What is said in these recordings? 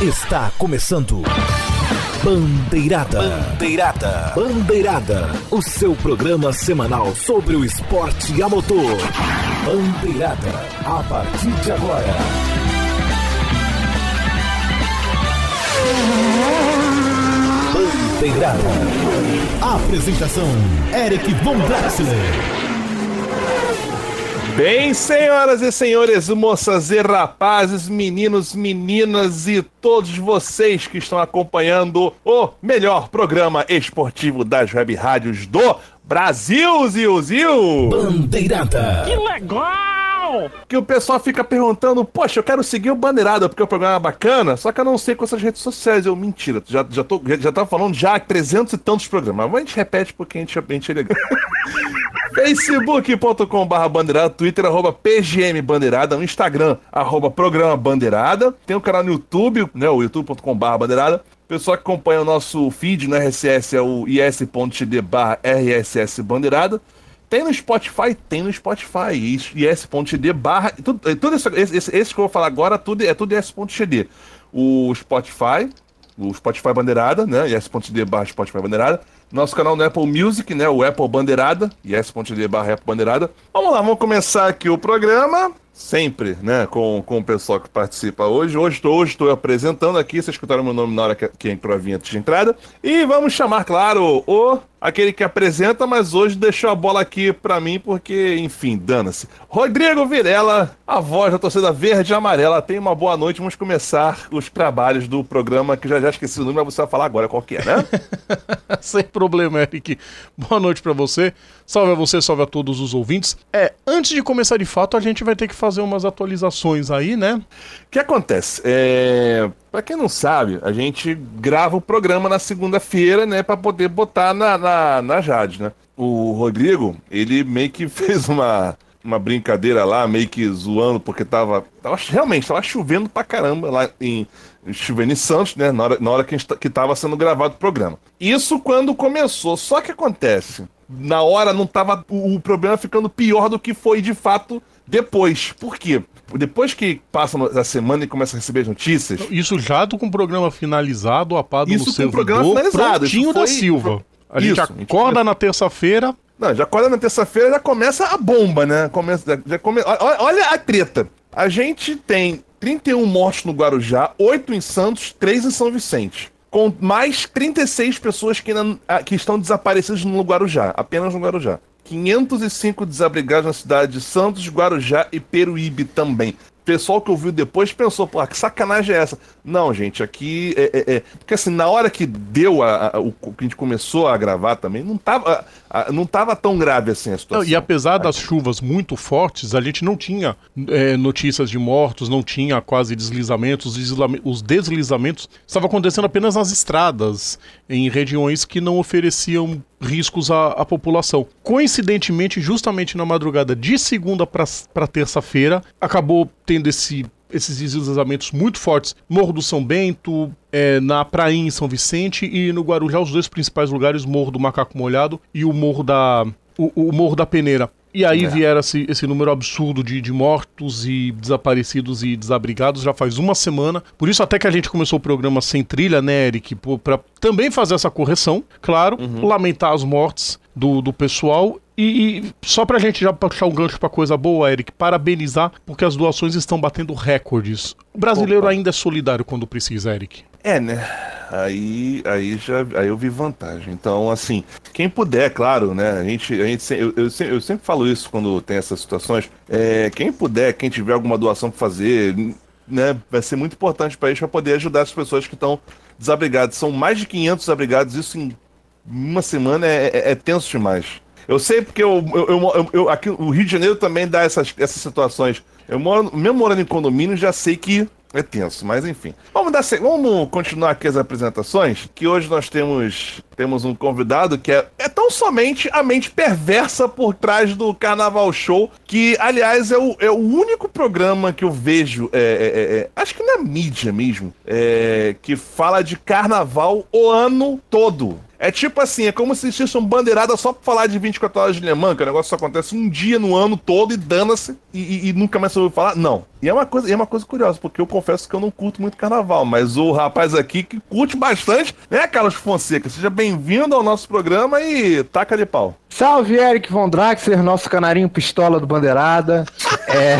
Está começando. Bandeirada. Bandeirada. Bandeirada. O seu programa semanal sobre o esporte a motor. Bandeirada. A partir de agora. Bandeirada. Apresentação: Eric Von Draxler. Bem, senhoras e senhores, moças e rapazes, meninos, meninas e todos vocês que estão acompanhando o melhor programa esportivo das web rádios do Brasil, Zil, Zil! Bandeirada! Que legal! Que o pessoal fica perguntando, poxa, eu quero seguir o Bandeirada porque o programa é bacana, só que eu não sei com essas redes sociais. Eu, mentira, já, já, tô, já, já tava falando já há 300 e tantos programas, mas a gente repete porque a gente, a gente é legal. facebook.com.br bandeirada, twitter arroba pgm bandeirada, no instagram arroba programa bandeirada, tem o canal no youtube, né, o youtube.com.br bandeirada, pessoal que acompanha o nosso feed no RSS é o is.td barra rss bandeirada, tem no Spotify? Tem no Spotify, is.td barra, tudo, tudo isso, esse, esse, que eu vou falar agora, tudo, é tudo is.td, o Spotify, o Spotify Bandeirada, né? is.td barra Spotify Bandeirada. Nosso canal no Apple Music, né? O Apple Bandeirada, is.td barra Apple Bandeirada. Vamos lá, vamos começar aqui o programa. Sempre, né? Com, com o pessoal que participa hoje. Hoje estou hoje apresentando aqui. Vocês escutaram meu nome na hora que, que entrou a vinheta de entrada. E vamos chamar, claro, o aquele que apresenta, mas hoje deixou a bola aqui pra mim, porque, enfim, dana-se. Rodrigo Virela, a voz da torcida verde e amarela. Tenha uma boa noite. Vamos começar os trabalhos do programa, que já já esqueci o número, mas você vai falar agora qual que é, né? Sem problema, Eric. Boa noite pra você. Salve a você, salve a todos os ouvintes. É, antes de começar de fato, a gente vai ter que fazer umas atualizações aí, né? O que acontece? É... Pra quem não sabe, a gente grava o programa na segunda-feira, né, pra poder botar na, na, na Jade, né? O Rodrigo, ele meio que fez uma, uma brincadeira lá, meio que zoando, porque tava, tava realmente, tava chovendo pra caramba lá em em Santos, né, na hora, na hora que, gente, que tava sendo gravado o programa. Isso quando começou, só que acontece, na hora não tava o, o problema ficando pior do que foi de fato depois. Por quê? depois que passa a semana e começa a receber as notícias. Isso já com o programa finalizado, apado isso no com o programa finalizado. Prontinho da Silva. A isso, gente acorda a gente... na terça-feira. Não, já acorda na terça-feira já começa a bomba, né? Começa, já, já come... olha, olha a treta. A gente tem 31 mortos no Guarujá, 8 em Santos, 3 em São Vicente. Com mais 36 pessoas que, ainda, que estão desaparecidas no Guarujá, apenas no Guarujá. 505 desabrigados na cidade de Santos, Guarujá e Peruíbe também. Pessoal que ouviu depois pensou, pô, que sacanagem é essa? Não, gente, aqui é. é, é... Porque assim, na hora que deu a, a, o que a gente começou a gravar também, não tava, não tava tão grave assim a situação. Não, e apesar das chuvas muito fortes, a gente não tinha é, notícias de mortos, não tinha quase deslizamentos. Os deslizamentos estavam acontecendo apenas nas estradas, em regiões que não ofereciam riscos à, à, população. Coincidentemente, justamente na madrugada de segunda para terça-feira, acabou tendo esse esses deslizamentos muito fortes. Morro do São Bento, é, na Prainha em São Vicente e no Guarujá, os dois principais lugares, Morro do Macaco Molhado e o Morro da, o, o Morro da Peneira. E aí é. viera esse, esse número absurdo de, de mortos e desaparecidos e desabrigados já faz uma semana. Por isso até que a gente começou o programa sem trilha, né, Eric? Para também fazer essa correção, claro, uhum. lamentar as mortes do, do pessoal e, e, só pra gente já puxar um gancho pra coisa boa, Eric, parabenizar, porque as doações estão batendo recordes. O brasileiro Opa. ainda é solidário quando precisa, Eric. É, né? Aí, aí já aí eu vi vantagem. Então, assim, quem puder, claro, né? A gente, a gente eu, eu, sempre, eu sempre falo isso quando tem essas situações. É, quem puder, quem tiver alguma doação pra fazer, né? Vai ser muito importante para eles para poder ajudar as pessoas que estão desabrigadas. São mais de 500 desabrigados, isso em uma semana é, é, é tenso demais. Eu sei porque eu, eu, eu, eu, aqui o Rio de Janeiro também dá essas, essas situações. Eu moro, mesmo morando em condomínio, já sei que é tenso, mas enfim. Vamos, dar, vamos continuar aqui as apresentações, que hoje nós temos, temos um convidado que é, é tão somente a mente perversa por trás do Carnaval Show, que, aliás, é o, é o único programa que eu vejo, é, é, é, é acho que na mídia mesmo, é, que fala de carnaval o ano todo. É tipo assim, é como se existisse um bandeirada só pra falar de 24 horas de Le Mans, que o negócio só acontece um dia no ano todo e dana-se e, e, e, nunca mais ouviu falar. Não. E é, uma coisa, e é uma coisa curiosa, porque eu confesso que eu não curto muito carnaval, mas o rapaz aqui que curte bastante, né, Carlos Fonseca? Seja bem-vindo ao nosso programa e taca de pau. Salve, Eric Von Draxler, nosso canarinho pistola do Bandeirada. é.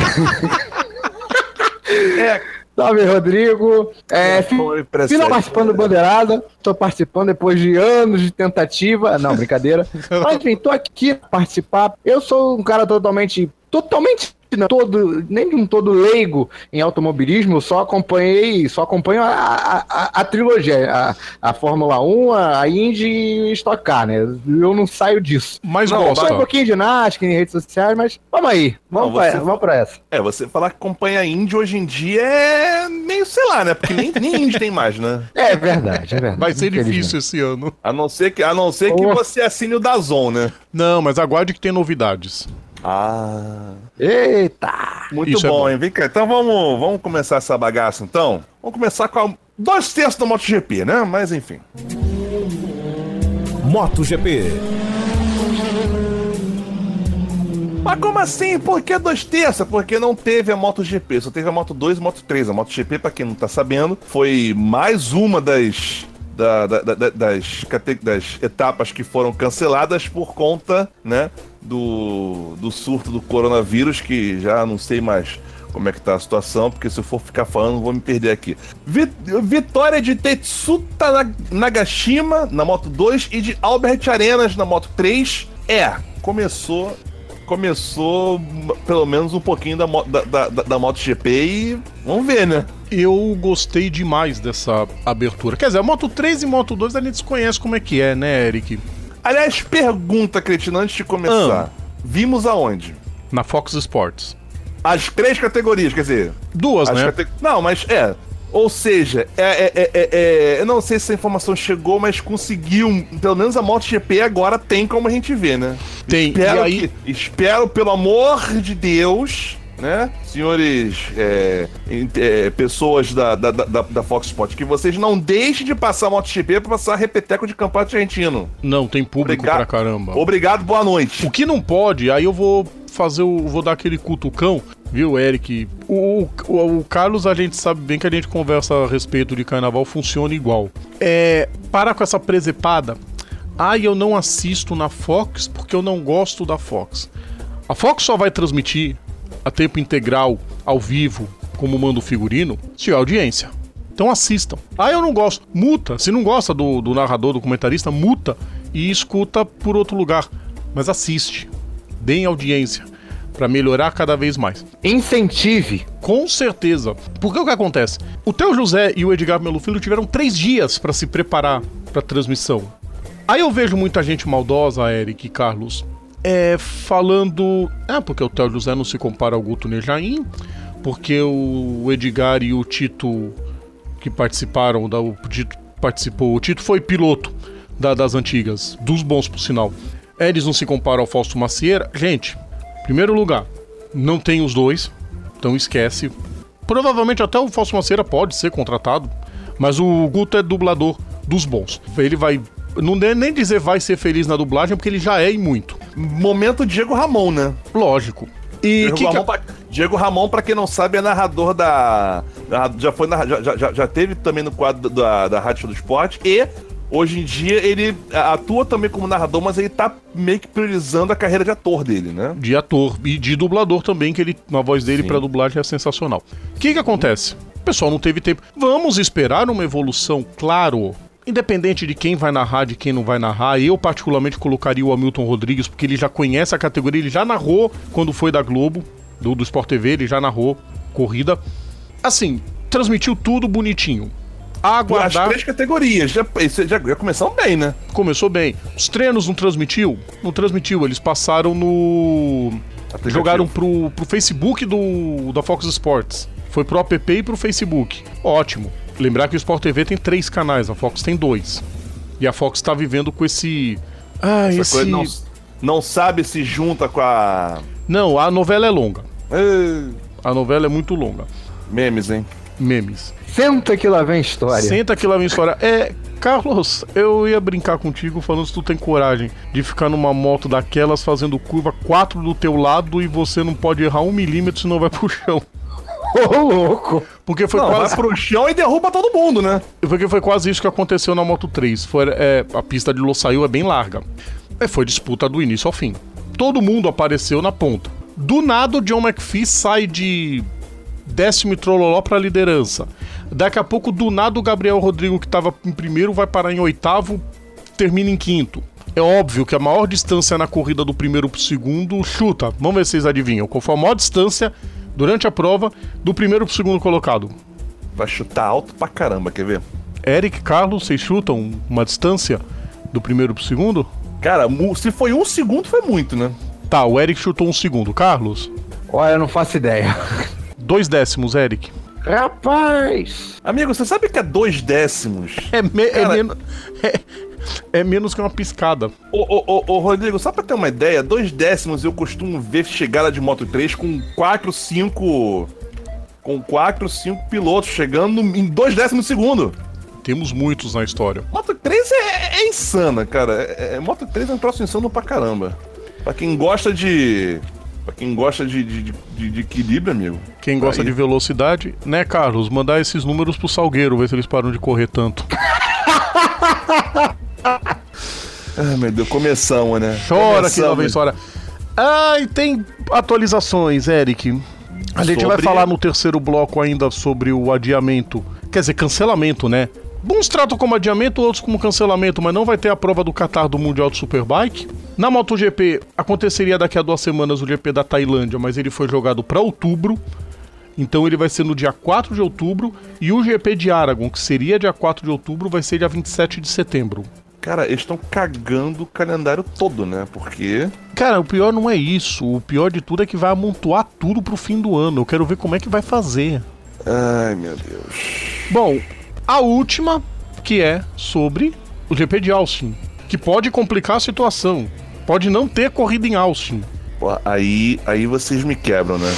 é. Salve, Rodrigo. É, Final participando do Bandeirada. Tô participando depois de anos de tentativa. Não, brincadeira. Mas enfim, tô aqui participar. Eu sou um cara totalmente. Totalmente todo, nem de um todo leigo em automobilismo, só acompanhei, só acompanho a, a, a trilogia, a, a, Fórmula 1, a Indy e o Stock Car, né? Eu não saio disso. Mas não, gosta. um pouquinho de ginástica em redes sociais, mas vamos aí, vamos, não, pra, vamos pra essa. É, você falar que acompanha a Indy hoje em dia é meio, sei lá, né? Porque nem, nem Indy tem mais, né? É verdade, é verdade. Vai ser difícil esse ano. A não ser que, a não ser que você assine o Dazon, né? Não, mas aguarde que tem novidades. Ah. Eita! Muito Isso é bom, é bom, hein? Vem cá. Então vamos, vamos começar essa bagaça, então? Vamos começar com a... dois terços do MotoGP, né? Mas enfim. MotoGP. Mas como assim? Por que dois terços? Porque não teve a MotoGP, só teve a Moto 2 e a Moto 3. A MotoGP, pra quem não tá sabendo, foi mais uma das da, da, da, das, das etapas que foram canceladas por conta, né, do, do surto do coronavírus, que já não sei mais como é que tá a situação, porque se eu for ficar falando, vou me perder aqui. Vitória de Tetsuta Nagashima na Moto 2 e de Albert Arenas na Moto 3. É, começou começou pelo menos um pouquinho da, da, da, da MotoGP e vamos ver, né? Eu gostei demais dessa abertura. Quer dizer, a Moto 3 e Moto 2 a gente desconhece como é que é, né, Eric? Aliás, pergunta, Cretina, antes de começar. Ah. Vimos aonde? Na Fox Sports. As três categorias, quer dizer. Duas, né? Cate... Não, mas é. Ou seja, é, é, é, é, eu não sei se a informação chegou, mas conseguiu. Pelo menos a MotoGP agora tem como a gente vê, né? Tem. Espero, aí... que, espero pelo amor de Deus, né? Senhores, é, é, pessoas da, da, da, da, Fox Sports, que vocês não deixem de passar MotoGP pra passar repeteco de campeonato argentino. Não, tem público Obrigado, pra caramba. Obrigado, boa noite. O que não pode, aí eu vou fazer o. vou dar aquele cutucão, viu, Eric? O, o, o, Carlos, a gente sabe bem que a gente conversa a respeito de carnaval, funciona igual. É. Parar com essa presepada. Ah, eu não assisto na Fox porque eu não gosto da Fox. A Fox só vai transmitir a tempo integral, ao vivo, como manda o figurino, se é audiência. Então assistam. Ah, eu não gosto. Multa. Se não gosta do, do narrador, do comentarista, multa e escuta por outro lugar. Mas assiste deem audiência para melhorar cada vez mais. Incentive. Com certeza. Porque o que acontece? O Theo José e o Edgar Melo Filho tiveram três dias para se preparar para a transmissão. Aí eu vejo muita gente maldosa, Eric e Carlos, é, falando. Ah, porque o Theo José não se compara ao Guto Nejaim, porque o Edgar e o Tito que participaram, da, o Tito participou, o Tito foi piloto da, das antigas, dos bons por sinal. Eles não se comparam ao Fausto Macieira. Gente, primeiro lugar, não tem os dois, então esquece. Provavelmente até o Fausto Macieira pode ser contratado, mas o Guto é dublador dos bons. Ele vai. Não nem dizer vai ser feliz na dublagem, porque ele já é e muito. Momento Diego Ramon, né? Lógico. E Diego, que Ramon, que... Pra... Diego Ramon, pra quem não sabe, é narrador da. Já foi já, já, já teve também no quadro da, da Rádio do Esporte e Hoje em dia ele atua também como narrador, mas ele tá meio que priorizando a carreira de ator dele, né? De ator e de dublador também, que ele, a voz dele para dublagem é sensacional. O que que acontece? O pessoal não teve tempo. Vamos esperar uma evolução, claro. Independente de quem vai narrar, de quem não vai narrar, eu particularmente colocaria o Hamilton Rodrigues, porque ele já conhece a categoria, ele já narrou quando foi da Globo, do, do Sport TV, ele já narrou corrida. Assim, transmitiu tudo bonitinho aguardar. As três categorias. Já, já, já começaram bem, né? Começou bem. Os treinos não transmitiu? Não transmitiu. Eles passaram no. Aplicativo. Jogaram pro, pro Facebook do, da Fox Sports. Foi pro app e pro Facebook. Ótimo. Lembrar que o Sport TV tem três canais, a Fox tem dois. E a Fox tá vivendo com esse. Ah, Essa esse. Coisa não, não sabe se junta com a. Não, a novela é longa. A novela é muito longa. Memes, hein? Memes. Senta que lá vem história. Senta que lá vem história. É, Carlos, eu ia brincar contigo falando se tu tem coragem de ficar numa moto daquelas fazendo curva 4 do teu lado e você não pode errar um milímetro senão vai pro chão. Ô, louco! Porque foi Não, quase. vai pro chão e derruba todo mundo, né? Porque foi quase isso que aconteceu na Moto 3. Foi, é, a pista de Losail é bem larga. É, foi disputa do início ao fim. Todo mundo apareceu na ponta. Do nada, o John McPhee sai de décimo e trololó pra liderança. Daqui a pouco, do nada, o Gabriel Rodrigo, que tava em primeiro, vai parar em oitavo, termina em quinto. É óbvio que a maior distância na corrida do primeiro pro segundo chuta. Vamos ver se vocês adivinham. Qual foi a maior distância durante a prova do primeiro pro segundo colocado? Vai chutar alto pra caramba, quer ver? Eric, Carlos, vocês chutam uma distância do primeiro pro segundo? Cara, se foi um segundo, foi muito, né? Tá, o Eric chutou um segundo. Carlos? Olha, eu não faço ideia. Dois décimos, Eric. Rapaz! Amigo, você sabe que é dois décimos? É, me- é Cara- menos. É, é menos que uma piscada. Ô, ô, ô, ô, Rodrigo, só pra ter uma ideia, dois décimos eu costumo ver chegada de Moto 3 com 4, 5. Com 4, 5 pilotos chegando em dois décimos segundo. Temos muitos na história. Moto 3 é, é insana, cara. É, é- Moto 3 é um troço insano pra caramba. Pra quem gosta de. Pra quem gosta de, de, de- de equilíbrio, amigo. Quem gosta Aí. de velocidade, né, Carlos? Mandar esses números pro Salgueiro, ver se eles param de correr tanto. Ai, meu Deus, começamos, né? Chora que lá vem Começamos. história. Ah, e tem atualizações, Eric. A gente vai Sobre- falar no terceiro bloco ainda sobre o adiamento. Quer dizer, cancelamento, né? Uns tratam como adiamento, outros como cancelamento, mas não vai ter a prova do Qatar do Mundial de Superbike. Na MotoGP, aconteceria daqui a duas semanas o GP da Tailândia, mas ele foi jogado para outubro. Então ele vai ser no dia 4 de outubro. E o GP de Aragon, que seria dia 4 de outubro, vai ser dia 27 de setembro. Cara, eles estão cagando o calendário todo, né? Porque. Cara, o pior não é isso. O pior de tudo é que vai amontoar tudo pro fim do ano. Eu quero ver como é que vai fazer. Ai, meu Deus. Bom, a última, que é sobre o GP de Austin. Que pode complicar a situação. Pode não ter corrida em Austin. Pô, aí, aí vocês me quebram, né?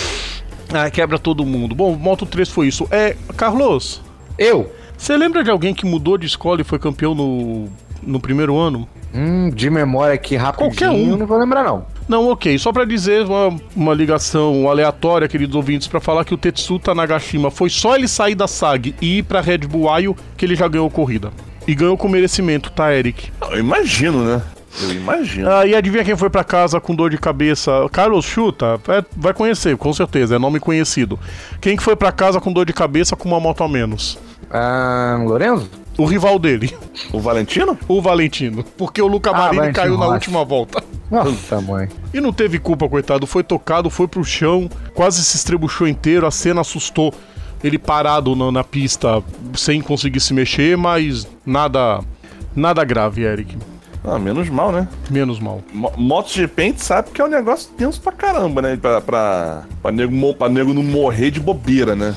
Ah, quebra todo mundo. Bom, Moto 3 foi isso. É, Carlos, Eu? você lembra de alguém que mudou de escola e foi campeão no, no primeiro ano? Hum, de memória aqui rapidinho, Qualquer um. não vou lembrar não. Não, ok. Só pra dizer uma, uma ligação aleatória, queridos ouvintes, pra falar que o Tetsuta Nagashima foi só ele sair da SAG e ir pra Red Bull Ayo que ele já ganhou corrida. E ganhou com merecimento, tá, Eric? Eu imagino, né? Eu imagino. Ah, e adivinha quem foi pra casa com dor de cabeça? Carlos Chuta? É, vai conhecer, com certeza, é nome conhecido. Quem que foi pra casa com dor de cabeça com uma moto a menos? Ah, Lorenzo? O rival dele, O Valentino? o Valentino. Porque o Luca Ah, Marini Valentino caiu na última volta. Nossa, mãe. E não teve culpa, coitado. Foi tocado, foi pro chão, quase se estrebuchou inteiro. A cena assustou ele parado na, na pista sem conseguir se mexer, mas nada nada grave, Eric. Ah, menos mal, né? Menos mal. Mo- MotoGP a gente sabe que é um negócio tenso pra caramba, né? Pra, pra, pra, nego, pra nego não morrer de bobeira, né?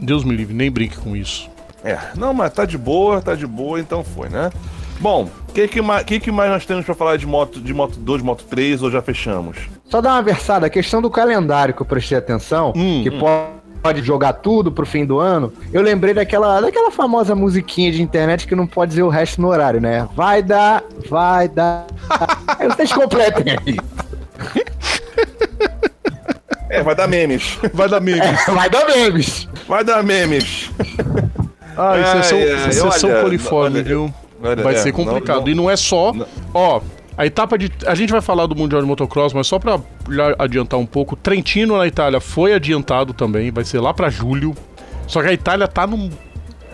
Deus me livre, nem brinque com isso. É, não, mas tá de boa, tá de boa, então foi, né? Bom, o que, que, mais- que, que mais nós temos pra falar de moto, de moto 2, moto 3 ou já fechamos? Só dar uma versada, a questão do calendário que eu prestei atenção, Hum. que po- pode jogar tudo pro fim do ano. Eu lembrei daquela, daquela famosa musiquinha de internet que não pode dizer o resto no horário, né? Vai dar, vai dar. aí vocês completem aí. É, vai dar memes. Vai dar memes. Vai dar memes. Vai dar memes. Ah, Ai, exceção, exceção olha, coliforme, olha, viu? olha, vai é, ser complicado. não- não- e não é só. não- Ó, a etapa de. A gente vai falar do Mundial de Motocross, mas só pra já adiantar um pouco, Trentino na Itália foi adiantado também, vai ser lá pra julho. Só que a Itália tá num,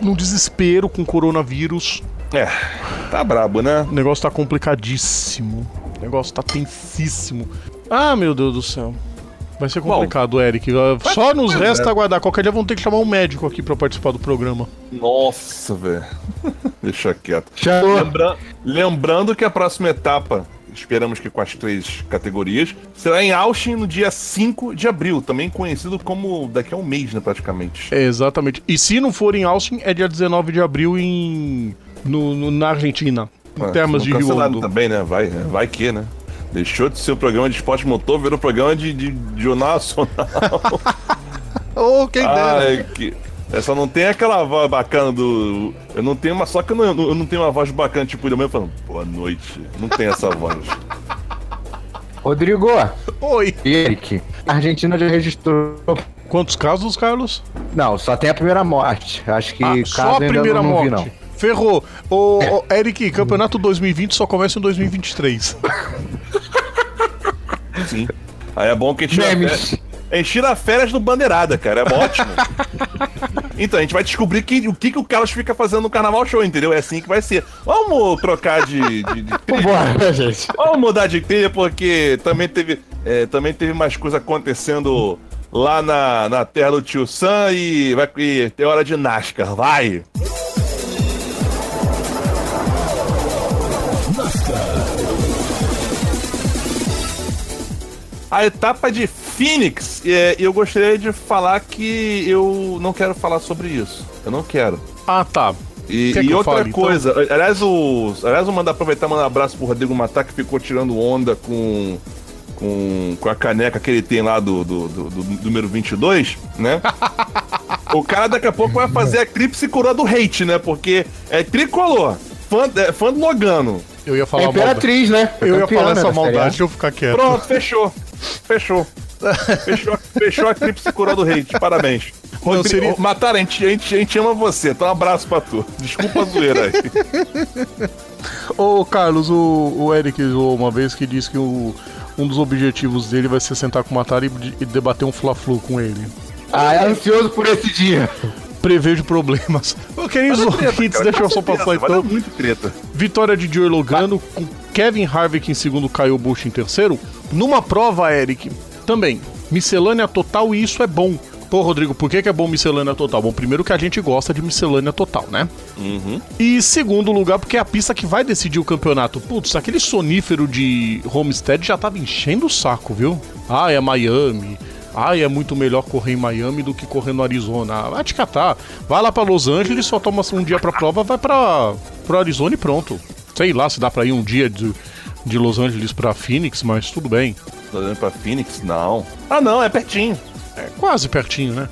num desespero com o coronavírus. É, tá brabo, né? O negócio tá complicadíssimo. O negócio tá tensíssimo. Ah, meu Deus do céu. Vai ser complicado, Eric. Ah, Só nos resta é. aguardar. Qualquer dia vão ter que chamar um médico aqui pra participar do programa. Nossa, velho. Deixa quieto. Lembra- lembrando que a próxima etapa, esperamos que com as três categorias, será em Austin no dia 5 de abril, também conhecido como daqui a um mês, né, praticamente. É, exatamente. E se não for em Austin, é dia 19 de abril em no, no- na Argentina. Em Ah, termas não de Rio Hondo. também, né? Vai, né? vai que, né? Deixou de ser o programa de esporte motor, virou programa de, de, de jornal nacional. Oh, quem dera. Ai, que... É, só não tem aquela voz bacana do. Eu não tenho uma. Só que eu não, eu não tenho uma voz bacana, tipo, ele mesmo falando, boa noite. Não tem essa voz. Rodrigo. Oi. Eric. A Argentina já registrou. Quantos casos, Carlos? Não, só tem a primeira morte. Acho que Ah, só a primeira não, não vi, morte. não. Ferrou. Ô, ô, Eric, campeonato 2020 só começa em 2023. Sim. Aí é bom que a gente tira Memes. A gente tira férias do Bandeirada, cara. É ótimo. então, a gente vai descobrir que- o que, que o Carlos fica fazendo no Carnaval Show, entendeu? É assim que vai ser. Vamos trocar de, de, de trilha. Vambora, né, gente? Vamos mudar de trilha, porque também teve, é, também teve mais coisa acontecendo lá na, na terra do tio Sam e vai e tem hora de NASCAR. Vai! A etapa de Phoenix, é, eu gostaria de falar que eu não quero falar sobre isso. Eu não quero. Ah, tá. E, Quer e que outra fale, então? coisa, aliás, o, aliás, eu mandar aproveitar e mandar um abraço pro Rodrigo Matar, que ficou tirando onda com, com, com a caneca que ele tem lá do, do, do- do número 22, né? o cara daqui a pouco vai fazer a Eclipse Coroa do Hate, né? Porque é tricolor, fã, é, fã do Logano. Eu ia É falar maldade. Imperatriz, né? Eu ia falar né, essa maldade, deixa eu ficar quieto. Pronto, fechou. Fechou. Fechou, fechou a Eclipse Coroa do Hate, parabéns. Não, seria- Matar, a gente, a, gente, a gente ama você, então um abraço pra tu. Desculpa a zoeira aí. Ô, Carlos, o, o Eric zoou uma vez que disse que o- um dos objetivos dele vai ser sentar com o Matar e, e debater um Fla-Flu com ele. Ah, é ansioso por esse dia. Prevejo problemas. Ô, queridos treta, ouvintes, deixa eu só certeza, passar dar então. muito treta. Vitória de Joey Logano, com Kevin Harvick em segundo, Caio Bush em terceiro. Numa prova, Eric, também, miscelânea total e isso é bom. Pô, Rodrigo, por que, que é bom miscelânea total? Bom, primeiro que a gente gosta de miscelânea total, né? E segundo lugar, porque é a pista que vai decidir o campeonato. Putz, aquele sonífero de Homestead já tava enchendo o saco, viu? Ah, é Miami. Ah, é muito melhor correr em Miami do que correr no Arizona. Vai te catar. Vai lá pra Los Angeles, só toma um dia pra prova, vai pra, pro Arizona e pronto. Sei lá se dá pra ir um dia de, de Los Angeles pra Phoenix, mas tudo bem. Tá olhando pra Phoenix? Não. Ah, não, é pertinho. É quase pertinho, né?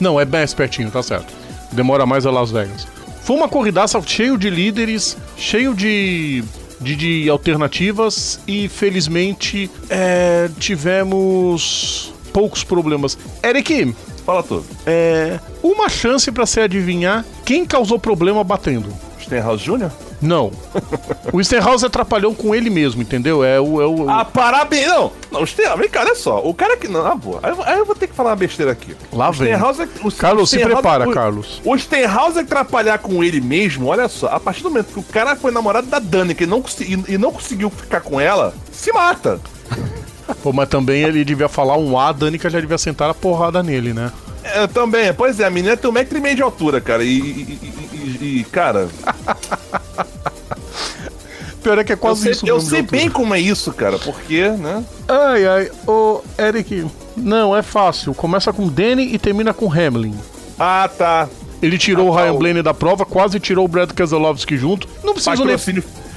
Não, é bem pertinho, tá certo. Demora mais a Las Vegas. Foi uma corridaça cheio de líderes, cheio de, de, de alternativas e felizmente é, tivemos poucos problemas. Eric, Fala tudo. é, uma chance pra você adivinhar quem causou problema batendo. Stenhouse Jr.? Não. o Stenhouse atrapalhou com ele mesmo, entendeu? É o. É o Ah, parabéns! Não, não, Stenhouse, vem cá, olha só. O cara que. Não, ah, boa. Aí, eu- aí eu vou ter que falar uma besteira aqui. Lá O vem. Stenhouse é- o- Carlos, o se prepara, o- Carlos. O Stenhouse atrapalhar com ele mesmo, olha só, a partir do momento que o cara foi namorado da Dani, que não, consegui- e não conseguiu ficar com ela, se mata. Pô, mas também ele devia falar um A, a Danica já devia sentar a porrada nele, né? É, também, pois é, a menina tem um metro e meio de altura, cara, e, e- e- e- cara, Pior é que é eu quase sei, isso eu sei bem como é isso, cara, porque, né? Ai, ai, ô, Eric, não, é fácil. Começa com Danny e termina com Hamlin. Ah, tá. Ele tirou Ah, o tá, Ryan o- Blaney da prova, quase tirou o Brad Keselowski junto. Não precisa nem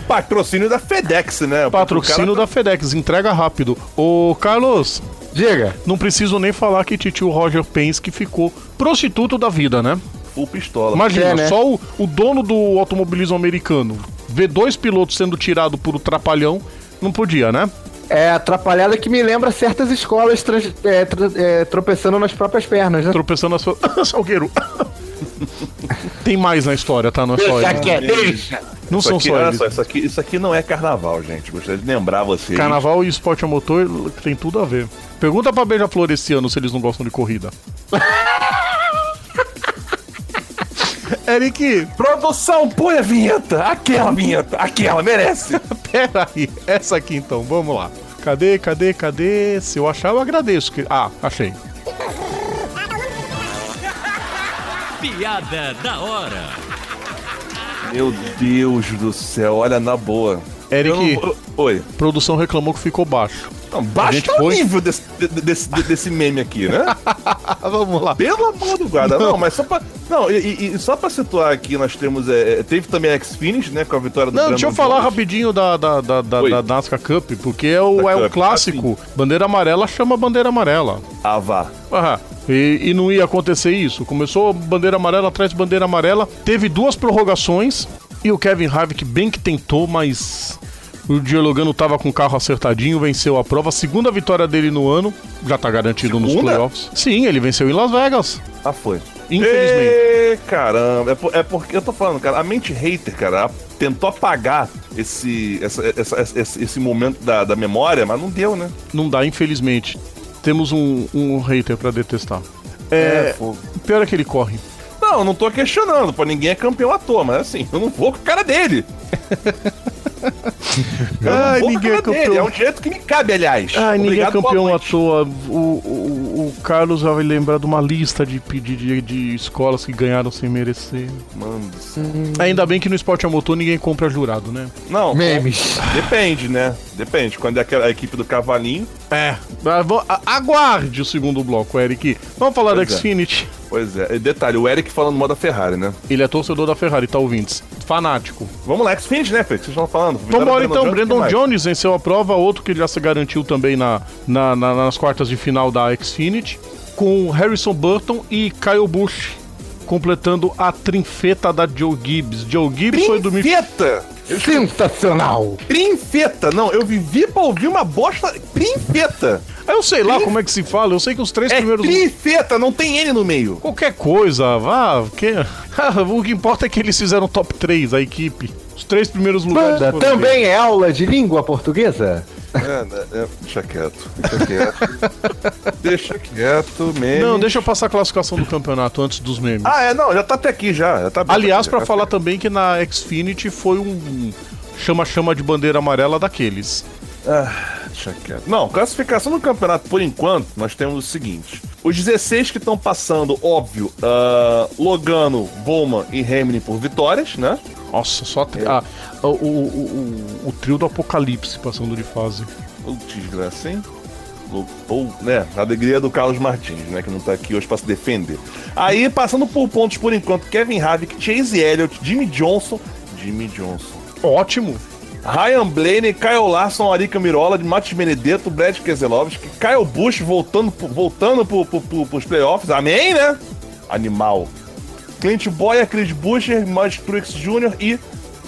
Patrocínio, da FedEx, né? patrocínio O cara da FedEx, entrega rápido. Ô, Carlos, Diga. não preciso nem falar que titio Roger Penske ficou prostituto da vida, né? tá Full pistola. Imagina, É, né? só o, o dono do automobilismo americano ver dois pilotos sendo tirados por um trapalhão, não podia, né? É atrapalhada que me lembra certas escolas trans- é, tra- é, tropeçando nas próprias pernas, né? Tropeçando as suas. Salgueiro! Tem mais na história, tá? Não é só Deixa ele. quieto, deixa. Não Isso são aqui, só olha eles. só, isso aqui, isso aqui não é carnaval, gente. Gostaria de lembrar vocês. Carnaval e esporte a motor tem tudo a ver. Pergunta pra Beija-Flor esse ano se eles não gostam de corrida. Eric, Produção, põe a vinheta. Aquela vinheta. Aquela, merece. pera aí. Essa aqui então, vamos lá. Cadê, cadê, cadê? Se eu achar, eu agradeço. que- Ah, achei. Piada da hora. Meu Deus do céu, olha na boa. Eric, não Oi. produção reclamou que ficou baixo. Não, baixa gente o foi- nível desse, de- desse, de- desse meme aqui, né? Vamos lá. Pelo amor do guarda. Não, mas só pra. Não, e, e- só pra situar aqui, nós temos. é, é, teve também a X-Finish, né? Com a vitória do Não, deixa eu Brandon falar Jones. rapidinho da, da, da, da, da NASCAR Cup, porque é o, Da é o Cup, clássico. Bandeira amarela chama bandeira amarela. Ah, vá. Ah, E, e, não ia acontecer isso. Começou bandeira amarela atrás de bandeira amarela. Teve duas prorrogações. E o Kevin Harvick bem que tentou, mas o Dialogano tava com o carro acertadinho, venceu a prova. Segunda vitória dele no ano, já tá garantido Segunda? nos playoffs. Sim, ele venceu em Las Vegas. Ah, foi. Infelizmente. E, caramba, é, por, é, porque eu tô falando, cara, a mente hater, cara, tentou apagar esse, essa, essa, esse, esse momento da, da memória, mas não deu, né? Não dá, infelizmente. Temos um, um hater para detestar. É, é pior é que ele corre. Não, eu não tô questionando, pô, ninguém é campeão à toa, mas assim, eu não vou com a cara dele. Ai, ninguém é campeão. É um direito que me cabe, aliás. Ai, ninguém é campeão à toa. O, o, o, Carlos já vai lembrar de uma lista de, de, de, de escolas que ganharam sem merecer. Mano. Hum. Ainda bem que no esporte a motor ninguém compra jurado, né? Não. Memes. Depende, né? Depende. Quando é aquela equipe do Cavalinho. É. Aguarde o segundo bloco, Eric. Vamos falar pois da é. Xfinity. É. Pois é. E detalhe, o Eric falando mal da Ferrari, né? Ele é torcedor da Ferrari, tá ouvintes? Fanático. Vamos lá, Xfinity, né, Fê? Vocês estão falando. Vambora então, Jones, Brandon Jones venceu a prova, outro que já se garantiu também na, na, na nas quartas de final da Xfinity, com Harrison Burton e Kyle Busch completando a trinfeta da Joe Gibbs. Joe Gibbs foi do Trinfeta! Sensacional! Trinfeta! Não, eu vivi pra ouvir uma bosta. Trinfeta! Eu sei lá como é que se fala, eu sei que os três é primeiros. Trifeta, não tem N no meio. Qualquer coisa, vá. Que... o que importa é que eles fizeram top 3, a equipe. Os três primeiros lugares. Banda, também é aula de língua portuguesa? É, deixa quieto, deixa quieto. deixa quieto, meme. Não, deixa eu passar a classificação do campeonato antes dos memes. Ah, é, não, já tá até aqui já. já tá Aliás, para falar também que na Xfinity foi um chama-chama de bandeira amarela daqueles. Ah. Deixa quieto. Não, classificação do campeonato, por enquanto, nós temos o seguinte: os 16 que estão passando, óbvio, uh, Logano, Bowman e Hamlin por vitórias, né? Nossa, só é. ah, o, o, o, o, trio do Apocalipse passando de fase. O desgraça, hein? Ou, né, a alegria do Carlos Martins, né, que não tá aqui hoje para se defender. Aí, passando por pontos por enquanto, Kevin Harvick, Chase Elliott, Jimmy Johnson, Jimmy Johnson. Ótimo. Ryan Blaney, Kyle Larson, Arika Mirola, Matos Benedetto, Brad Keselowski, Kyle Busch voltando, voltando pro, pro, pro, pros playoffs. Amém, né? Animal. Clint Boyer, Chris Buescher, Mud Truex Jr. e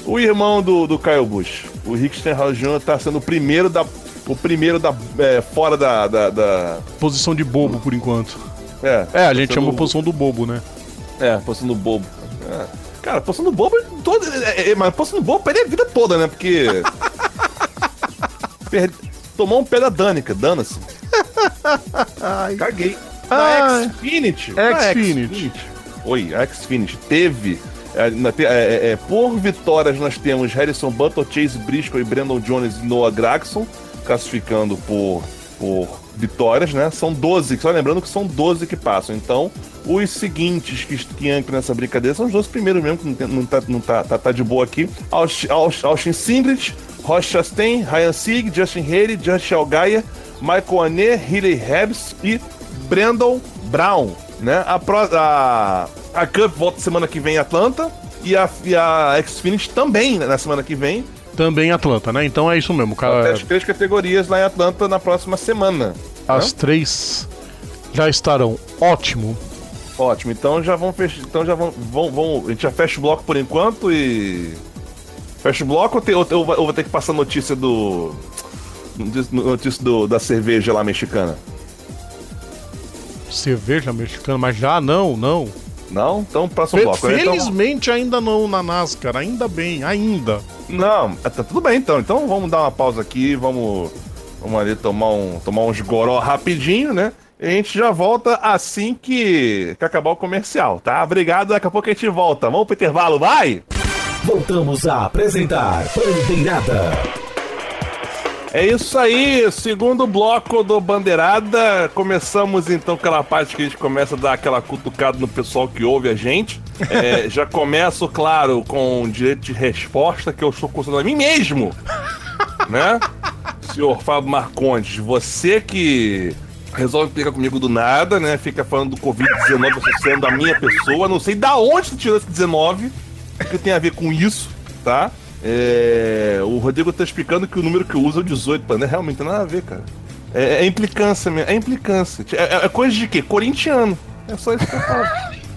o irmão do, do Kyle Busch. O Rick Stenhouse Jr. tá sendo o primeiro da. O primeiro da. É, fora da, da, da, Posição de bobo por enquanto. É. É, a gente chama a posição do bobo, né? É, posição do bobo. É. Cara, postando bobo todo. É, é, mas postando bobo perde a vida toda, né? Porque. Perde... Tomou um pé da Danica, dana-se. Caguei. Na Xfinity. Xfinity. Oi, Xfinity teve. É, é, é, por vitórias, nós temos Harrison Butler, Chase Briscoe e Brandon Jones e Noah Gragson, classificando por, por vitórias, né? São 12, só lembrando que são 12 que passam. Então, os seguintes que, que entram nessa brincadeira são os 12 primeiros mesmo, que não, tem, não, tá, não tá, tá, tá, de boa aqui. Austin Singlet, Ross Chastain, Ryan Sieg, Justin Haley, Justin Algaia, Michael Ané, Riley Hebbs e Brandon Brown, né? A, Pro, a, a Cup volta semana que vem em Atlanta e a, e a Xfinity também na semana que vem também Atlanta, né? Então é isso mesmo, cara. As três categorias lá em Atlanta na próxima semana. As né? três já estarão ótimo. Ótimo, então já vão fechar. Então já vão, vão, vão. A gente já fecha o bloco por enquanto e. Fecha o bloco ou, te, ou, ou vou ter que passar notícia do. Notícia do, da cerveja lá mexicana? Cerveja mexicana, mas já não, não. Não? Então próximo Fe bloco. Né? Então, Felizmente então... ainda não na NASCAR, ainda bem, ainda. Não, é, tá tudo bem então. Então vamos dar uma pausa aqui, vamos, vamos ali tomar, um, tomar uns goró rapidinho, né? E a gente já volta assim que, que acabar o comercial, tá? Obrigado, daqui a pouco a gente volta. Vamos pro intervalo, vai! Voltamos a apresentar Bandeirada. É isso aí, segundo bloco do Bandeirada. Começamos então aquela parte que a gente começa a dar aquela cutucada no pessoal que ouve a gente. É, já começo, claro, com direito de resposta que eu estou cursando a mim mesmo. Né? Senhor Fábio Marcondes, você que resolve pegar comigo do nada, né? Fica falando do Covid-19 associando a minha pessoa. Não sei da onde você tirou esse 19, o que tem a ver com isso, tá? É, o Rodrigo tá explicando que o número que usa é o 18, mano. É realmente não tem nada a ver, cara. É, é implicância mesmo. É implicância. É, é, coisa de quê? Corintiano. É só isso que eu falo.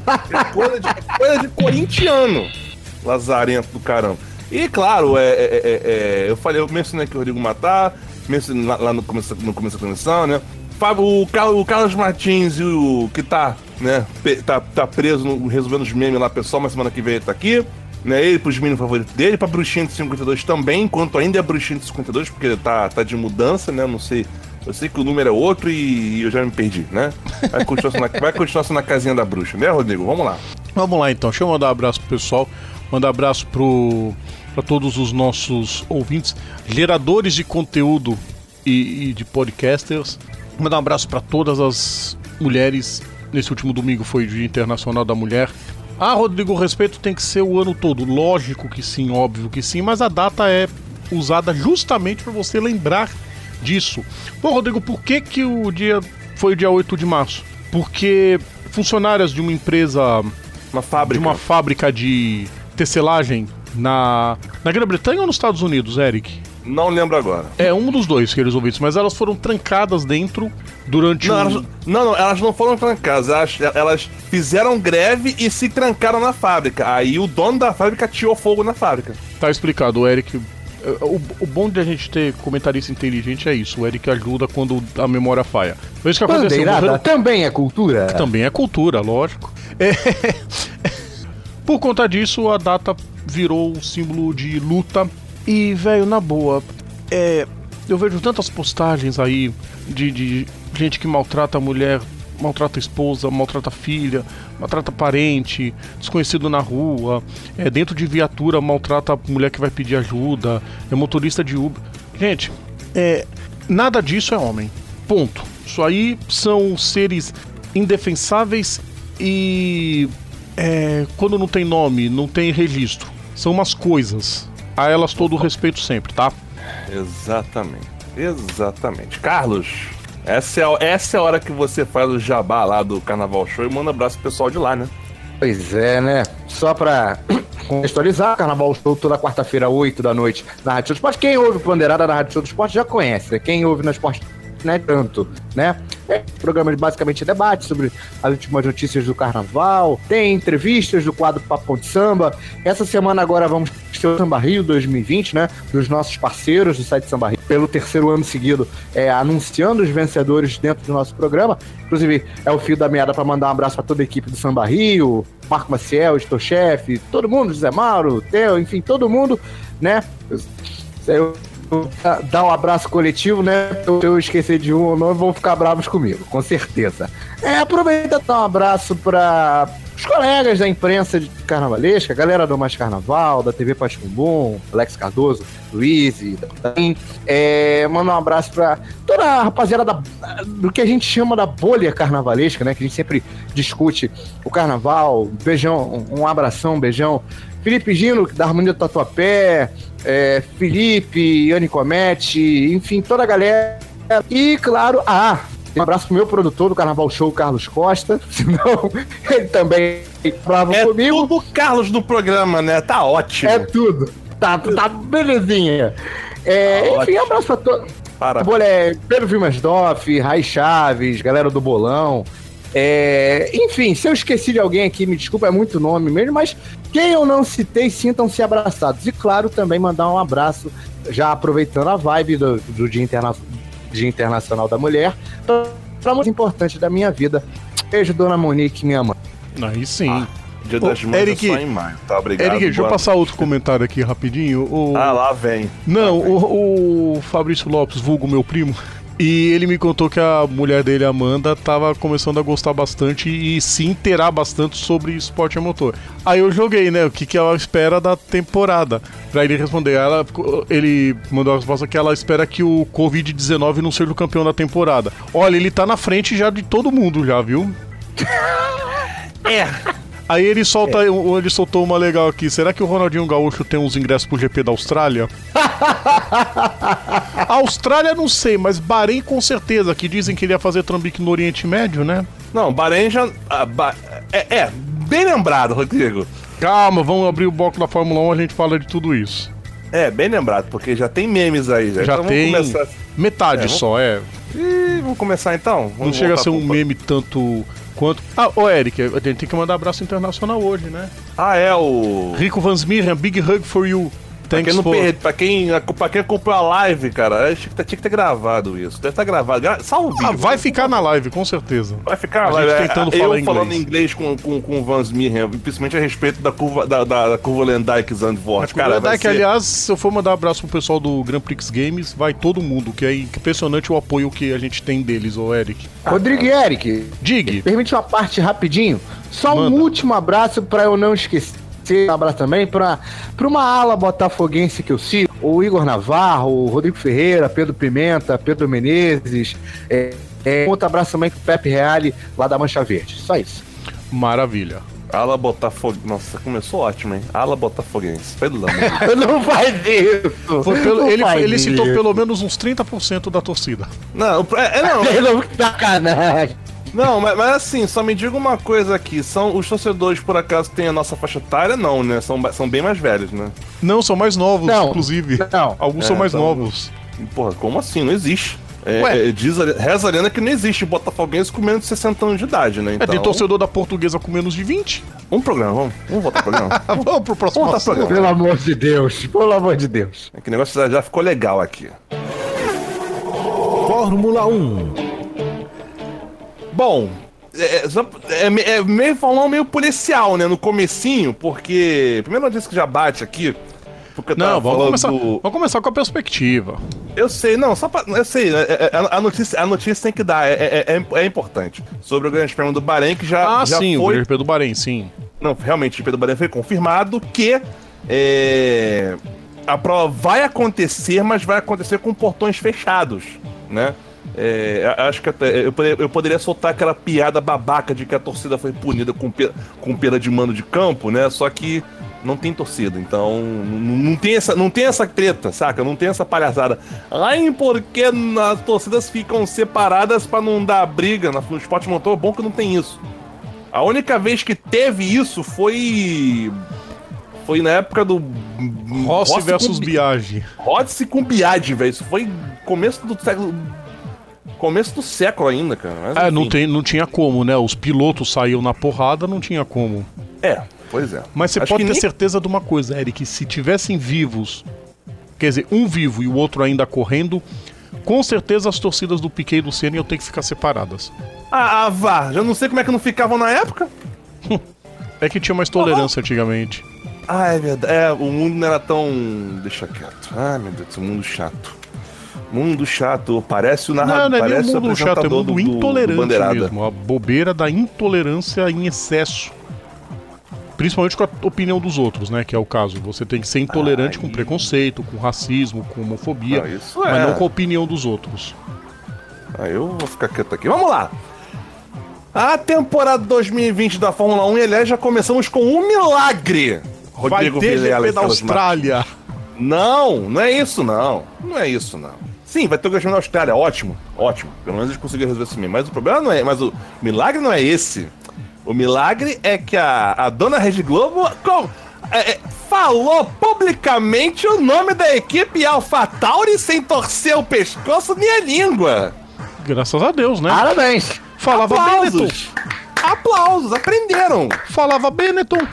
é coisa de, é coisa de corintiano. Lazarento do caramba. E claro, é, é, é, é eu falei, eu mencionei aqui o Rodrigo Matar, mencionei lá, lá no, começo, no começo da transmissão, né? O, o Carlos Martins e o que tá, né, tá, tá preso no, resolvendo os memes lá, pessoal, mas semana que vem ele tá aqui. Né, ele pros meninos favoritos dele, pra Bruxinha de 52 também, enquanto ainda é Bruxinha de 52, porque ele tá, tá de mudança, né? Não sei. Eu sei que o número é outro e eu já me perdi, né? Vai continuar na, vai continuar na casinha da bruxa, né, Rodrigo? Vamos lá. Vamos lá então. Deixa eu mandar um abraço pro pessoal. Mandar um abraço pro para todos os nossos ouvintes, geradores de conteúdo e, e de podcasters. Mandar um abraço para todas as mulheres. Nesse último domingo foi o Dia Internacional da Mulher. Ah, Rodrigo, o respeito tem que ser o ano todo. Lógico que sim, óbvio que sim, mas a data é usada justamente para você lembrar disso. Bom, Rodrigo, por que, que o dia foi o dia 8 de março? Porque funcionárias de uma empresa. Uma fábrica. De uma fábrica de tecelagem na, na Grã-Bretanha ou nos Estados Unidos, Eric? Não lembro agora. É um dos dois que eles ouviram, mas elas foram trancadas dentro durante não, um... elas, não, não, elas não foram trancadas. Elas, elas fizeram greve e se trancaram na fábrica. Aí o dono da fábrica tirou fogo na fábrica. Tá explicado, o Eric. O, o bom de a gente ter comentarista inteligente é isso. O Eric ajuda quando a memória falha. Foi isso que aconteceu. Morreram... Também é cultura? Também é cultura, lógico. É... Por conta disso, a data virou um símbolo de luta. E, velho, na boa, é. Eu vejo tantas postagens aí de, de gente que maltrata a mulher, maltrata a esposa, maltrata a filha, maltrata parente, desconhecido na rua, é dentro de viatura maltrata a mulher que vai pedir ajuda, é motorista de Uber. Gente, é nada disso é homem. Ponto. Isso aí são seres indefensáveis e é, quando não tem nome, não tem registro são umas coisas. A elas todo o respeito sempre, tá? Exatamente. Exatamente. Carlos, essa é, a, essa é a hora que você faz o jabá lá do Carnaval Show e manda um abraço pro pessoal de lá, né? Pois é, né? Só pra contextualizar, Carnaval Show toda quarta-feira, 8 da noite, na Rádio Show do Esporte. Quem ouve Pandeirada na Rádio Show do Esporte já conhece. Né? Quem ouve na Esporte né, tanto, né? É um programa de basicamente debate sobre as últimas notícias do carnaval, tem entrevistas do quadro Papo de Samba. Essa semana agora vamos ter o Samba Rio 2020, né? Dos nossos parceiros do site Samba Rio, pelo terceiro ano seguido, é, anunciando os vencedores dentro do nosso programa. Inclusive, é o fio da meada para mandar um abraço para toda a equipe do Samba Rio, Marco Maciel, Estou-Chefe, todo mundo, José Mauro, Theo, enfim, todo mundo, né? Eu dar um abraço coletivo, né? Se eu esquecer de um ou não, vão ficar bravos comigo, com certeza. É, aproveita dar um abraço para os colegas da imprensa de carnavalesca, a galera do Mais Carnaval, da TV Pascumbum, Alex Cardoso, Luiz e é, manda um abraço para toda a rapaziada da, do que a gente chama da bolha carnavalesca, né? Que a gente sempre discute o carnaval. Beijão, um abração, um beijão. Felipe Gino, da Harmonia do Tatuapé, é, Felipe, Yane Comete, enfim, toda a galera. E, claro, ah, um abraço pro meu produtor do Carnaval Show, Carlos Costa. Senão, ele também bravo é comigo. É tudo Carlos do programa, né? Tá ótimo. É tudo. Tá, tá belezinha. É, tá enfim, um abraço pra todos. Para. É, Pedro Vilmasdoff, Rai Chaves, galera do Bolão. É, enfim, se eu esqueci de alguém aqui, me desculpa, é muito nome mesmo, mas quem eu não citei, sintam-se abraçados. E claro, também mandar um abraço, já aproveitando a vibe do, do Dia, Interna Dia Internacional da Mulher, para mais importante da minha vida. Beijo, dona Monique, minha mãe. Aí sim. Ah. Dia das Mães Eric, é só em maio, tá? Obrigado. Eric, deixa eu passar outro comentário aqui rapidinho. O... Ah, lá vem. Não, lá vem. O, o Fabrício Lopes, vulgo meu primo, e ele me contou que a mulher dele, Amanda, tava começando a gostar bastante e se inteirar bastante sobre esporte a motor. Aí eu joguei, né? O que, que ela espera da temporada. Pra ele responder. Ela, ele mandou a resposta que ela espera que o Covid-19 não seja o campeão da temporada. Olha, ele tá na frente já de todo mundo, já, viu? é. Aí ele solta, é. ele soltou uma legal aqui. Será que o Ronaldinho Gaúcho tem uns ingressos pro GP da Austrália? Austrália não sei, mas Bahrein com certeza, que dizem que ele ia fazer trambique no Oriente Médio, né? Não, Bahrein já. Ah, ba... é, é, bem lembrado, Rodrigo. Calma, vamos abrir o bloco da Fórmula 1, a gente fala de tudo isso. É, bem lembrado, porque já tem memes aí. Já, já então tem começar... metade é, vamos... só, é. E vamos começar então? Vamos Não chega a ser um meme tanto quanto. Ah, ô Eric, a gente tem que mandar abraço internacional hoje, né? Ah, é o. Rico Van Smirren, big hug for you. Pra quem, for... perde, pra, quem, pra quem acompanhou a live, cara, tinha que, tinha que ter gravado isso. Deve estar gravado. Gra... Salve. Ah, vai ficar na live, com certeza. Vai ficar na live. É, tentando eu falar falando inglês com, com, com o Van Smirren, principalmente a respeito da curva, da, da, da curva Lendyke Zandvoort. Cara, Lendyke, ser... aliás, se eu for mandar um abraço pro pessoal do Grand Prix Games, vai todo mundo, que é impressionante o apoio que a gente tem deles, ô Eric. Rodrigo e Eric. Digue. Permite uma parte rapidinho. Só Manda. um último abraço para eu não esquecer um abraço também para uma ala botafoguense que eu sigo, o Igor Navarro, o Rodrigo Ferreira, Pedro Pimenta, Pedro Menezes. É, é, outro abraço também com o Pepe Reale, lá da Mancha Verde. Só isso. Maravilha. Ala Botafoguense. Nossa, começou ótimo, hein? Ala Botafoguense. Pelo Não faz isso! Pelo, ele, faz ele citou pelo menos uns 30% da torcida. Não, é, é não. não sacanagem. Não, mas, mas, assim, só me diga uma coisa aqui. São os torcedores, por acaso, têm a nossa faixa etária? Não, né? São, são bem mais velhos, né? Não, são mais novos, não, inclusive. Não. Alguns é, são mais então, novos. Porra, como assim? Não existe. É, é, diz, reza a lenda que não existe botafoguense com menos de 60 anos de idade, né? Então... É, tem torcedor da portuguesa com menos de 20. Um programa, vamos. Vamos voltar pro programa. vamos, vamos pro próximo vamos programa. Pelo amor de Deus, pelo amor de Deus. É que o negócio já, já ficou legal aqui. Fórmula 1. Bom, é, é, é, meio falando meio policial, né? No comecinho, porque. Primeira notícia que já bate aqui. Porque não, vamos começar, do... vamos começar com a perspectiva. Eu sei, não, só pra. Eu sei, é, é, a, a notícia, a notícia tem que dar, é, é, é, importante. Sobre o Grande Prêmio do Bahrein, que já. Ah, já sim, foi... o Grande Prêmio do Bahrein, sim. Não, realmente, o GP do Bahrein foi confirmado que. a prova vai acontecer, mas vai acontecer com portões fechados, né? É, acho que até, eu, poderia, eu, poderia soltar aquela piada babaca de que a torcida foi punida com, com pena de mano de campo, né? Só que não tem torcida, então não, tem essa, não tem essa treta, saca? Não tem essa palhaçada. Em porque as torcidas ficam separadas para não dar briga no esporte motor, é bom que não tem isso. A única vez que teve isso foi foi na época do Rossi, Rossi versus Biagi. Rossi com Biagi, velho. Isso foi começo do século começo do século ainda, cara. Mas, é, não, tem, não tinha como, né? Os pilotos saíam na porrada, não tinha como. É, pois é. Mas você Acho pode ter nem... certeza de uma coisa, Eric, se tivessem vivos, quer dizer, um vivo e o outro ainda correndo, com certeza as torcidas do Piquet e do Senna iam ter que ficar separadas. Ah, ah vá, já não sei como é que não ficavam na época. é que tinha mais tolerância ah, antigamente. Ah, é verdade. É, o mundo não era tão. Deixa quieto. Ai, meu Deus, o mundo chato. Mundo chato, parece o narrador. Não, não é nem o mundo chato, é mundo intolerante do, do mesmo. A bobeira da intolerância em excesso. Principalmente com a opinião dos outros, né? Que é o caso. Você tem que ser intolerante com preconceito, com racismo, com homofobia, ah, mas é. não com a opinião dos outros. Ah, eu vou ficar quieto aqui. Vamos lá! A temporada 2020 da Fórmula 1, aliás, já começamos com um milagre. Rodrigo Vai ter Vilela, da Austrália. Não, não é isso não. Não é isso não. Sim, vai ter o Grande na Austrália, ótimo, ótimo. Pelo menos eles conseguiram resolver isso mesmo. Mas o problema não é, mas o milagre não é esse. O milagre é que a, a dona Rede Globo com, é, é, falou publicamente o nome da equipe AlphaTauri sem torcer o pescoço nem a língua. Graças a Deus, né? Parabéns. Falava Aplausos. Benetton. Aplausos, aprenderam. Falava Benetton.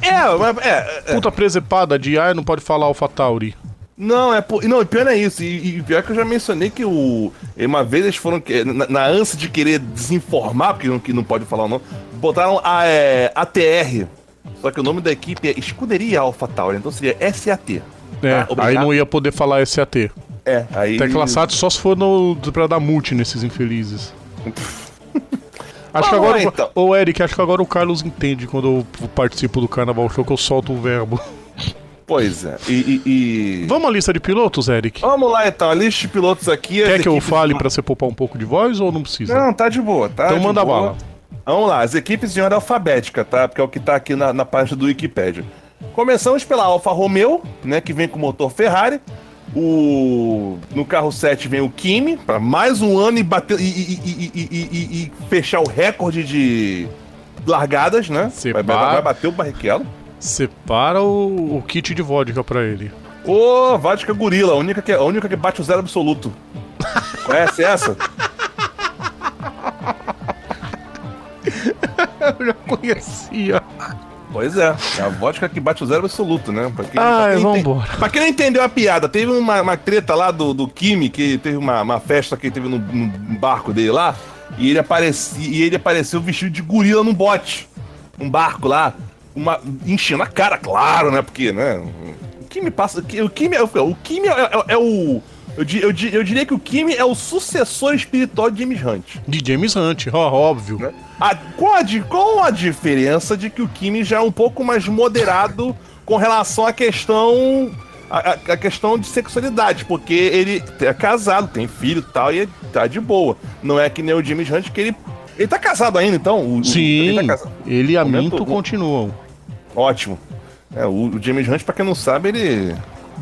É, mas é, é. Puta presepada de ah, não pode falar AlphaTauri. Não, é por... não, pior é isso. E, e, pior que eu já mencionei que o. Uma vez eles foram. Na, na ânsia de querer desinformar, porque não, que não pode falar o nome, botaram a é, ATR. Só que o nome da equipe é Escuderia Alpha Tauri, então seria SAT. É, tá? aí não ia poder falar SAT. É, aí. Tecla SAT só se for no, pra dar multi nesses infelizes. acho que agora. Então. Ô, Eric, acho que agora o Carlos entende quando eu participo do Carnaval Show que eu solto o verbo. Pois é. E, e, e, Vamos à lista de pilotos, Eric? Vamos lá então, a lista de pilotos aqui. Quer que eu fale de... para você poupar um pouco de voz ou não precisa? Não, tá de boa, tá? Então manda boa. bala. Vamos lá, as equipes de ordem alfabética, tá? Porque é o que tá aqui na, na página do Wikipedia. Começamos pela Alfa Romeo, né? Que vem com motor Ferrari. O... No carro 7 vem o Kimi, para mais um ano e, bater, e, e, e, fechar o recorde de largadas, né? Vai, vai, vai bater o Barrichello. Separa o, o kit de vodka pra ele. Ô, vodka gorila, a única que, a única que bate o zero absoluto. Conhece essa? Eu já conhecia. Pois é, é a vodka que bate o zero absoluto, né? Pra quem, Ai, pra quem vambora. Pra quem não entendeu a piada, teve uma, uma treta lá do, do Kimi, que teve uma, uma festa que teve no, no barco dele lá, e ele, apareci, e ele apareceu vestido de gorila num bote. Um barco lá, uma, enchendo a cara, claro, né? Porque, né? O Kimi passa. O Kimi é, o, Kimi é, é, é o. Eu, eu, eu, diria que o Kimi é o sucessor espiritual de James Hunt. De James Hunt, ó, óbvio. Né? A, qual, a, a diferença de que o Kimi já é um pouco mais moderado com relação à questão a, a, questão de sexualidade, porque ele é casado, tem filho e tal, e tá de boa. Não é que nem o James Hunt, que ele. Ele tá casado ainda, então? O, Sim, ele, tá ele e a Minto continuam. Ótimo. É, o, o James Hunt, pra quem não sabe, ele.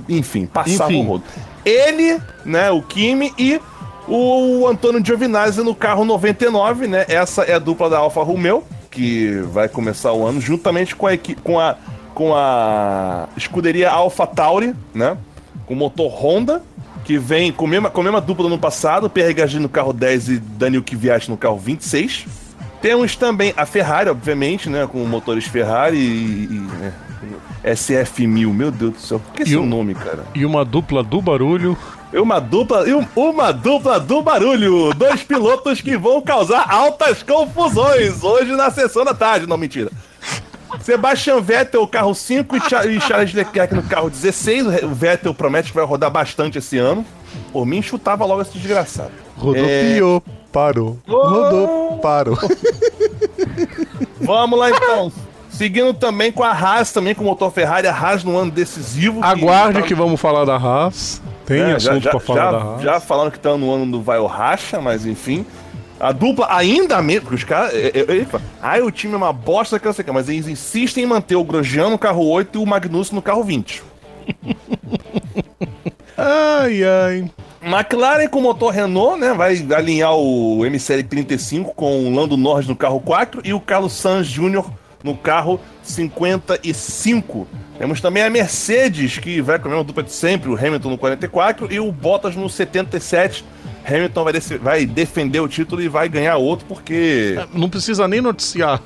Enfim, passava enfim. o rodo. Ele, né, o Kimi e o Antônio Giovinazzi no carro 99, né? Essa é a dupla da Alfa Romeo, que vai começar o ano juntamente com a, com a, com a escuderia Alfa Tauri, né? Com motor Honda, que vem com a mesma, com a mesma dupla do ano passado, Pierre Gasly no carro 10 e Daniel Kvyat no carro 26. Temos também a Ferrari, obviamente, né? Com motores Ferrari e, e né, SF1000, meu Deus do céu, por que esse um, nome, cara? E uma dupla do barulho. E uma dupla, e uma dupla do barulho. Dois pilotos que vão causar altas confusões hoje na sessão da tarde. Não, mentira. Sebastian Vettel, carro 5 e Charles Leclerc no carro 16. O Vettel promete que vai rodar bastante esse ano. Por mim, chutava logo esse desgraçado. Rodopiou, é... parou. Rodou, parou. Vamos lá então. Seguindo também com a Haas, também com o motor Ferrari, a Haas no ano decisivo. Aguarde que, tá... que vamos falar da Haas. Tem é, assunto já, pra falar já, da Haas. Já falando que tá no ano do vai o racha, mas enfim. A dupla ainda mesmo, porque os caras. Ah, o time é uma bosta que eu sei que, mas eles insistem em manter o Grosjean no carro 8 e o Magnussen no carro 20. ai, ai. McLaren com motor Renault, né? Vai alinhar o MCL35 com o Lando Norris no carro 4 e o Carlos Sainz Jr no carro 55. Temos também a Mercedes, que vai com a mesma dupla de sempre, o Hamilton no 44 e o Bottas no 77. Hamilton vai, vai defender o título e vai ganhar outro porque. É, não precisa nem noticiar.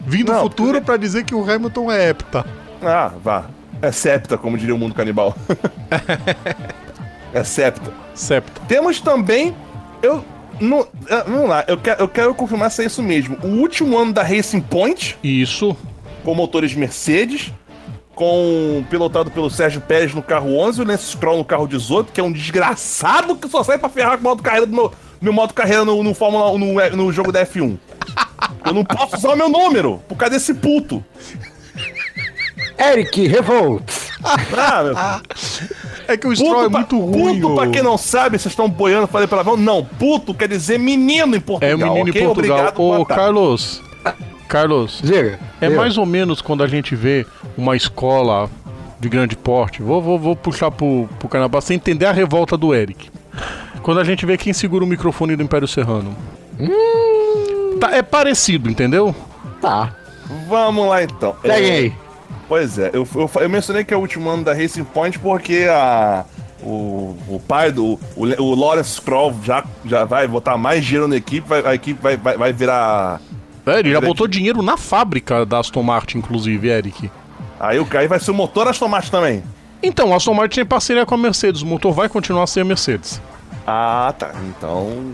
Vindo do futuro porque... para dizer que o Hamilton é hepta. Ah, vá. É septa, como diria o mundo canibal. é septa. Septa. Temos também. Eu, no, é, vamos lá, eu quero, eu quero confirmar se é isso mesmo. O último ano da Racing Point. Isso. Com motores Mercedes. Com pilotado pelo Sérgio Pérez no carro 11 e o Lance Stroll no carro 18, que é um desgraçado que só sai pra ferrar com o modo carreira do meu, meu modo carreira no, no, Fórmula, no, no jogo da F1. Eu não posso usar o meu número por causa desse puto. Eric Revolt. Ah, meu. É que o Stroll é muito ruim. Puto, pra quem não sabe, vocês estão boiando, falei palavrão. Não, puto quer dizer menino em Portugal. É menino okay? em Portugal. Obrigado, Ô, Carlos. Carlos. Diga. É mais ou menos quando a gente vê uma escola de grande porte. Vou, vou, vou puxar pro, pro carnaval sem entender a revolta do Eric. Quando a gente vê quem segura o microfone do Império Serrano. Hum... Tá, é parecido, entendeu? Tá. Vamos lá então. Peguei. É... Pois é, eu, eu, eu, mencionei que é o último ano da Racing Point porque a, o, o pai do. O, o Lawrence Scroll já, já vai botar mais dinheiro na equipe, vai, a equipe vai, vai, vai virar. É, ele já botou dinheiro na fábrica da Aston Martin, inclusive, Eric. Aí o Kai vai ser o motor da Aston Martin também. Então, a Aston Martin tem parceria com a Mercedes, o motor vai continuar a ser a Mercedes. Ah, tá. Então.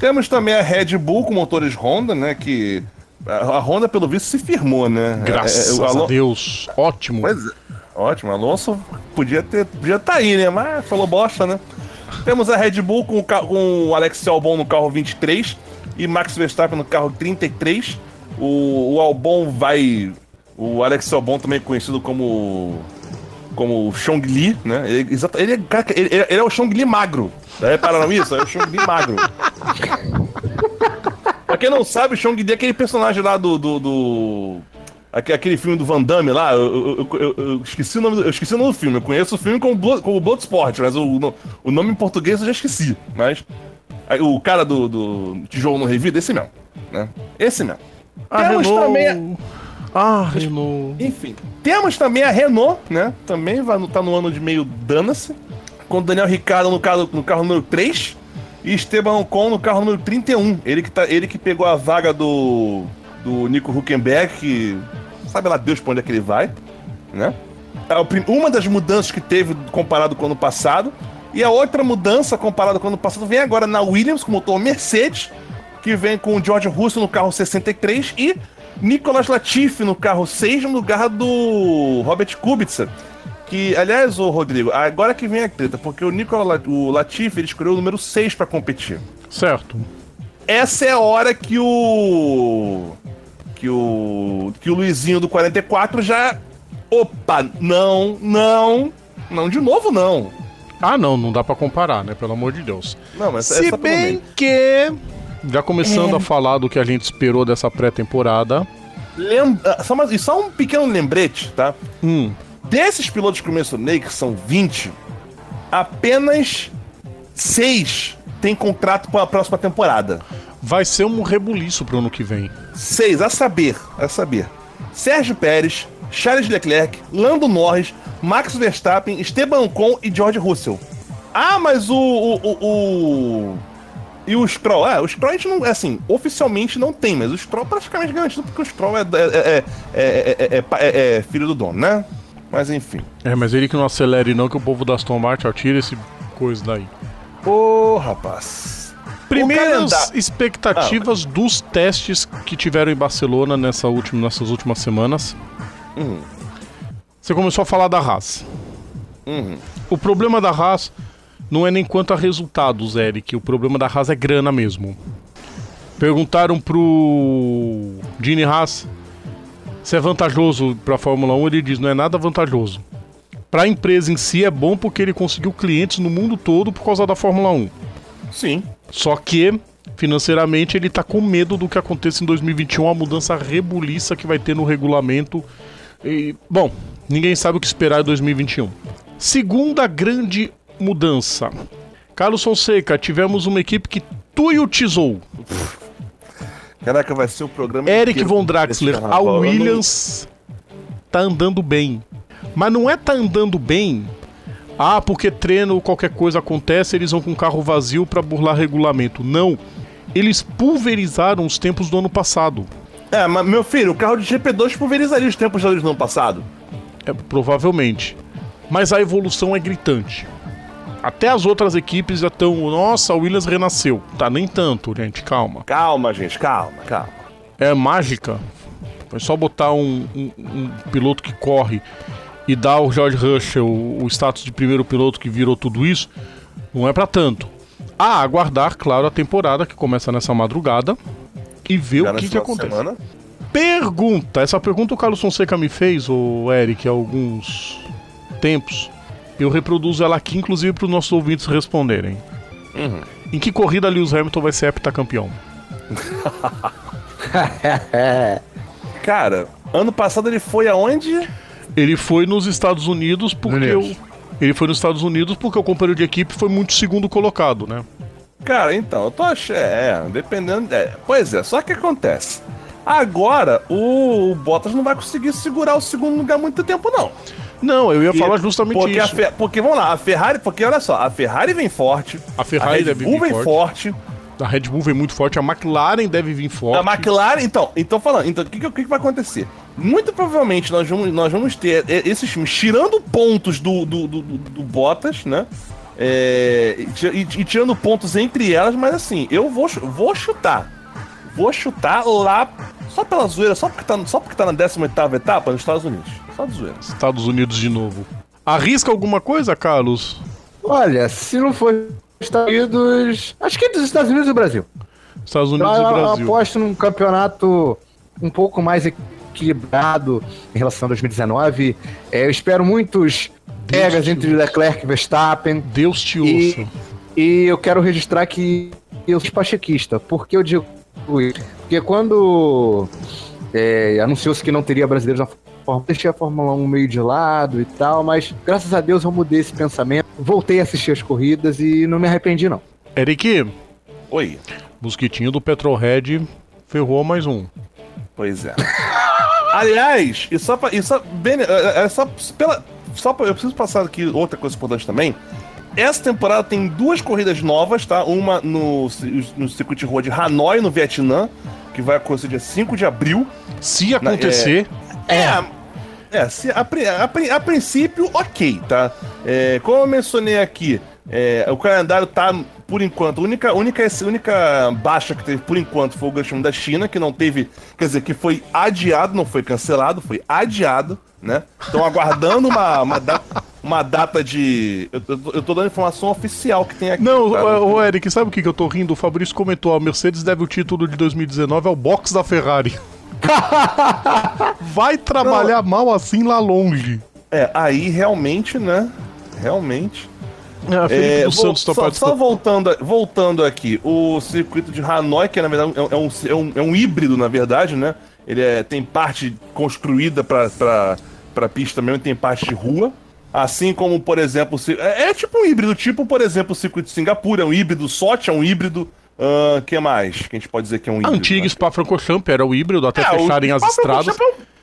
Temos também a Red Bull com motores Honda, né? Que a Honda, pelo visto, se firmou, né? Graças é, é, Alon... a Deus. Ótimo. Pois é. Ótimo. Alonso podia ter, podia estar tá aí, né? Mas falou bosta, né? Temos a Red Bull com o, com o Alex Albon no carro 23 e Max Verstappen no carro 33. O, o Albon vai. O Alex Albon, também conhecido como. Como Chong Li, né? Ele, ele, é, ele, ele é o Chong Li magro. Já repararam isso? É o Chong Li magro. Quem não sabe, o Chong Li é aquele personagem lá do. do, do... Aquele filme do Van Damme lá, eu, eu, eu, eu, esqueci o nome, eu esqueci o nome do filme. Eu conheço o filme com o Bloodsport, mas o, o nome em português eu já esqueci. Mas o cara do, do Tijolo no Revida, esse mesmo. Né? Esse mesmo. A temos Renault... também. A... Ah, Renault. Enfim. Temos também a Renault, né? Também vai, tá no ano de meio dana-se. Com o Daniel Ricciardo no carro, no carro número 3 E Esteban Ocon no carro número 31. Ele que, tá, ele que pegou a vaga do, do Nico Huckenberg, que sabe lá Deus pra onde é que ele vai, né? É uma das mudanças que teve comparado com o ano passado. E a outra mudança comparada com o ano passado vem agora na Williams, com o motor Mercedes, que vem com o George Russell no carro 63 e Nicolas Latifi no carro 6 no lugar do Robert Kubica. Que, aliás, o Rodrigo, agora que vem a treta, porque o Nicolas o Latifi ele escolheu o número 6 para competir. Certo. Essa é a hora que o. Que o. Que o Luizinho do 44 já. Opa, não, não. Não, de novo não. Ah, não, não dá para comparar, né? Pelo amor de Deus. Não, mas Se bem que já começando é. a falar do que a gente esperou dessa pré-temporada. Lembra... Ah, só, uma... só um pequeno lembrete, tá? Hum. Desses pilotos que eu mencionei, que são 20, apenas 6 têm contrato para a próxima temporada. Vai ser um rebuliço pro ano que vem. Seis, a saber, a saber. Sérgio Pérez, Charles Leclerc, Lando Norris, Max Verstappen, Esteban Ocon e George Russell. Ah, mas o, o, o, o e o Stroll, é, o Stroll a gente não, assim, oficialmente não tem, mas o Stroll praticamente garantido porque o Stroll é, é, é, é, filho do dono, né? Mas enfim. É, mas ele que não acelere não, que o povo da Aston Martin tira esse coisa daí. Ô, oh, rapaz. Primeiras expectativas ah, dos testes que tiveram em Barcelona nessa última, nessas últimas semanas. Uhum. Você começou a falar da Haas. Uhum. O problema da Haas não é nem quanto a resultados, Eric. O problema da Haas é grana mesmo. Perguntaram pro Gene Haas se é vantajoso para a Fórmula 1, ele diz: não é nada vantajoso. Para a empresa em si é bom porque ele conseguiu clientes no mundo todo por causa da Fórmula 1. Sim. Só que financeiramente ele está com medo do que aconteça em 2021, a mudança rebuliça que vai ter no regulamento. E, bom, ninguém sabe o que esperar em 2021. Segunda grande mudança. Carlos Fonseca, tivemos uma equipe que tuiutizou. Caraca, vai ser o programa. Eric Von Draxler, a Williams tá andando bem. Mas não é tá andando bem. Ah, porque treino qualquer coisa acontece, eles vão com carro vazio para burlar regulamento. Não. Eles pulverizaram os tempos do ano passado. É, mas meu filho, o carro de GP2 pulverizaria os tempos do ano passado. É, provavelmente. Mas a evolução é gritante. Até as outras equipes já estão. Nossa, o Williams renasceu. Tá, nem tanto, gente, calma. Calma, gente, calma, calma. É mágica. Foi só botar um, um, um piloto que corre e dar ao George Russell o, o status de primeiro piloto que virou tudo isso. Não é para tanto. Ah, aguardar, claro, a temporada que começa nessa madrugada e ver Já o que, que acontece. Semana? Pergunta. Essa pergunta o Carlos Fonseca me fez, o Eric, há alguns tempos. Eu reproduzo ela aqui, inclusive, para os nossos ouvintes responderem. Uhum. Em que corrida Lewis Hamilton vai ser heptacampeão? Cara, ano passado ele foi aonde? Ele foi nos Estados Unidos porque eu, ele foi nos Estados Unidos porque o companheiro de equipe foi muito segundo colocado, né? Cara, então, eu tô achando. É, dependendo. É, pois é, só que acontece. Agora, o, o Bottas não vai conseguir segurar o segundo lugar muito tempo, não. Não, eu ia e, falar justamente porque isso. Fe... Porque vamos lá, a Ferrari, porque olha só, a Ferrari vem forte, a Ferrari a Red Bull vem forte. forte. A Red Bull vem muito forte, a McLaren deve vir forte. A McLaren, então, então falando, então o que, que, que, vai acontecer? Muito provavelmente nós vamos, nós vamos ter esses times tirando pontos do, do, do, do, do Bottas, né? É, e, e, tirando pontos entre elas, mas assim, eu vou, vou chutar. Vou chutar lá só pela zoeira, só porque tá, só porque tá na 18 etapa nos Estados Unidos. Só de zoeira. Estados Unidos de novo. Arrisca alguma coisa, Carlos? Olha, se não for Estados Unidos. Acho que é dos Estados Unidos e do Brasil. Estados Unidos então, e Brasil. Eu aposto num campeonato um pouco mais equilibrado em relação a 2019. É, eu espero muitos pegas entre Leclerc e Verstappen. Deus te ouça. E, e eu quero registrar que eu sou pachequista. Por que eu digo isso? Porque quando é, anunciou-se que não teria brasileiros na Fórmula, deixei a Fórmula 1 meio de lado e tal, mas graças a Deus eu mudei esse pensamento, voltei a assistir as corridas e não me arrependi não. Eric. Oi. Mosquitinho do Petrohead ferrou mais um. Pois é. Aliás, e só pra, e só, bem, é, é, é só pela, só pra, eu preciso passar aqui outra coisa importante também. Essa temporada tem duas corridas novas, tá? Uma no, no circuito de rua de Hanoi, no Vietnã, que vai acontecer dia 5 de abril. Se acontecer. Na, é, é, é se, a, a, a, princípio, ok, tá? É, como eu mencionei aqui, é, o calendário tá, por enquanto, a única, única, única baixa que teve por enquanto foi o Grande da China, que não teve, quer dizer, que foi adiado, não foi cancelado, foi adiado, né? Estão aguardando uma, uma, data, uma data de. Eu, eu, eu, tô dando informação oficial que tem aqui. Não, tá? o, Eric, sabe o que, que eu tô rindo? O Fabrício comentou: a Mercedes deve o título de 2019 ao box da Ferrari. Vai trabalhar não. mal assim lá longe. É, aí realmente, né? Realmente. É, é, Santos tá só, só voltando, voltando aqui, o circuito de Hanoi, que na verdade é um, é um, é um híbrido, na verdade, né? Ele é, tem parte construída para pista mesmo, tem parte de rua. Assim como, por exemplo, é, é, tipo um híbrido, tipo, por exemplo, o circuito de Singapura, é um híbrido SOT, é um híbrido. O uh, que mais que a gente pode dizer que é um híbrido? Antigo Spa-Francorchamps era o híbrido, até é, fecharem as estradas.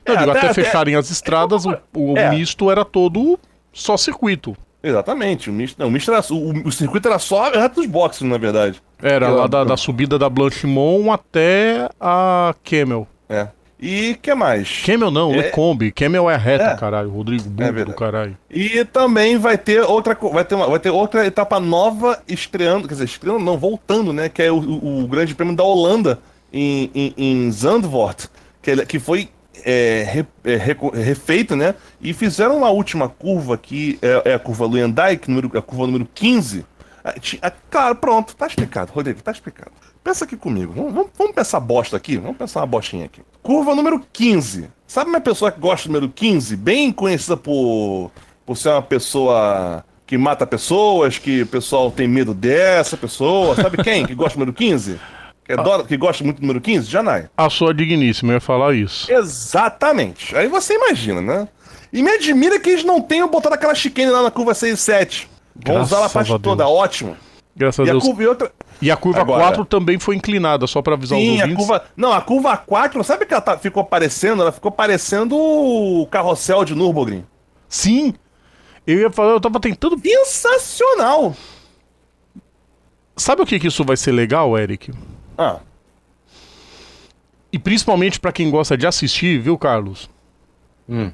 É, Não, digo, até, até, fecharem as estradas, o, o misto era todo só circuito. Exatamente. O, misto, não, o, misto era, o, o circuito era só reto dos boxes, na verdade. Era lá da, da, subida da Blanchimont até a Camel. É. E que mais? Camel não, é... Lecombe. Camel é reta, é. caralho. Rodrigo burro é do caralho. E também vai ter outra vai ter, uma, vai ter outra etapa nova estreando, quer dizer, estreando não, voltando, né? Que é o, o, o Grande Prêmio da Holanda em, em, em Zandvoort, que, que foi é, re, é, refeito, né? E fizeram uma última curva aqui, é, é a curva Luendijk, número, a curva número 15. Ah, ah, claro, pronto, tá explicado, Rodrigo, tá explicado. Pensa aqui comigo, vamos, vamos, vamos pensar bosta aqui, vamos pensar uma bostinha aqui. Curva número 15. Sabe uma pessoa que gosta do número 15? Bem conhecida por, por ser uma pessoa que mata pessoas, que o pessoal tem medo dessa pessoa. Sabe quem que gosta do número 15? Que, adora, que gosta muito do número 15? Janai. A sua digníssima ia falar isso. Exatamente. Aí você imagina, né? E me admira que eles não tenham botado aquela chicane lá na curva 6 e 7. Vão usar a parte toda, ótimo. Graças e a Deus. Curva e, outra... e a curva Agora, 4 também foi inclinada, só para avisar sim, os ouvintes. A curva... Não, a curva 4, sabe que ela tá... ficou parecendo? Ela ficou parecendo o carrossel de Nürburgring. Sim. Eu ia falar, eu tava tentando. Sensacional! Sabe o que, que isso vai ser legal, Eric? Ah. E principalmente para quem gosta de assistir, viu, Carlos? Hum.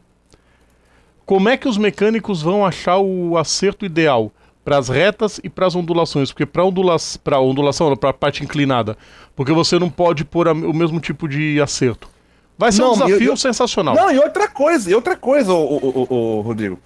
Como é que os mecânicos vão achar o acerto ideal para as retas e para as ondulações? Porque para ondula para ondulação, para a parte inclinada, porque você não pode pôr o mesmo tipo de acerto. Vai ser não, um desafio eu, eu, sensacional. Não, e outra coisa, e outra coisa, o, o, o, o Rodrigo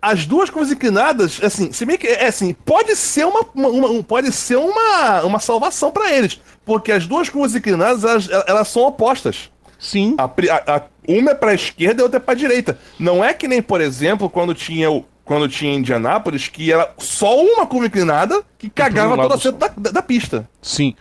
as duas curvas inclinadas, assim, se bem que é assim, pode ser uma, uma, uma pode ser uma, uma salvação para eles, porque as duas curvas inclinadas elas, elas são opostas. Sim. A, a, a, uma é para esquerda e a outra é para direita. Não é que nem, por exemplo, quando tinha o quando tinha Indianápolis, que era só uma curva inclinada que cagava toda a da, da, da, pista. Sim.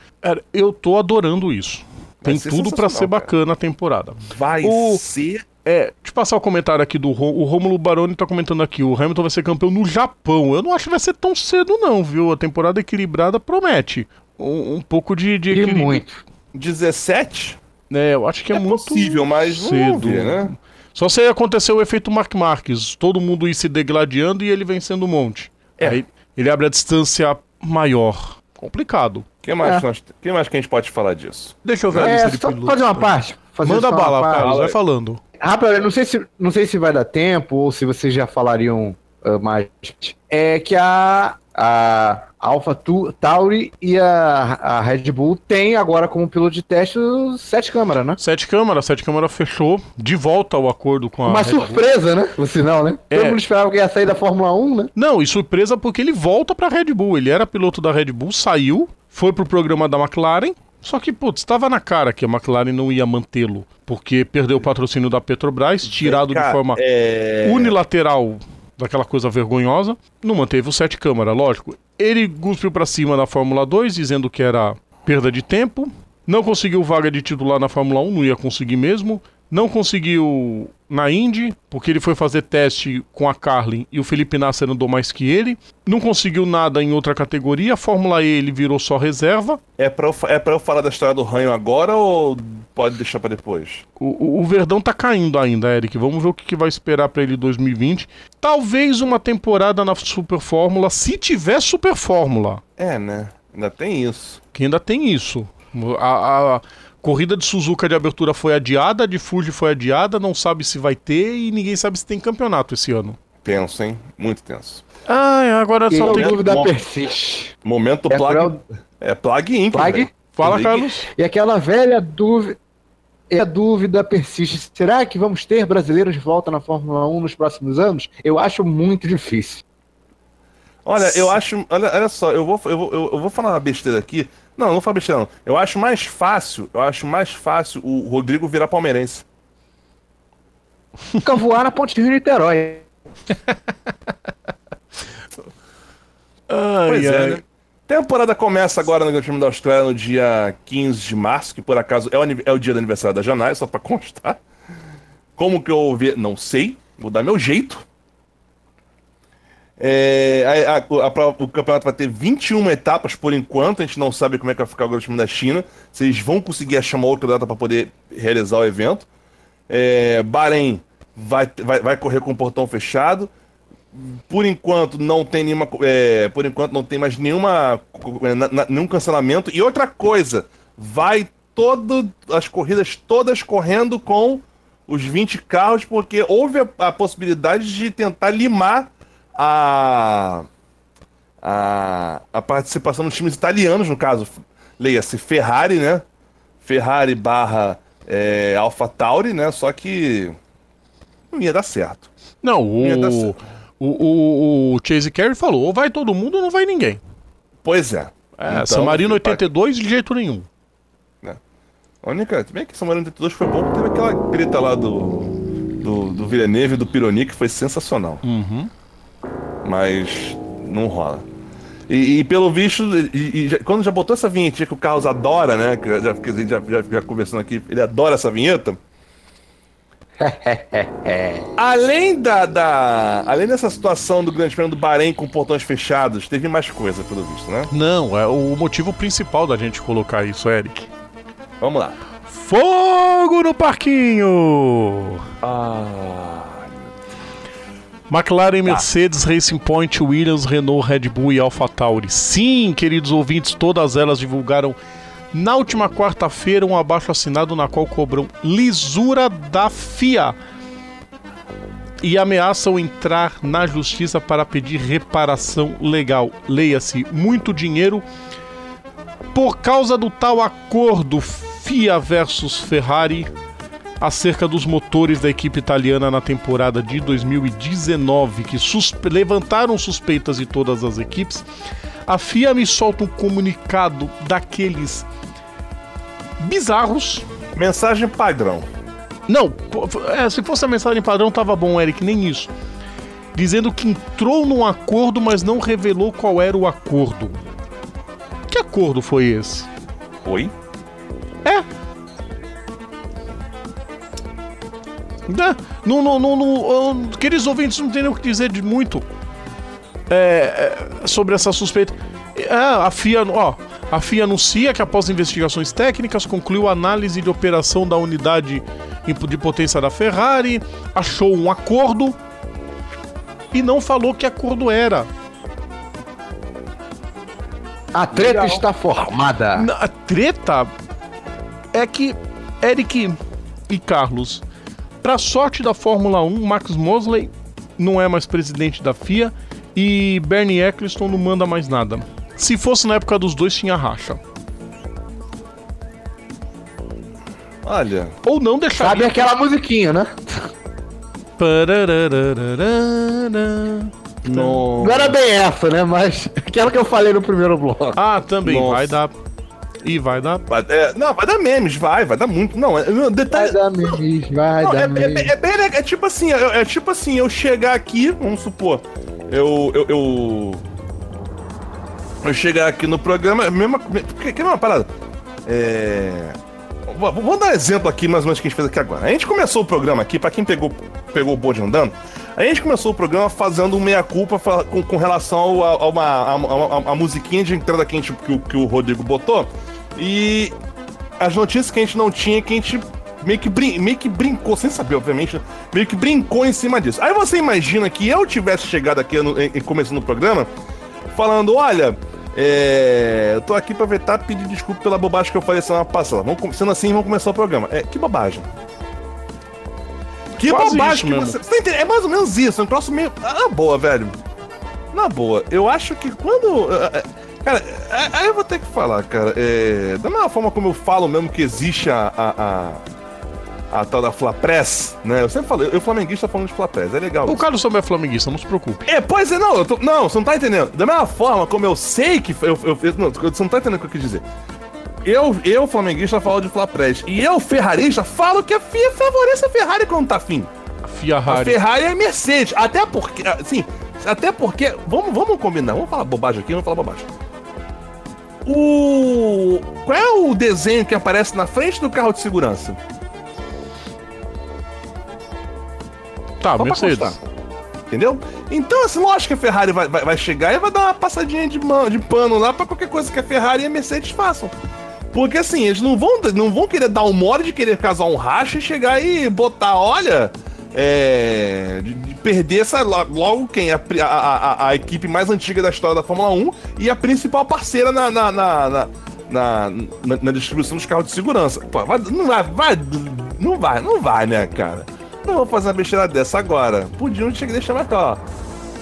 eu tô adorando isso. Tem tudo para ser bacana a temporada. Vai o... ser é, deixa eu passar o comentário aqui do o Rômulo Baroni tá comentando aqui, o Hamilton vai ser campeão no Japão. Eu não acho que vai ser tão cedo não, viu? A temporada equilibrada promete. Um, um pouco de, de equilíbrio. muito. 17? É, eu acho que é, é muito possível, mas cedo, ver, né? Só se acontecer o efeito Mark Marques, todo mundo ir se degladiando e ele vencendo um monte. É. Aí ele abre a distância maior. Complicado. Quem mais, é. nós, quem mais que a gente pode falar disso? Deixa eu ver é, a lista de Fazer uma parte. Fazer Manda bala, Carlos, vai falando. Rapaz, não sei se não sei se vai dar tempo ou se vocês já falariam uh, mais. É que a a Alpha Tauri e a, a Red Bull tem agora como piloto de teste sete câmaras, né? Sete câmaras, sete câmaras fechou de volta ao acordo com a. Uma Red surpresa, Bull. né? No sinal, né? É. Todo mundo esperava que ia sair da Fórmula 1, né? Não, e surpresa porque ele volta pra Red Bull. Ele era piloto da Red Bull, saiu, foi pro programa da McLaren, só que, putz, estava na cara que a McLaren não ia mantê-lo, porque perdeu o patrocínio da Petrobras, tirado de forma é... unilateral daquela coisa vergonhosa, não manteve o sete câmara, lógico. Ele cuspiu para cima na Fórmula 2, dizendo que era perda de tempo, não conseguiu vaga de titular na Fórmula 1, não ia conseguir mesmo, não conseguiu na Indy, porque ele foi fazer teste com a Carlin e o Felipe Nasser andou mais que ele. Não conseguiu nada em outra categoria. A Fórmula E ele virou só reserva. É pra eu, é pra eu falar da história do Ranho agora ou pode deixar para depois? O, o, o, Verdão tá caindo ainda, Eric. Vamos ver o que, que vai esperar para ele em 2020. Talvez uma temporada na Super Fórmula, se tiver Super Fórmula. É, né? Ainda tem isso. Que ainda tem isso. A, a, corrida de Suzuka de abertura foi adiada, a de Fuji foi adiada, não sabe se vai ter e ninguém sabe se tem campeonato esse ano. Tenso, hein? Muito tenso. Ah, agora e só tem dúvida persiste. Momento é plug. É plug in. Plug? Fala, Carlos. E aquela velha dúvida. E a dúvida persiste. Será que vamos ter brasileiros de volta na Fórmula 1 nos próximos anos? Eu acho muito difícil. Olha, eu acho. Olha, olha só, eu vou, eu, vou, eu vou falar uma besteira aqui. Não, não vou falar besteira, não. Eu acho mais fácil, eu acho mais fácil o Rodrigo virar palmeirense. Fica voar na Ponte Rio Niterói. ai, pois é, ai. é, né? Temporada começa agora no Grande Prêmio da Austrália no dia 15 de março, que por acaso é o, é o dia do aniversário da Janai, só pra constar. Como que eu ouvi? Não sei, vou dar meu jeito. É, a, a, a, o campeonato vai ter 21 etapas por enquanto, a gente não sabe como é que vai ficar o Grande Prêmio da China, eles vão conseguir achar uma outra data para poder realizar o evento. É, Bahrein vai, vai, vai correr com o portão fechado. Por enquanto não tem nenhuma. É, por enquanto não tem mais nenhuma. Na, na, nenhum cancelamento. E outra coisa, vai todo, as corridas todas correndo com os 20 carros, porque houve a, a possibilidade de tentar limar a, a, a participação dos times italianos, no caso, leia-se Ferrari, né? Ferrari barra é, Alpha Tauri, né? Só que não ia dar certo. Não, o, o, o, o, Chase Carey falou: ou vai todo mundo ou não vai ninguém. Pois é. é então, San Marino 82 de jeito nenhum. É. A única. Bem que San Marino 82 foi bom porque teve aquela treta lá do, do, do Villeneuve e do Pironi que foi sensacional. Uhum. Mas não rola. E, e, pelo visto, e, e já, quando já botou essa vinheta que o Carlos adora, né? Que já, que gente já, já, já conversando aqui, ele adora essa vinheta. além da, da, além dessa situação do Grande Prêmio do Bahrein com portões fechados, teve mais coisa, pelo visto, né? Não, é o motivo principal da gente colocar isso, Eric. Vamos lá. Fogo no parquinho! Ah. McLaren, tá. Mercedes, Racing Point, Williams, Renault, Red Bull e AlphaTauri. Sim, queridos ouvintes, todas elas divulgaram na última quarta-feira um abaixo assinado na qual cobram lisura da FIA e ameaçam entrar na justiça para pedir reparação legal. Leia-se muito dinheiro por causa do tal acordo FIA versus Ferrari acerca dos motores da equipe italiana na temporada de 2019, que suspe levantaram suspeitas de todas as equipes. A FIA me solta um comunicado daqueles bizarros. Mensagem padrão. Não, é, se fosse a mensagem padrão tava bom, Eric, nem isso. Dizendo que entrou num acordo, mas não revelou qual era o acordo. Que acordo foi esse? Oi? É, Não, não, não, não, queridos ouvintes, não tem nem o que dizer de muito é, é, sobre essa suspeita. É, a FIA, ó, a FIA anuncia que após investigações técnicas concluiu a análise de operação da unidade de potência da Ferrari, achou um acordo e não falou que acordo era. A treta Legal. está formada. A treta é que Eric e Carlos para sorte da Fórmula 1, Max Mosley não é mais presidente da FIA e Bernie Eccleston não manda mais nada. Se fosse na época dos dois, tinha racha. Olha. Ou não deixar. Sabe aquela musiquinha, né? Não... não era bem essa, né? Mas aquela que eu falei no primeiro bloco. Ah, também Nossa. vai dar. E vai dar. Vai, é, não, vai dar memes, vai, vai dar muito. Não, é, detalhe... Vai dar memes, vai não, dar é, memes. É, é, bem É tipo assim, é, é, tipo assim, eu chegar aqui, vamos supor, eu. eu, eu... eu chegar aqui no programa, mesma. Que, que é uma parada? É. vou dar um exemplo aqui, mais ou menos, que a gente fez aqui agora. A gente começou o programa aqui, pra quem pegou, pegou o bonde andando, a gente começou o programa fazendo um meia-culpa com, com relação a, a uma a, a, a, musiquinha de entrada que, a gente, que, que o Rodrigo botou. E as notícias que a gente não tinha, que a gente meio que, brin meio que brincou, sem saber, obviamente, meio que brincou em cima disso. Aí você imagina que eu tivesse chegado aqui no, em, começando o programa, falando: olha, é, eu tô aqui pra vetar pedir desculpa pela bobagem que eu falei semana passada. Vamos, sendo assim, vamos começar o programa. É, que bobagem. Que Quase bobagem que você. você tá é mais ou menos isso, é um troço meio. Ah, na boa, velho. Na boa, eu acho que quando. É, é, cara, aí eu vou ter que falar, cara. É, da mesma forma como eu falo mesmo que existe a, a, a a tal da Flapress, né? Eu sempre falei, eu flamenguista falando de Flapress, é legal. O Carlos também é flamenguista, não se preocupe. É, pois é, não, tô, não, você não tá entendendo. Da mesma forma como eu sei que. Eu, eu, eu, não, você não tá entendendo o que eu quis dizer. Eu, eu, flamenguista, falo de Flapress. E eu, ferrarista, falo que a FIA favorece a Ferrari quando tá afim. A Ferrari. A Ferrari é Mercedes. Até porque, assim, até porque. Vamos, vamos combinar, vamos falar bobagem aqui, vamos falar bobagem. O. Qual é o desenho que aparece na frente do carro de segurança? Tá, Só Mercedes. Entendeu? Então, assim, lógico que a Ferrari vai, vai, vai, chegar e vai dar uma passadinha de, man, de pano lá pra qualquer coisa que a Ferrari e a Mercedes façam. Porque assim, eles não vão, não vão querer dar um mole de querer casar um racha e chegar e botar, olha, é, essa, logo quem? A, a, a, equipe mais antiga da história da Fórmula 1 e a principal parceira na, na, na, na, na, distribuição dos carros de segurança. Pô, vai, não vai, vai, não vai, não vai, né, cara? Não vou fazer uma besteira dessa agora. Podiam chegar deixar mais ó.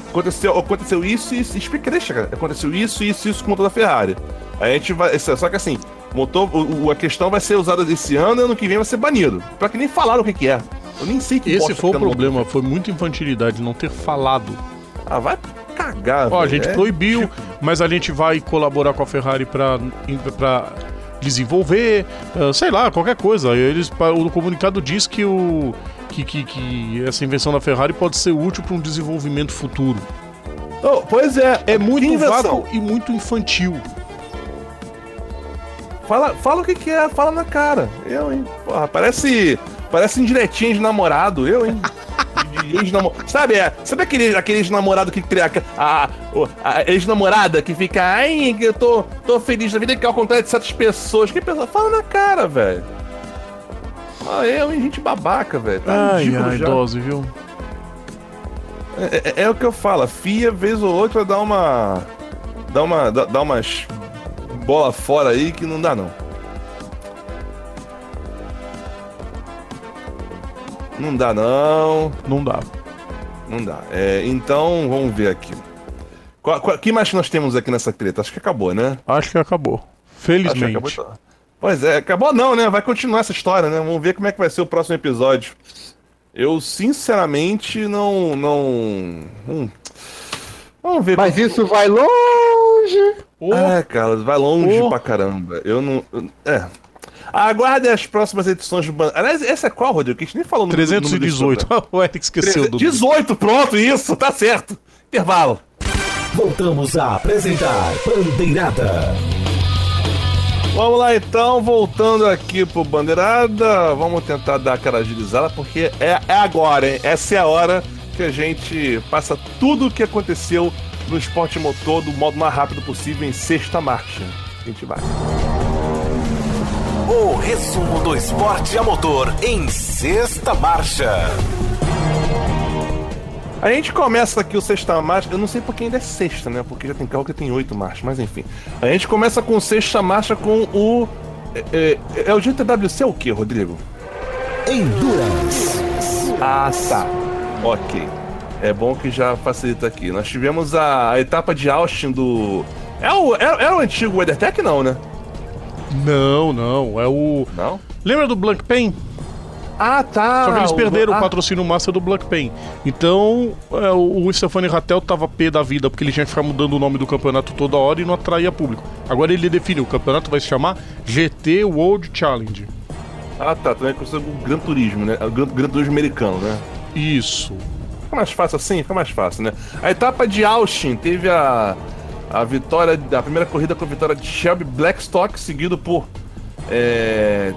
Aconteceu, aconteceu isso e isso. Explica, deixa, Aconteceu isso, isso, isso com o motor da Ferrari. a gente vai. Só que assim, motor, o, a questão vai ser usada esse ano e ano que vem vai ser banido. Pra que nem falaram o que, que é. Eu nem sei que Esse foi o problema, foi muita infantilidade não ter falado. Ah, vai cagar, Ó, a gente é, proibiu, tipo... mas a gente vai colaborar com a Ferrari pra, pra desenvolver, uh, sei lá, qualquer coisa. Eles, o comunicado diz que o que, que, que essa invenção da Ferrari pode ser útil para um desenvolvimento futuro. Oh, pois é, é muito vago e muito infantil. Fala, fala o que, que é, fala na cara. Eu, hein? Porra, parece. Parece indiretinha de namorado, eu, hein? Sabe, é, sabe aquele, aquele ex-namorado que cria a, a, a ex-namorada que fica, ai, eu tô, tô feliz da vida que ao contrário de certas pessoas. Que pessoa? Fala na cara, velho. Ah, é, é gente babaca, velho. Tá ai, ai, já. dose, viu? É, é, é, o que eu falo, a FIA, vez ou outra, dá uma. dá uma. dá, dá umas bola fora aí que não dá, não. Não dá, não. Não dá. Não dá. É, então, vamos ver aqui. O que mais nós temos aqui nessa treta? Acho que acabou, né? Acho que acabou. Felizmente. Acabou, então. Pois é, acabou não, né? Vai continuar essa história, né? Vamos ver como é que vai ser o próximo episódio. Eu, sinceramente, não. não. Hum. Vamos ver. Mas como... isso vai longe! Oh. É, cara, vai longe oh. pra caramba. Eu não. É. Aguarde as próximas edições do Aliás, essa é qual, Rodrigo? Que a gente nem falou no 318. o Eric esqueceu do. 18, pronto, isso, tá certo. Intervalo. Voltamos a apresentar Bandeirada. Vamos lá então, voltando aqui pro Bandeirada, vamos tentar dar aquela agilizada, porque é, é agora, hein? Essa é a hora que a gente passa tudo o que aconteceu no esporte motor do modo mais rápido possível em sexta marcha. A gente vai. O resumo do esporte a motor em sexta marcha. A gente começa aqui o sexta marcha, eu não sei porque ainda é sexta, né? Porque já tem carro que tem oito marchas, mas enfim. A gente começa com sexta marcha com o. É, é, é o GTWC o que, Rodrigo? Endurance. Ah, tá. Ok. É bom que já facilita aqui. Nós tivemos a, a etapa de Austin do. É o, é, é o antigo WeatherTech, não, né? Não, não. É o. Não? Lembra do Blank Pain? Ah, tá. Só que eles perderam o, ah. o patrocínio master do Black Pain. Então, é, o, o Stefani Rattel tava pé da vida, porque ele tinha que ficar mudando o nome do campeonato toda hora e não atraía público. Agora ele define, o campeonato vai se chamar GT World Challenge. Ah, tá. Também é o Gran Turismo, né? O Gran, Gran Turismo americano, né? Isso. Fica mais fácil assim? Fica mais fácil, né? A etapa de Austin teve a, a vitória, a primeira corrida com a vitória de Shelby Blackstock, seguido por é,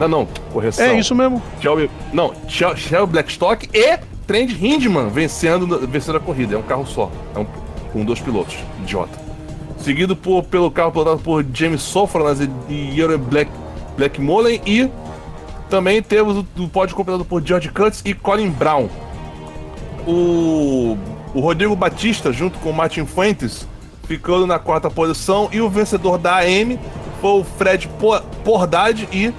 Não, não, correção. É isso mesmo. Shelby, não, Shelby Blackstock e Trent Hindman vencendo, vencendo a corrida. É um carro só. É um, com dois pilotos. Idiota. Seguido por, pelo carro pilotado por James Sofranas e Yuri Black, Blackmullen. E também temos o, o pódio completado por George Curtis e Colin Brown. O, o Rodrigo Batista, junto com o Martin Fuentes, ficando na quarta posição. E o vencedor da AM foi o Fred Pordade e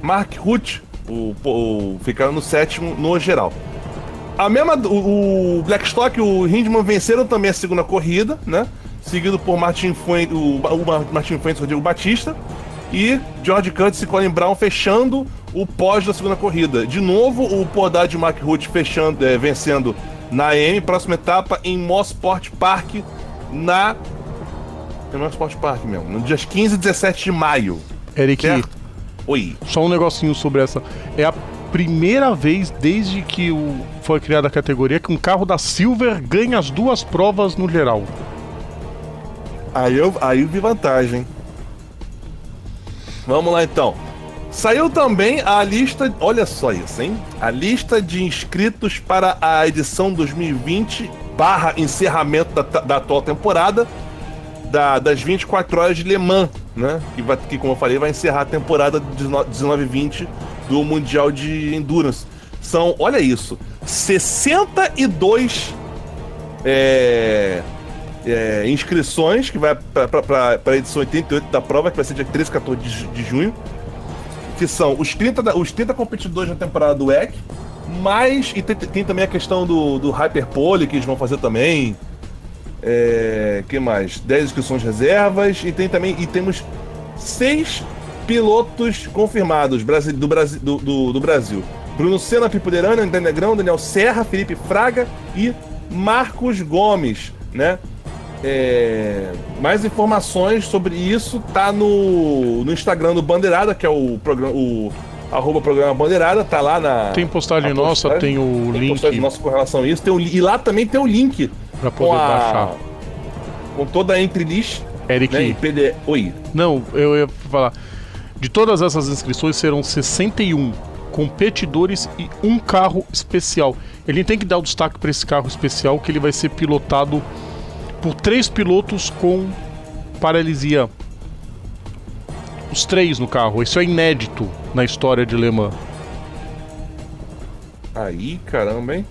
Mark Ruth, o, o, no sétimo no geral. A mesma, o, o Blackstock e o Hindman venceram também a segunda corrida, né? Seguido por Martin Fuentes, o, o Martin Fuentes Rodrigo Batista e George Curtis e Colin Brown fechando o pós da segunda corrida. De novo, o Pordade e Mark Ruth fechando, é, vencendo na AM, próxima etapa em Mossport Park na é no Sport Park mesmo, no dias 15 e 17 de maio. Eric, certo? Oi. Só um negocinho sobre essa. É a primeira vez desde que o, foi criada a categoria que um carro da Silver ganha as duas provas no geral. Aí eu, aí eu vi vantagem. Vamos lá então. Saiu também a lista, olha só isso, hein? A lista de inscritos para a edição 2020 barra encerramento da, da atual temporada da, das 24 horas de Le Mans, né? Que, vai, que, como eu falei, vai encerrar a temporada 19-20 do Mundial de Endurance. São, olha isso, 62 é, é, inscrições que vai para a edição 88 da prova, que vai ser dia 13 e 14 de, de, junho. Que são os 30, os 30 competidores na temporada do EC, mas. E tem, tem também a questão do, do Hyperpole que eles vão fazer também. É, que mais? 10 inscrições reservas e tem também e temos seis pilotos confirmados do, Brasil, do, do, do Brasil. Bruno Senna, Pipo Derano, André Negrão, Daniel Serra, Felipe Fraga e Marcos Gomes, né? É, mais informações sobre isso tá no, no Instagram do Bandeirada, que é o programa, o arroba programa Bandeirada, tá lá na. Tem postagem nossa, tem o tem link. Postagem nossa com relação a isso. Tem o, e lá também tem o link Pra poder com a, baixar. Com toda a entrelist. Eric. Né, PD... Oi. Não, eu ia falar. De todas essas inscrições serão 61 competidores e um carro especial. Ele tem que dar o destaque para esse carro especial que ele vai ser pilotado por três pilotos com paralisia. Os três no carro. Isso é inédito na história de Le Mans. Aí, caramba, hein?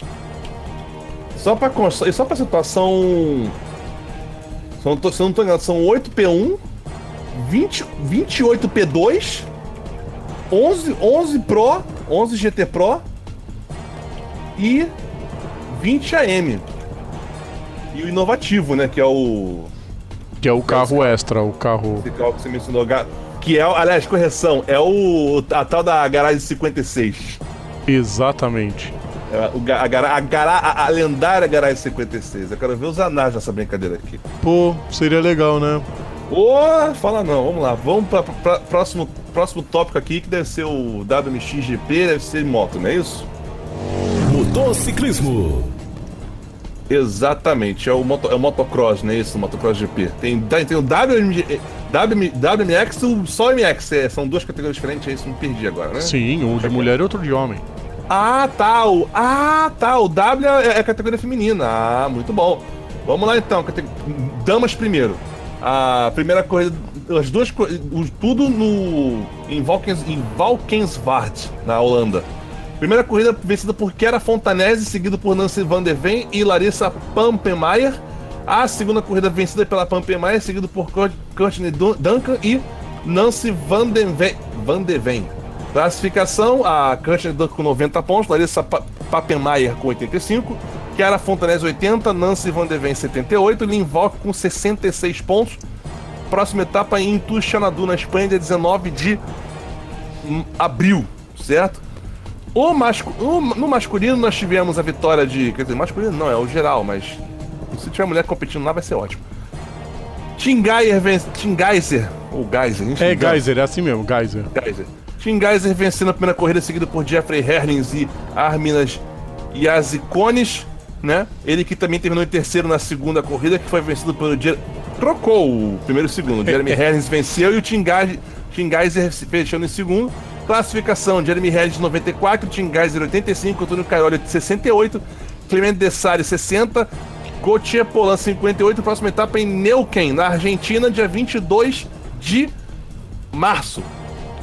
Só pra constar, só pra situação. São, se eu não tô enganado, são 8 P1, 20, 28 P2, 11, 11 Pro, 11 GT Pro e 20 AM. E o inovativo, né? Que é o. Que é o carro extra, o carro. Esse carro que você mencionou. Que é, aliás, correção, é o. a tal da garagem 56. Exatamente. É, a, a, a, a, lendária Garage 56. Eu quero ver os anais nessa brincadeira aqui. Pô, seria legal, né? Ô, fala não, vamos lá. Vamos para próximo, próximo tópico aqui, que deve ser o WMXGP, deve ser moto, não é isso? Motociclismo. Exatamente, é o, moto, é o motocross, não é isso? O motocross GP. Tem, tem o WMG, WM, WMX e o só MX. É, são duas categorias diferentes, é isso? Não perdi agora, né? Sim, um de mulher e outro de homem. Ah, tá. O, ah, tá. O W é, é categoria feminina. Ah, muito bom. Vamos lá então. Damas primeiro. A primeira corrida. As duas Tudo no. Em Valkensvaart, na Holanda. Primeira corrida vencida por Kera Fontanese, seguido por Nancy Van der Ven e Larissa Pampemeyer. A segunda corrida vencida pela Pampemeyer, seguido por Courtney Duncan e Nancy Van der Ven. Van der Ven. Classificação: a Kirchner com 90 pontos, Larissa Papenmaier com 85, Chiara Fontanese 80, Nancy Van de Ven 78, Lin Volk com 66 pontos. Próxima etapa em Tuxanadu, na Espanha, dia 19 de abril, certo? O mascu o, no masculino nós tivemos a vitória de. Quer dizer, masculino não, é o geral, mas se tiver mulher competindo lá vai ser ótimo. Tim Geiser vence. Tim Geiser, ou Geiser, É Geiser, é assim mesmo, Geiser. Geiser Tim Geiser vencendo a primeira corrida, seguido por Jeffrey Herlings e Arminas Yazicones, né? Ele que também terminou em terceiro na segunda corrida, que foi vencido pelo... Jer trocou o primeiro e o segundo. Jeremy Herlings venceu e o Tim, Geiser, Tim Geiser fechando em segundo. Classificação: Jeremy Harris 94, Tim Geiser 85, Antônio Caioli 68, Clemente Dessari 60, Gautier Polan 58. Próxima etapa em Neuquén, na Argentina, dia 22 de março.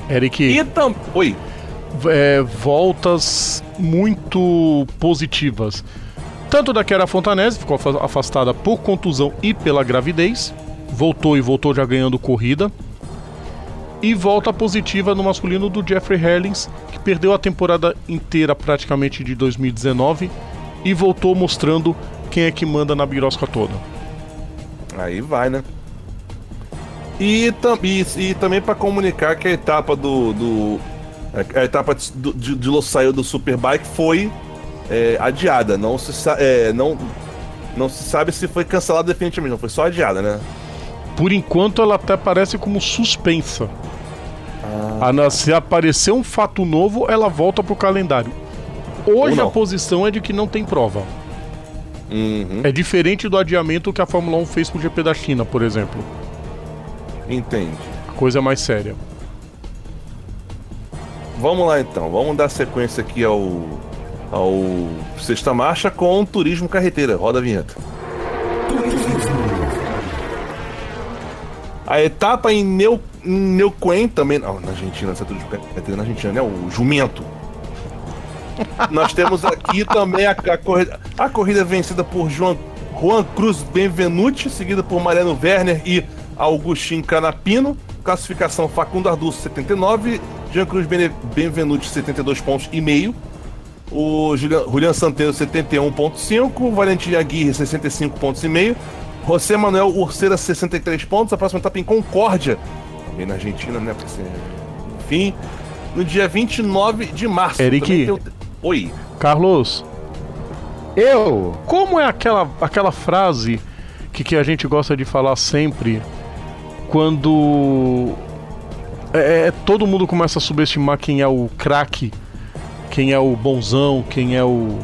Eric. E tam... Oi. É, voltas muito positivas. Tanto da Chiara Fontanese, ficou afastada por contusão e pela gravidez. Voltou e voltou já ganhando corrida. E volta positiva no masculino do Jeffrey Herlings, que perdeu a temporada inteira praticamente de 2019 e voltou mostrando quem é que manda na birosca toda. Aí vai, né? E, e, e também para comunicar que a etapa do. do a etapa de, de, de Losail do Superbike foi é, adiada. Não se, é, não, não se sabe se foi cancelada definitivamente, não foi só adiada, né? Por enquanto ela até parece como suspensa. Ah. Se aparecer um fato novo, ela volta pro calendário. Hoje a posição é de que não tem prova. Uhum. É diferente do adiamento que a Fórmula 1 fez com o GP da China, por exemplo. Entende. Coisa mais séria. Vamos lá então, vamos dar sequência aqui ao, ao Sexta Marcha com Turismo Carreteira. Roda a vinheta. A etapa em Neu, Neuquén também. Não, na Argentina, essa turismo carreteira na Argentina, né? O jumento. Nós temos aqui também a, a, corrida, a corrida vencida por João, Juan Cruz Benvenuti, seguida por Mariano Werner e Augustin Canapino. Classificação Facundo Arduço 79, Jean Cruz Benvenuti 72 pontos e meio. O Julian Santeiro 71.5, Valentim Aguirre 65 pontos e meio. José Manuel Urceira 63 pontos. A próxima etapa em Concórdia, também na Argentina, né? Enfim, no dia 29 de março. Eric. Oi. Carlos. Eu. Como é aquela, aquela frase que, que a gente gosta de falar sempre quando é, é, todo mundo começa a subestimar quem é o craque, quem é o bonzão, quem é o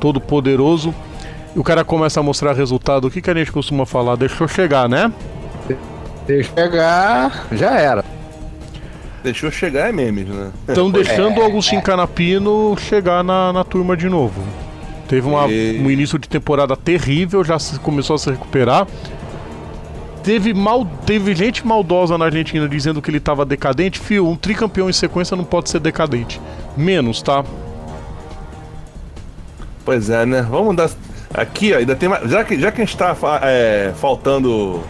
todo poderoso, e o cara começa a mostrar resultado, o que, que a gente costuma falar? Deixou chegar, né? Deixou chegar, já era. Deixou chegar é memes, né? Estão deixando o Agostinho Canapino chegar na, na turma de novo. Teve uma, e... um início de temporada terrível, já se, começou a se recuperar. Teve, mal, teve gente maldosa na Argentina dizendo que ele estava decadente. Fio, um tricampeão em sequência não pode ser decadente. Menos, tá? Pois é, né? Vamos dar. Aqui, ó, ainda tem mais. Já que, já que a gente tá é, faltando.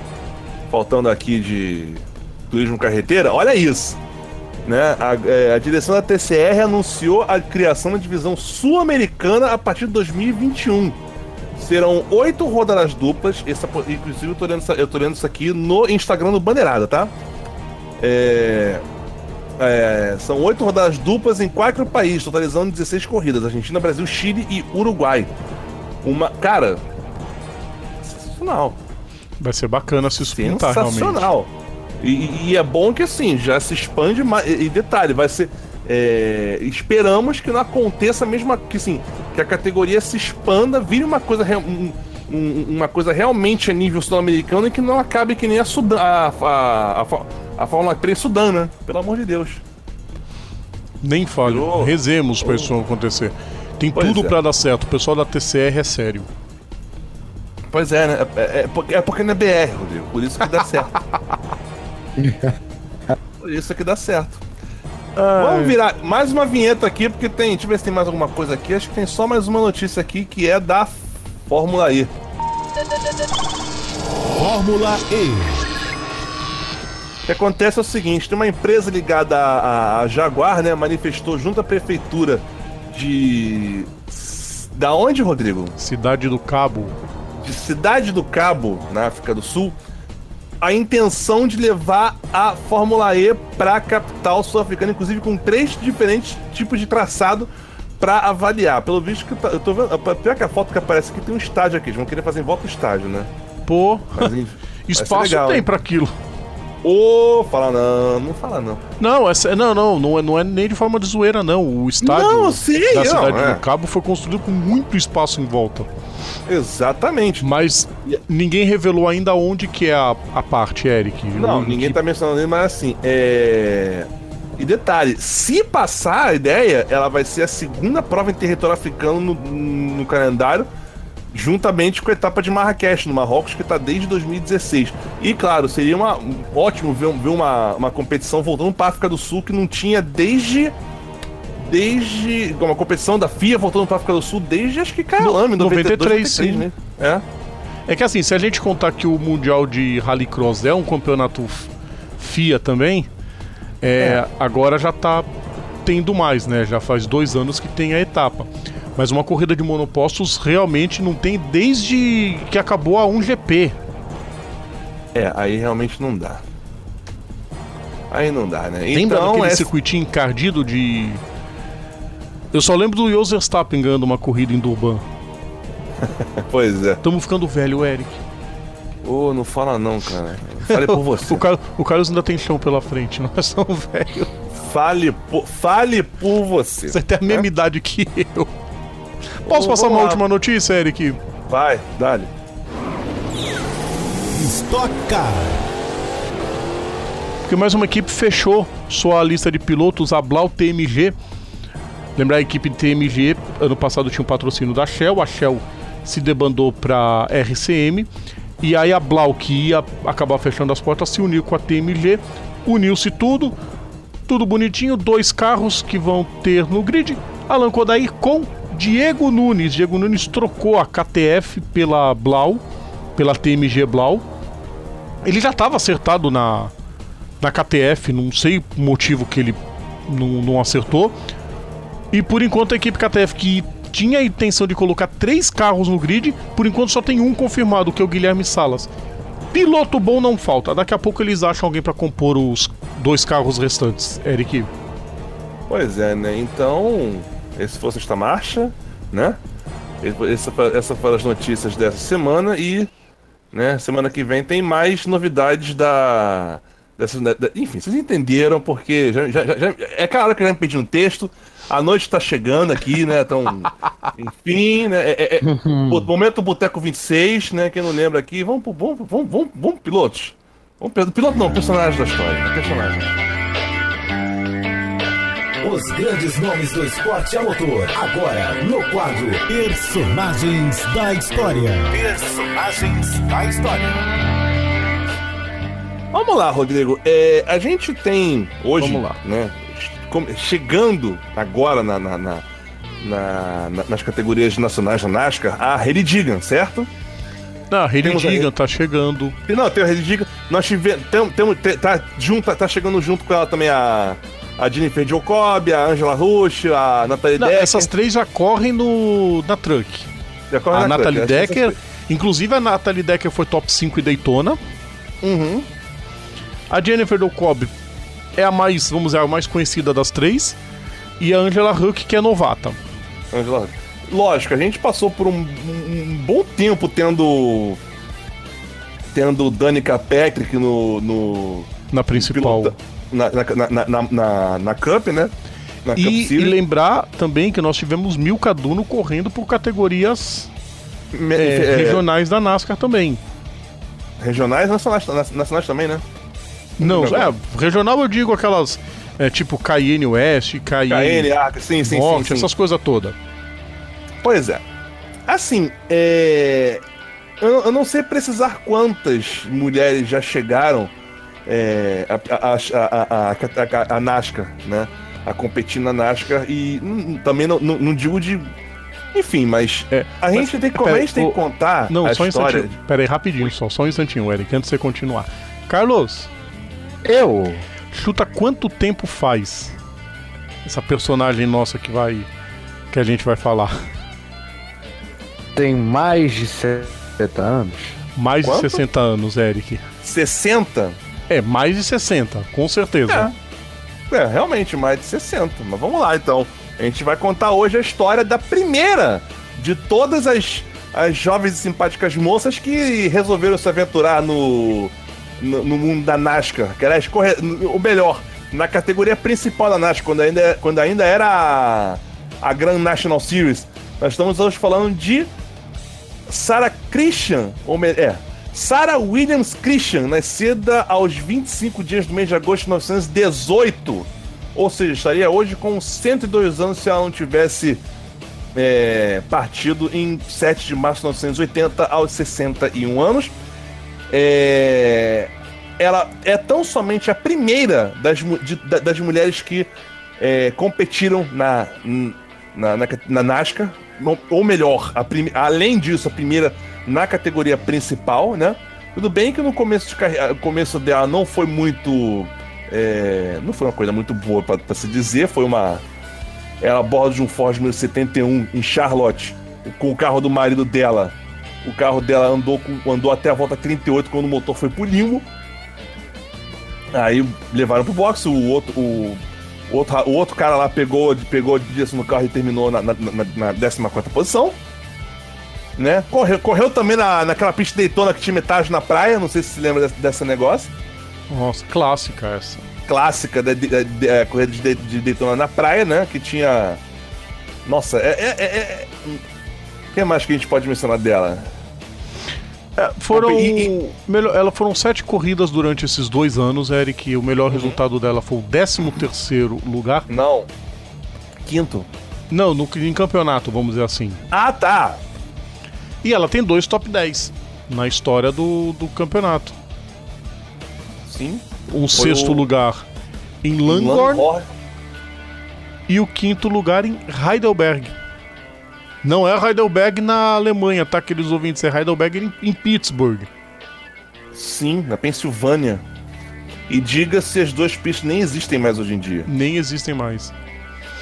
Faltando aqui de turismo carreteira, olha isso. Né? A, é, a, direção da TCR anunciou a criação da divisão sul-americana a partir de 2021. Serão oito rodadas duplas. Essa, inclusive, eu tô, lendo, eu tô lendo isso aqui no Instagram do Bandeirada, tá? É, é, são oito rodadas duplas em quatro países, totalizando 16 corridas: Argentina, Brasil, Chile e Uruguai. Uma. Cara. Sensacional. Vai ser bacana se isso pintar, Sensacional. Realmente. E, e, é bom que assim, já se expande mais. E, detalhe, vai ser. É, esperamos que não aconteça a mesma. Que assim, que a categoria se expanda, vire uma coisa. Um, um, uma coisa realmente a nível sul-americano e que não acabe que nem a Sudan. A, a, a, a Fórmula 3 Sudana, né? pelo amor de Deus. Nem fale. Rezemos pra isso acontecer. Tem pois tudo é. para dar certo. O pessoal da TCR é sério. Pois é, né? É, é, é porque não é BR, Rodrigo. Por isso que dá certo. Por isso que dá certo. Ai. Vamos virar mais uma vinheta aqui, porque tem. Deixa eu ver se tem mais alguma coisa aqui. Acho que tem só mais uma notícia aqui que é da Fórmula E. Fórmula E. O que acontece é o seguinte: tem uma empresa ligada à, Jaguar, né? Manifestou junto à prefeitura de. Da onde, Rodrigo? Cidade do Cabo. De Cidade do Cabo, na África do Sul a intenção de levar a Fórmula E para a capital sul-africana, inclusive com três diferentes tipos de traçado para avaliar. Pelo visto que tá, eu tô vendo, pior que a foto que aparece aqui tem um estádio aqui, eles vão querer fazer em volta do estádio, né? Pô, Mas, espaço tem para aquilo. Ô, oh, fala não, não fala não. Não, essa, não, não, não é, não é nem de forma de zoeira, não. O estádio não, sim, da cidade não, é. do Cabo foi construído com muito espaço em volta. Exatamente. Mas ninguém revelou ainda onde que é a, a parte, Eric. Não, o, ninguém que... tá mencionando, mas assim, é. E detalhe, se passar a ideia, ela vai ser a segunda prova em território africano no, no calendário, juntamente com a etapa de Marrakech, no Marrocos, que está desde 2016. E claro, seria uma, ótimo ver, ver uma, uma competição voltando para a África do Sul que não tinha desde. Desde. Uma competição da FIA voltando para a África do Sul desde acho que Kyalami, 93, 93 né? É. É que assim, se a gente contar que o Mundial de Rallycross é um campeonato FIA também, é, é. agora já tá tendo mais, né? Já faz dois anos que tem a etapa. Mas uma corrida de monopostos realmente não tem desde que acabou a 1GP. É, aí realmente não dá. Aí não dá, né? Lembra então, daquele essa... circuitinho encardido de. Eu só lembro do Jos Verstappen ganhando uma corrida em Durban. pois é. Tamo ficando velho, Eric. Ô, oh, não fala não, cara. Fale por você. o, Carlos, o Carlos ainda tem chão pela frente, nós somos velhos. Fale por, fale por você. Você tem a mesma é? idade que eu. Posso passar uma lá. última notícia, Eric? Vai, dale. Estoca! Porque mais uma equipe fechou sua lista de pilotos, a Blau TMG. Lembrar a equipe TMG, ano passado tinha um patrocínio da Shell, a Shell se debandou para RCM. E aí a Blau, que ia acabar fechando as portas, se uniu com a TMG, uniu-se tudo, tudo bonitinho, dois carros que vão ter no grid, Alan Kodair com Diego Nunes. Diego Nunes trocou a KTF pela Blau, pela TMG Blau. Ele já estava acertado na, na KTF, não sei o motivo que ele não, não acertou. E por enquanto a equipe KTF que tinha a intenção de colocar três carros no grid, por enquanto só tem um confirmado, que é o Guilherme Salas. Piloto bom não falta. Daqui a pouco eles acham alguém para compor os dois carros restantes, Eric. Pois é, né? Então, esse fosse esta marcha, né? Essa, essa foram as notícias dessa semana e, né? Semana que vem tem mais novidades da, dessa, da, enfim, vocês entenderam porque já, já, já, é claro que já me pedi um texto. A noite tá chegando aqui, né? Então, enfim, né? É, é, é, momento Boteco 26, né? Quem não lembra aqui, vamos pro, vamos, vamos, vamos, vamos pilotos. Vamos, piloto não, personagem da história. Personagem. Os grandes nomes do esporte a motor. Agora, no quadro Personagens da História. Personagens da História. Vamos lá, Rodrigo. É, a gente tem hoje, Vamos lá. né? chegando agora na, na, na, na, nas categorias nacionais da NASCAR, a Haley Digan, certo? Não, a Haley Digan tá chegando. Não, tem a Haley Digan. Nós tivemos. Tem, tem, tá, junto, tá chegando junto com ela também a. A Jennifer Jacob, a Angela Rush, a Natalie Não, Decker. Essas três já correm no, na Truck. Já correm a na Natalie truck, Decker. Inclusive a Natalie Decker foi top 5 em Daytona. Uhum. A Jennifer Jacob é a mais, vamos dizer, a mais conhecida das três. E a Angela Huck, que é novata. Angela Huck. Lógico, a gente passou por um, um bom tempo tendo. Tendo Danica Patrick no. no na principal. Na, na, na, na, na Cup, né? Na e, e, lembrar também que nós tivemos Mil Caduno correndo por categorias Me, é, é, regionais da NASCAR também. Regionais nacionais, nacionais também, né? Não, é, regional eu digo aquelas. É, tipo Cayenne West, Cayenne. Cayenne, ah, sim, sim, Norte, sim, sim. essas coisas todas. Pois é. Assim, é. Eu, eu, não sei precisar quantas mulheres já chegaram é, a, a, a, a, NASCAR, né? A competir na NASCAR e hum, também não, não, não, digo de. Enfim, mas é, a gente, tem, como a gente tem que contar. Não, a só um história. instantinho. Pera aí, rapidinho, só, só um instantinho, Eric, antes de você continuar. Carlos, eu? Chuta quanto tempo faz essa personagem nossa que vai. que a gente vai falar? Tem mais de 60 anos. Mais Quanto? de 60 anos, Eric. 60? É, mais de 60, com certeza. É. é, realmente, mais de 60. Mas vamos lá então. A gente vai contar hoje a história da primeira de todas as, as jovens e simpáticas moças que resolveram se aventurar no no, no mundo da NASCAR, que era escorre... o melhor, na categoria principal da NASCAR, quando ainda, quando ainda era a, a Grand National Series. Nós estamos hoje falando de Sarah Christian, ou é, Sarah Williams Christian, nascida aos 25 dias do mês de agosto de 1918. Ou seja, estaria hoje com 102 anos se ela não tivesse é, partido em 7 de março de 1980 aos 61 anos. É, ela é tão somente a primeira das, de, das mulheres que é, competiram na, na, na, na NASCAR, ou melhor, a além disso, a primeira na categoria principal, né? Tudo bem que no começo, de carreira, começo dela não foi muito. É, não foi uma coisa muito boa para se dizer, foi uma. Ela a de um Ford 71 em Charlotte, com o carro do marido dela. O carro dela andou, com, andou até a volta 38 quando o motor foi pro limbo. Aí levaram pro box, o outro, o, outro, o outro cara lá pegou, pegou direção no carro e terminou na, na, na, na 14 posição. Né? Correu, correu também na, naquela pista de Daytona que tinha metade na praia, não sei se você lembra desse, desse negócio. Nossa, clássica essa. Clássica da de, é, corrida de, de Daytona na praia, né? Que tinha. Nossa, é. é, é, é... O que mais que a gente pode mencionar dela? É, foram. E, e... Melhor, ela foram sete corridas durante esses dois anos, Eric. O melhor uhum. resultado dela foi o 13 terceiro lugar. Não. Quinto. Não, no, em campeonato, vamos dizer assim. Ah, tá. E ela tem dois top 10 na história do, do campeonato. Sim. Um sexto o... lugar em Langorn, Langorn e o quinto lugar em Heidelberg. Não é Heidelberg na Alemanha, tá, aqueles ouvintes? É Heidelberg em, em Pittsburgh. Sim, na Pensilvânia. E diga-se, as duas pistas nem existem mais hoje em dia. Nem existem mais.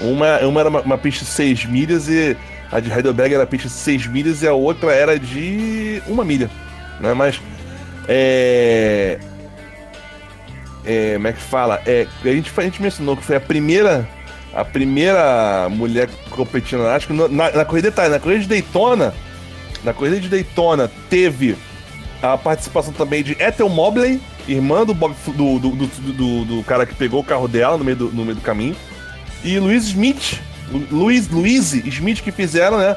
Uma, uma era uma, uma pista de 6 milhas e a de Heidelberg era pista de 6 milhas e a outra era de uma milha. Né? Mas. É. É, como é que fala? É, a, gente, a gente mencionou que foi a primeira a primeira mulher competindo na NASCAR. Na, na corrida detalhe, na corrida de Daytona, na corrida de Daytona teve a participação também de Ethel Mobley, irmã do, Bob, do, do, do, do, cara que pegou o carro dela no meio do, no meio do caminho, e Luiz Smith, Luiz, Luiz Smith que fizeram, né?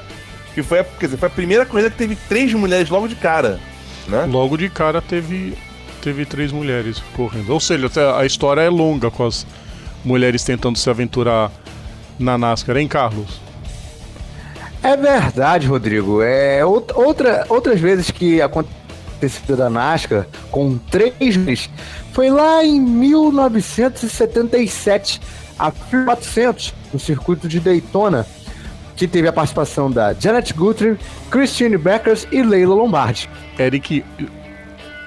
Que foi, a, quer dizer, foi a primeira corrida que teve três mulheres logo de cara, né? Logo de cara teve teve três mulheres correndo. Ou seja, a história é longa com as mulheres tentando se aventurar na NASCAR, hein, Carlos? É verdade, Rodrigo. É outra, outras vezes que aconteceu da NASCAR com três vezes foi lá em 1977, a 400 no circuito de Daytona, que teve a participação da Janet Guthrie, Christine Beckers e Leila Lombardi. Eric,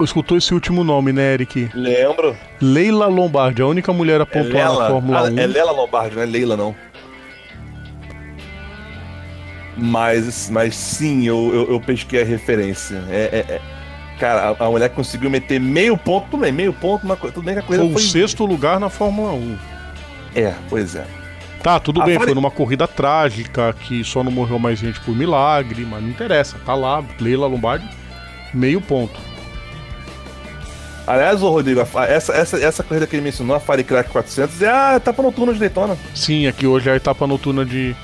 escutou esse último nome, né, Eric? Lembro. Leila Lombardi, a única mulher a pontuar é na Fórmula ah, 1. É Leila Lombardi, não é Leila, não. Mas, mas sim, eu, eu, eu pesquei a referência. É, é, é. Cara, a, a, mulher conseguiu meter meio ponto, tudo bem, meio ponto, mas tudo bem que a coisa foi... o sexto lugar na Fórmula 1. É, pois é. Tá, tudo a bem, foi numa corrida trágica, que só não morreu mais gente por milagre, mas não interessa, tá lá, Leila Lombardi, meio ponto. Aliás, ô Rodrigo, essa, essa, essa corrida que ele mencionou, a Firecrack 400, é a etapa noturna de Daytona. Sim, aqui hoje é a etapa noturna de.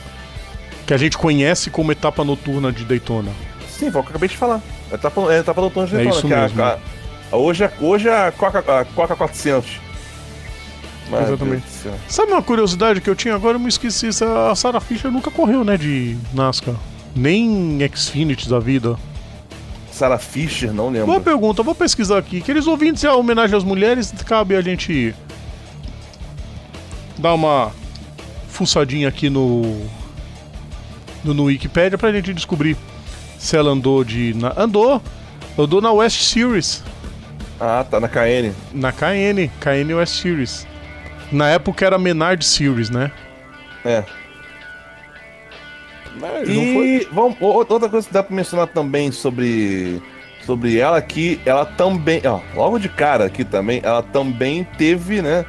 que a gente conhece como etapa noturna de Daytona. Sim, foi o que eu acabei de falar. A etapa, é a etapa noturna de é Daytona. É isso mesmo. A, a, hoje, é, hoje é a Coca, a Coca 400. Mas, Exatamente. Sabe uma curiosidade que eu tinha agora? Eu me esqueci. A Sarah Fisher nunca correu, né? De NASCAR. Nem Xfinity da vida. Sarah Fisher, não lembro. Boa pergunta, vou pesquisar aqui. Aqueles ouvintes, é homenagem às mulheres, cabe a gente dar uma fuçadinha aqui no, no, no Wikipedia pra gente descobrir se ela andou de. Na, andou! Andou na West Series. Ah, tá na KN. Na KN, KN West Series. Na época era Menard Series, né? É. Mas e vamos, outra coisa que dá pra mencionar também sobre, sobre ela que ela também, ó, logo de cara aqui também, ela também teve, né?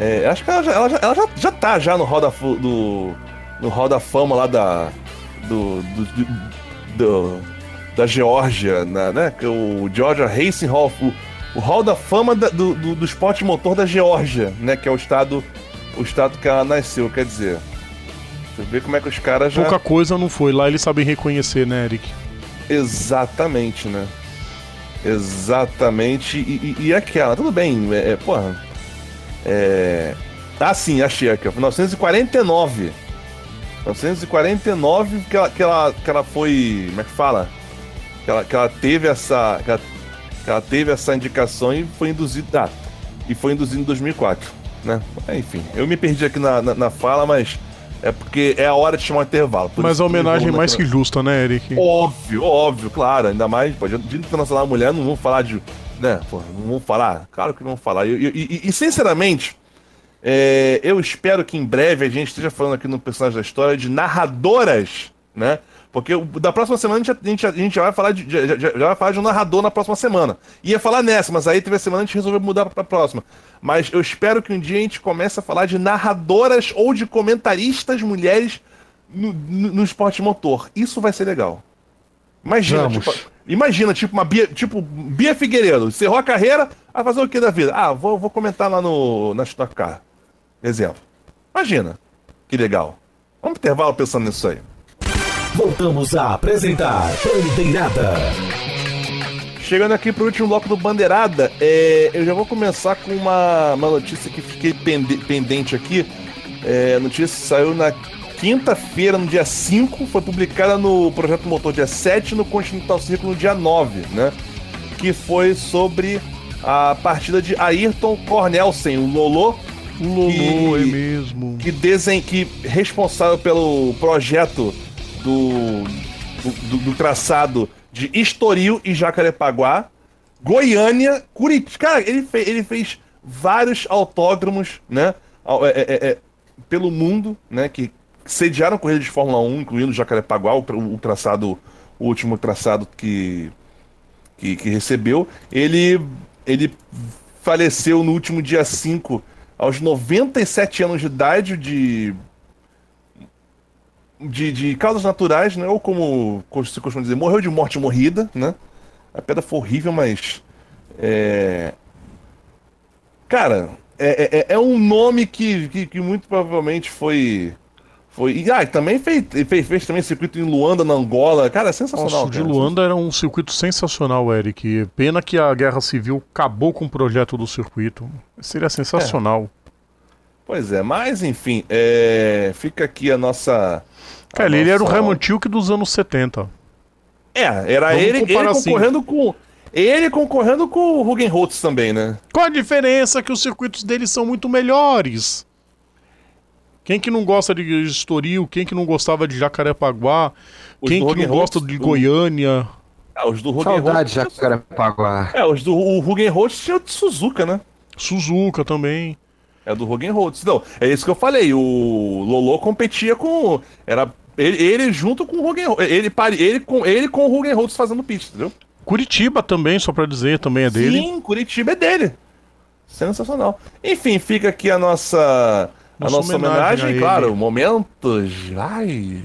É, acho que ela, já, ela, já, ela já, já tá já no Roda do no Roda Fama lá da do, do, do, do da Geórgia, né, né? Que o Georgia Racing Hall, o, o Hall da Fama da, do, do, do esporte motor da Geórgia, né? Que é o estado o estado que ela nasceu, quer dizer. Você vê como é que os caras já. Pouca coisa não foi. Lá eles sabem reconhecer, né, Eric? Exatamente, né? Exatamente. E, e, e aquela, tudo bem, é, é, porra. É. Ah, sim, achei aqui, 1949. 1949 que ela, que ela, que ela foi. Como é que fala? Que ela, que ela teve essa. Que ela, ela teve essa indicação e foi induzida. Ah, e foi induzida em 2004, né? Enfim, eu me perdi aqui na, na, na fala, mas é porque é a hora de chamar o intervalo. Mas a homenagem é mais que justa, né, Eric? Óbvio, óbvio, claro. Ainda mais, pô, Dia Internacional da Mulher, não vamos falar de. Né, pô, não vamos falar. Claro que não vamos falar. E, e, e, e sinceramente, é, eu espero que em breve a gente esteja falando aqui no personagem da história de narradoras, né? Porque da próxima semana a gente, a gente, a gente já, vai falar de, já, já, já, vai falar de um narrador na próxima semana. Ia falar nessa, mas aí teve a semana a gente resolveu mudar para a próxima. Mas eu espero que um dia a gente comece a falar de narradoras ou de comentaristas mulheres no, no, no esporte motor. Isso vai ser legal. Imagina, tipo, imagina, tipo, uma Bia, tipo, Bia Figueiredo, encerrou a carreira, vai fazer o que da vida? Ah, vou, vou comentar lá no, na Stock Car. Exemplo. Imagina. Que legal. Vamos intervalo pensando nisso aí. Voltamos a apresentar Bandeirada. Chegando aqui pro último bloco do Bandeirada, é, eu já vou começar com uma, uma notícia que fiquei pendente aqui. É, a notícia saiu na quinta-feira, no dia 5, foi publicada no Projeto Motor dia 7 no Continental Circle no dia 9, né? Que foi sobre a partida de Ayrton Cornelsen, o Lolo. O Lolo, que, é mesmo. Que, desen, que responsável pelo projeto do, do, do traçado de Estoril e Jacarepaguá, Goiânia, Curitiba. Cara, ele, fe, ele fez vários autódromos, né? É, é, é, pelo mundo, né? Que sediaram corridas de Fórmula 1, incluindo Jacarepaguá, o, o traçado, o último traçado que, que, que, recebeu. Ele, ele faleceu no último dia 5, aos 97 anos de idade, de de, de causas naturais, né? Ou como se costuma dizer, morreu de morte morrida, né? A pedra foi horrível, mas. É... Cara, é, é, é um nome que, que, que, muito provavelmente foi. Foi. E ah, também fez, fez, fez também circuito em Luanda, na Angola. Cara, é sensacional. Nossa, de Luanda era um circuito sensacional, Eric. Pena que a guerra civil acabou com o projeto do circuito. Seria sensacional. Pois é, mas enfim, é... fica aqui a nossa Cara, ele era o Raymond Tilke dos anos 70. É, era ele, ele assim. concorrendo com. Ele concorrendo com o Hugenholtz também, né? Qual a diferença? Que os circuitos deles são muito melhores. Quem que não gosta de Estoril? Quem que não gostava de Jacarepaguá? Os quem que não gosta de Goiânia? É, os do Saudade de Jacarepaguá. É, os do Hugenholtz tinha o de Suzuka, né? Suzuka também. É do Hugenholtz. Não, é isso que eu falei. O Lolo competia com. Era ele, ele junto com o Hugenholtz. Ele, ele, com, ele com o Hugenholtz fazendo pista, entendeu? Curitiba também, só pra dizer, também é dele. Sim, Curitiba é dele. Sensacional. Enfim, fica aqui a nossa. Nossa a nossa homenagem, homenagem claro, momentos. Ai.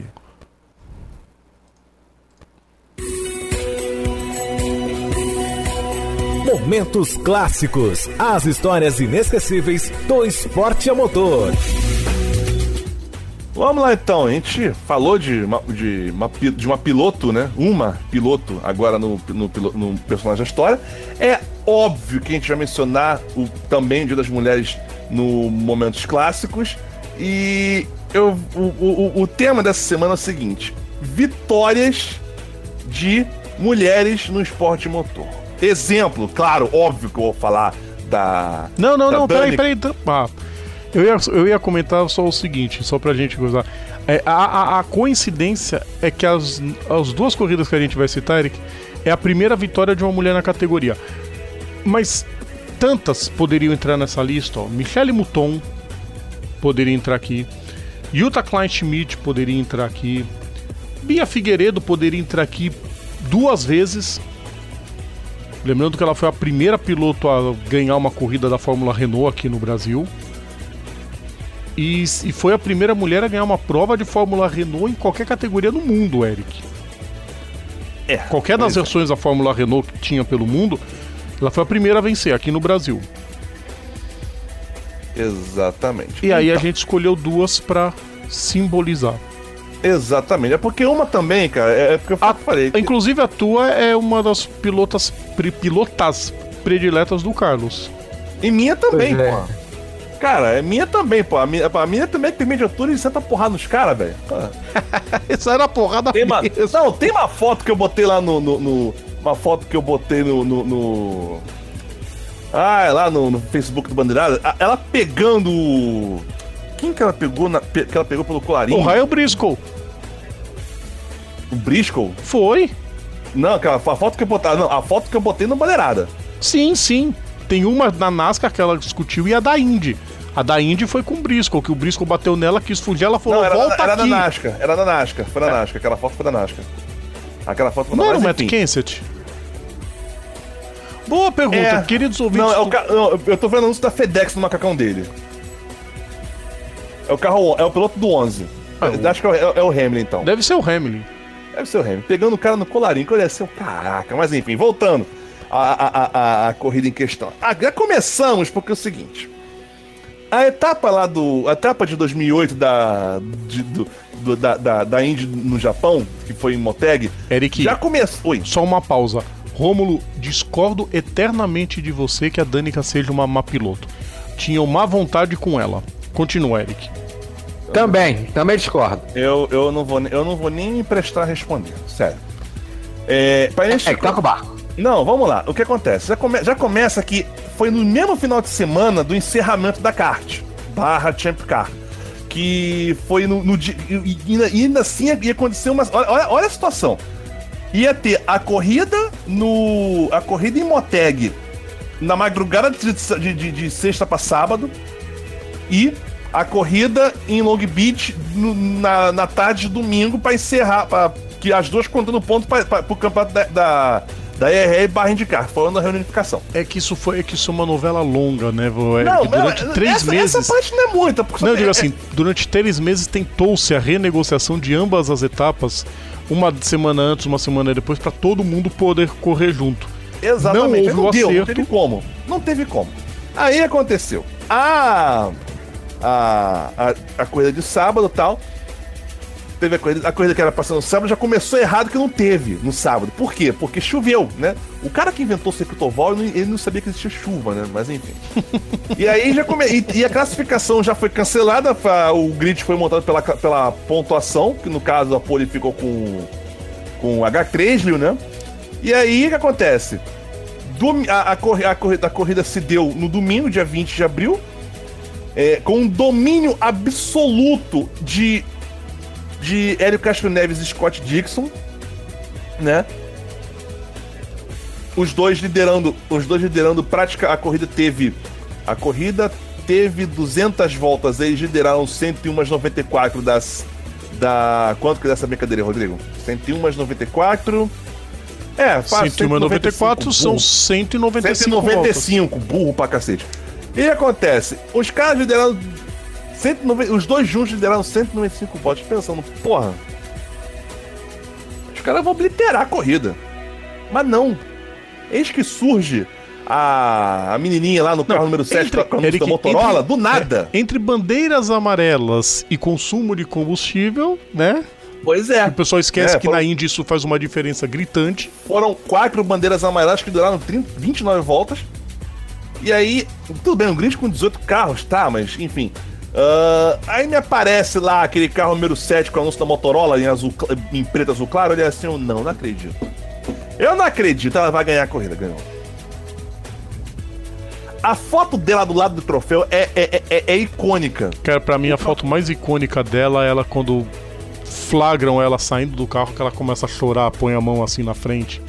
Momentos clássicos, as histórias inesquecíveis do esporte a motor. Vamos lá então, a gente falou de uma, de uma, de uma piloto, né? Uma piloto agora no, no, no, personagem da história. É óbvio que a gente vai mencionar o, também o Dia das Mulheres no Momentos Clássicos. E eu, o, o, o tema dessa semana é o seguinte: vitórias de mulheres no esporte motor. Exemplo, claro, óbvio que eu vou falar da. Não, não, não, Dani... peraí, peraí. Ah, eu, ia, eu ia comentar só o seguinte, só pra gente gozar. É, a, a, a, coincidência é que as, as duas corridas que a gente vai citar, Eric, é a primeira vitória de uma mulher na categoria. Mas tantas poderiam entrar nessa lista, ó. Michele Mouton poderia entrar aqui. Yuta Klein Schmidt poderia entrar aqui. Bia Figueiredo poderia entrar aqui duas vezes Lembrando que ela foi a primeira piloto a ganhar uma corrida da Fórmula Renault aqui no Brasil. E, e, foi a primeira mulher a ganhar uma prova de Fórmula Renault em qualquer categoria no mundo, Eric. É, qualquer das é. versões da Fórmula Renault que tinha pelo mundo, ela foi a primeira a vencer aqui no Brasil. Exatamente. E aí a então. gente escolheu duas para simbolizar. Exatamente. É porque uma também, cara, é, é porque eu A- falei. que- Inclusive a tua é uma das pilotas, pre- pilotas prediletas do Carlos. E minha também, Pois é. pô. Cara, é minha também, pô. A minha, a minha também tem meio de altura e senta porrada nos caras, velho. Essa era a porrada Tem uma, não, tem uma foto que eu botei lá no. no- no- uma foto que eu botei no. no, no- ah, é lá no, no Facebook do Bandeirada. Ela pegando. o- Quem que ela pegou na, que ela pegou pelo colarinho? O Raio Briscoe. O Briscoe? Foi. Não, aquela, a foto que eu botei. Não, a foto que eu botei no Bandeirada. Sim, sim. Tem uma na NASCAR que ela discutiu e a da Indy. A da Indy foi com o Briscoe, que o Briscoe bateu nela, quis fugir, ela falou, Não, era, volta era da aqui. NASCAR. Era da NASCAR. Foi da NASCAR. Aquela foto foi da NASCAR. Aquela foto foi da Não era o NASCAR. Matt. Kenseth? Boa pergunta, É. queridos ouvintes. Não, é o não, eu tô vendo anúncio da FedEx no macacão dele. É o carro, é o piloto do 11. Ah, Acho que é o, é o Hamilton, então. Deve ser o Hamilton. Deve ser o Hamilton. Pegando o cara no colarinho, que olha assim, caraca. Mas enfim, voltando à, à, à, à corrida em questão. Ah, já começamos, porque é o seguinte. A etapa lá do. A etapa de 2008 da. de- do, do- da, da, da Indy no Japão, que foi em Moteg, Eric, já começou. Oi. só uma pausa. Rômulo, discordo eternamente de você que a Danica seja uma má piloto. Tinha má vontade com ela. Continua, Eric. Também, também discordo. Eu, eu, não vou, eu não vou nem me prestar a responder, sério. É, pra gente, É, toca o barco. Não, vamos lá. O que acontece? Já, come- já começa que foi no mesmo final de semana do encerramento da kart, barra Champ Car. Que foi no, no dia. E, ainda assim ia acontecer uma. Olha, olha, olha a situação. Ia ter a corrida no. A corrida em Moteg na madrugada de, de, de- de sexta para sábado. E a corrida em Long Beach no- na, na tarde de domingo para encerrar. Pra, que as duas contando ponto para o campeonato da, da, da ERE barra indicar, falando da reunificação. É que isso foi é que isso é uma novela longa, né, Eric? Não, durante não, três essa, meses. essa parte não é muita. Porque Não, eu é- digo é- assim, durante três meses tentou-se a renegociação de ambas as etapas, uma semana antes, uma semana depois, para todo mundo poder correr junto. Exatamente. Não Não, houve o deu, não acerto. teve como. Não teve como. Aí aconteceu. A. A, a, a corrida de sábado e tal. Teve a corrida, a que era passando no sábado já começou errado que não teve no sábado. Por quê? Porque choveu, né? O cara que inventou o circuito oval, ele não- sabia que existia chuva, né? Mas enfim. e aí já come... e, e a classificação já foi cancelada, o grid foi montado pela, pela pontuação, que no caso a pole ficou com, com H3, né? E aí o que acontece? A, a corrida, a corrida se deu no domingo, dia 20 de abril, é, com um domínio absoluto de, de Hélio Castro Neves e Scott Dixon, né? Os dois liderando, os dois liderando prática, a corrida teve a corrida teve 200 voltas, eles lideraram 101,94 das da quanto que é dessa brincadeira, Rodrigo? 101,94 é, faz 194 são burro. 195 voltas. 195, burro pra cacete. E o que acontece? Os caras lideraram. 190, os dois juntos lideraram 195 votos, pensando, porra. Os caras vão obliterar a corrida. Mas não. Eis que surge a, a menininha lá no carro número 7 entre- com a Eric, Motorola, entre- do nada. Entre bandeiras amarelas e consumo de combustível, né? Pois é. O pessoal esquece É, que foram- na Indy isso faz uma diferença gritante. Foram quatro bandeiras amarelas que duraram 30, 29 voltas. E aí, tudo bem, um grid com 18 carros, tá, mas enfim. Ah, aí me aparece lá aquele carro número 7 com o anúncio da Motorola em, azul, em preto azul claro. Olha assim, eu não, não acredito. Eu não acredito, ela vai ganhar a corrida, ganhou. A foto dela do lado do troféu é, é, é, é icônica. Cara, pra mim a foto mais icônica dela é ela quando flagram ela saindo do carro, que ela começa a chorar, põe a mão assim na frente.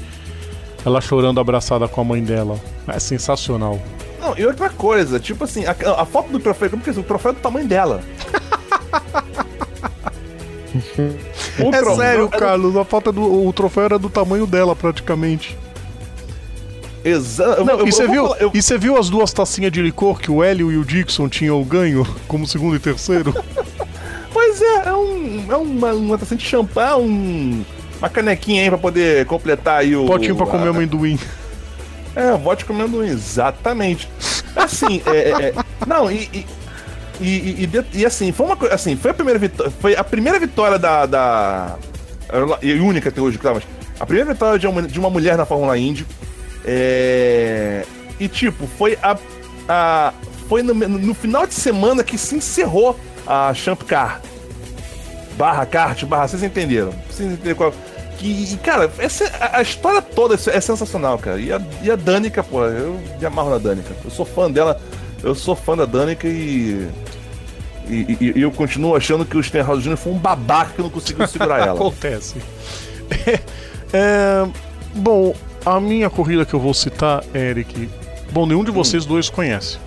Ela chorando abraçada com a mãe dela. É sensacional. Não, e outra coisa, tipo assim, a, a foto do troféu, como que é? O troféu é do tamanho dela. O É sério, Carlos, a foto do o troféu era do tamanho dela praticamente. Exa eu- Não, eu- e você viu, eu- e viu as duas tacinhas de licor que o Hélio e o Dixon tinham ganho como segundo e terceiro? Pois é, é, um, é uma, uma tacinha de champanhe, um, uma canequinha aí pra poder completar aí o. Potinho pra comer a- amendoim. É, vote comendo um, exatamente. Assim, é, é, é, Não, e. e- E, e, e, e, assim, foi uma assim, foi a primeira vitória. Foi a primeira vitória da. da e única até hoje, claro, mas a primeira vitória de uma, de uma mulher na Fórmula Indy. É, e tipo, foi a. a foi no, no, final de semana que se encerrou a Champ Car. Barra kart, barra, vocês entenderam. Vocês entenderam qual. Que, cara, essa, a, história toda é sensacional, cara. E a, e a Danica, pô, eu me amarro na Danica. Eu sou fã dela, eu sou fã da Danica e. E, e, e eu continuo achando que o Stenhouse Jr. foi um babaca que não conseguiu segurar ela. Acontece. É, é, bom, a minha corrida que eu vou citar, Eric. Bom, nenhum de hum. vocês hum. dois conhece.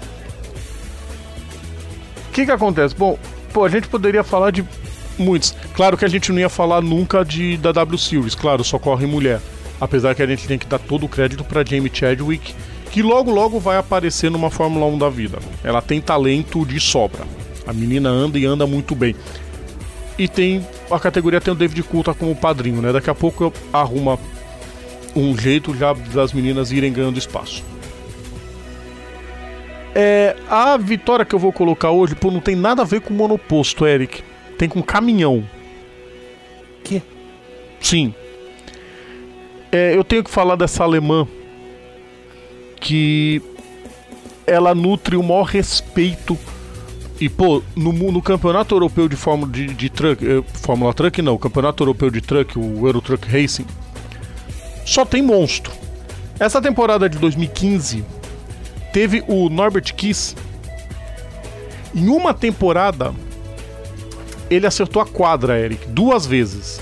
O que que acontece? Bom, pô, a gente poderia falar de muitos. Claro que a gente não ia falar nunca de da W Series, claro, só corre mulher. Apesar que a gente tem que dar todo o crédito para Jamie Chadwick, que logo logo vai aparecer numa Fórmula 1 da vida. Ela tem talento de sobra. A menina anda e anda muito bem. E tem a categoria tem o David Coulter como padrinho, né? Daqui a pouco eu arrumo um jeito já das meninas irem ganhando espaço. É, a vitória que eu vou colocar hoje, pô, não tem nada a ver com monoposto, Eric tem com caminhão. Que? Sim. É, eu tenho que falar dessa alemã que ela nutre o maior respeito. E, pô, no, no campeonato europeu de Fórmula de, de Truck, eh, Fórmula Truck não, o campeonato europeu de Truck, o Euro Truck Racing, só tem monstro. Essa temporada de 2015 teve o Norbert Kiss. Em uma temporada, ele acertou a quadra, Eric, duas vezes.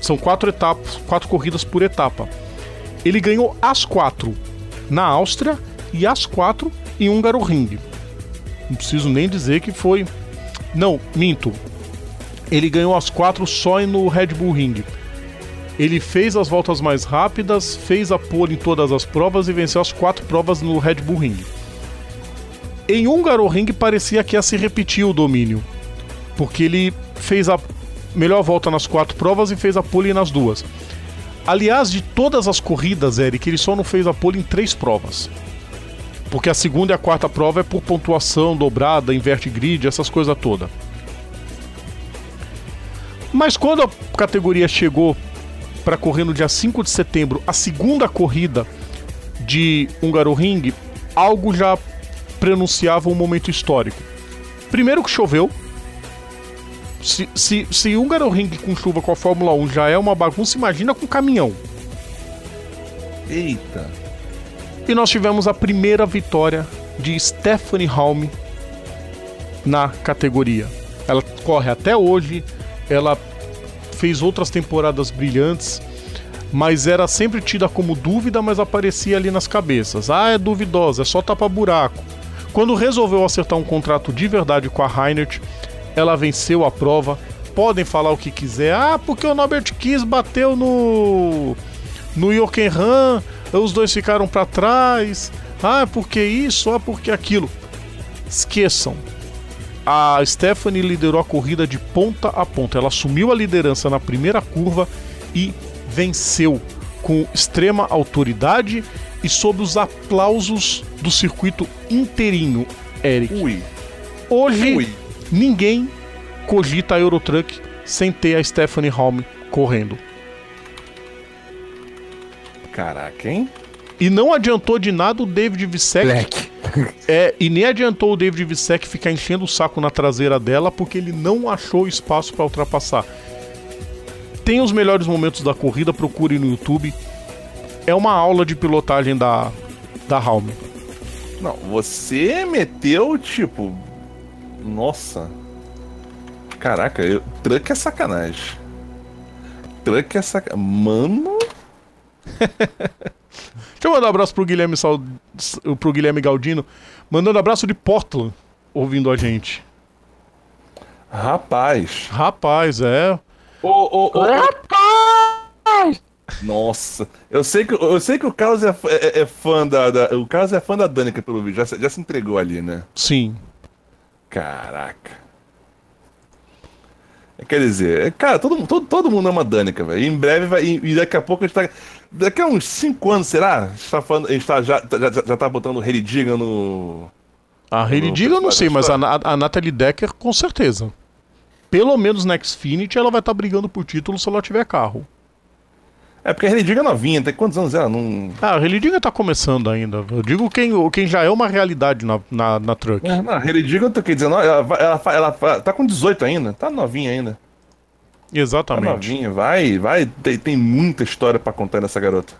São quatro etapas, quatro corridas por etapa. Ele ganhou as quatro na Áustria e as quatro em Húngaro Ring. Não preciso nem dizer que foi. Não, minto. Ele ganhou as quatro só no Red Bull Ring. Ele fez as voltas mais rápidas, fez a pole em todas as provas e venceu as quatro provas no Red Bull Ring. Em Húngaro Ring parecia que ia se repetir o domínio porque ele fez a melhor volta nas quatro provas e fez a pole nas duas. Aliás, de todas as corridas, Eric, ele só não fez a pole em três provas. Porque a segunda e a quarta prova é por pontuação dobrada, inverte grid, essas coisas todas. Mas quando a categoria chegou para correr no dia 5 de setembro, a segunda corrida de Hungaroring, algo já prenunciava um momento histórico. Primeiro que choveu, se, se, se Ring com chuva com a Fórmula 1 já é uma bagunça, imagina com caminhão. Eita. E nós tivemos a primeira vitória de Stephanie Halme na categoria. Ela corre até hoje, ela fez outras temporadas brilhantes, mas era sempre tida como dúvida, mas aparecia ali nas cabeças. Ah, é duvidosa, é só tapa buraco. Quando resolveu acertar um contrato de verdade com a Reinert, ela venceu a prova. Podem falar o que quiser. Ah, porque o Norbert Kiss bateu no no Jokenhan, os dois ficaram para trás. Ah, porque isso, ah, porque aquilo. Esqueçam. A Stephanie liderou a corrida de ponta a ponta. Ela assumiu a liderança na primeira curva e venceu com extrema autoridade e sob os aplausos do circuito inteirinho, Eric. Ui. Hoje Ui ninguém cogita a Eurotruck sem ter a Stephanie Holm correndo. Caraca, hein? E não adiantou de nada o David Vissek. Black. É, e nem adiantou o David Vissek ficar enchendo o saco na traseira dela porque ele não achou espaço para ultrapassar. Tem os melhores momentos da corrida, procure no YouTube. É uma aula de pilotagem da da Halme. Não, você meteu tipo nossa. Caraca, eu... truck é sacanagem. Truck é sacanagem. Mano. Deixa eu mandar um abraço pro Guilherme, Sal... pro Guilherme Galdino. Mandando abraço de Portland, ouvindo a gente. Rapaz. Rapaz, é. Ô, ô, ô. Rapaz! Nossa, eu sei que, eu sei que o Carlos é, é, é fã da, da, O Carlos é fã da Danica pelo vídeo, já, já se entregou ali, né? Sim. Caraca. Quer dizer, é, cara, todo, todo, todo mundo ama Danica, velho. Em breve vai. E daqui a pouco a gente tá. Daqui a uns 5 anos, será? A gente, tá falando, a gente tá, já, já, já tá botando Heridiga no. A Hailey Diga eu não sei, mas a, a Natalie Decker com certeza. Pelo menos na Xfinity ela vai estar tá brigando por título se ela tiver carro. É porque a Relidiga é novinha, tem quantos anos ela? Não... Ah, a Relidiga tá começando ainda. Eu digo quem, quem já é uma realidade na, na, na truck. É, não, a Relidiga, eu tô aqui dizendo, ela, ela, ela, ela, tá com 18 ainda, tá novinha ainda. Exatamente. Tá novinha, vai, vai, tem, tem muita história para contar nessa garota.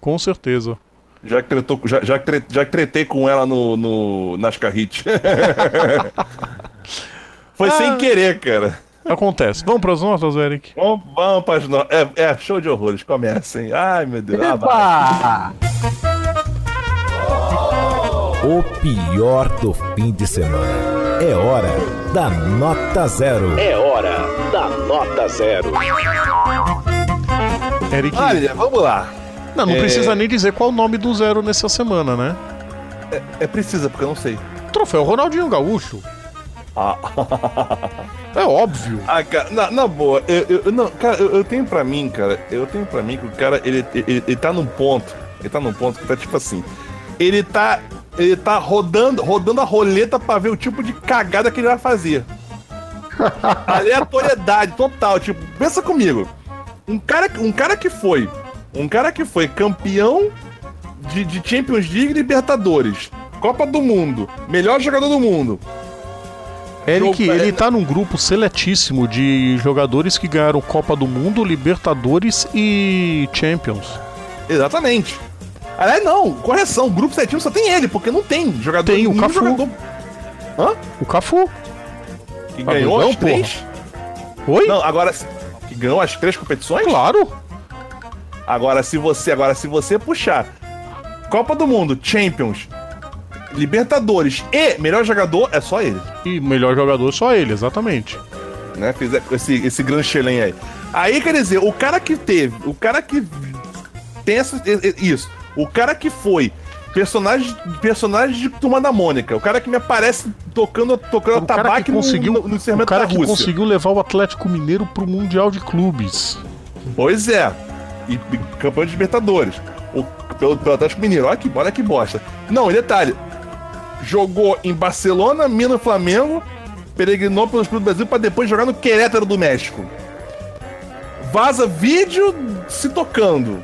Com certeza. Já, tretou, já, já, já tretei com ela no, no Nascar Hit. Foi ah. sem querer, cara. Acontece. Vamos para as notas, Eric? Vamos, vamos para as notas. É, é, show de horrores. Comecem. Ai, meu Deus. Ah, o pior do fim de semana. É hora da nota zero. É hora da nota zero. Eric. Olha, vamos lá. Não, não é... precisa nem dizer qual o nome do zero nessa semana, né? É, é precisa, porque eu não sei. Troféu Ronaldinho Gaúcho. Ah. é óbvio. Ah, cara, na, na boa, eu, eu, não, cara, eu, eu, tenho pra mim, cara, eu tenho pra mim que o cara, ele, ele, ele tá num ponto, ele tá num ponto que tá tipo assim, ele tá, ele tá rodando, rodando a roleta pra ver o tipo de cagada que ele vai fazer. Aleatoriedade total, tipo, pensa comigo. Um cara, um cara que foi, um cara que foi campeão de, de Champions League Libertadores, Copa do Mundo, melhor jogador do mundo, Eric, ele tá num grupo seletíssimo de jogadores que ganharam Copa do Mundo, Libertadores e Champions. Exatamente. Aliás, não, correção, o grupo seletíssimo só tem ele, porque não tem jogador. Tem o Cafu. Jogador... Hã? O Cafu. Que ganhou não, as três? Oi? Não, agora que ganhou as três competições? Claro. Agora se você, agora se você puxar Copa do Mundo, Champions, Libertadores e melhor jogador é só ele. E melhor jogador só ele, exatamente. Né? Fiz esse, esse grande chelém aí. Aí quer dizer, o cara que teve, o cara que tem essa, isso, o cara que foi personagem, personagem de Turma da Mônica, o cara que me aparece tocando, tocando tabaco conseguiu, no, no, no o cara que conseguiu levar o Atlético Mineiro pro Mundial de Clubes. Pois é. E, e campeão de Libertadores. O, pelo, pelo Atlético Mineiro. Olha que, olha que bosta. Não, e detalhe, jogou em Barcelona, Minas, Flamengo, peregrinou pelos clubes do Brasil para depois jogar no Querétaro do México. Vaza vídeo se tocando.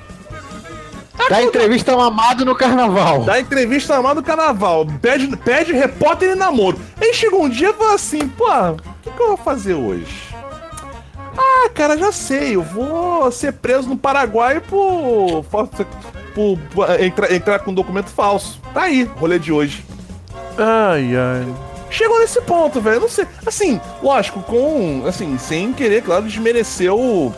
Dá entrevista amado no carnaval. Dá entrevista amado no carnaval. Pede, pede repórter e namoro. Aí chegou um dia e falou assim: pô, o que, que eu vou fazer hoje? Ah, cara, já sei. Eu vou ser preso no Paraguai por. por, por, por entrar, entrar com um documento falso. Tá aí, rolê de hoje. Ai, ai. Chegou nesse ponto, velho. Não sei. Assim, lógico, com. Assim, sem querer, claro, desmerecer o.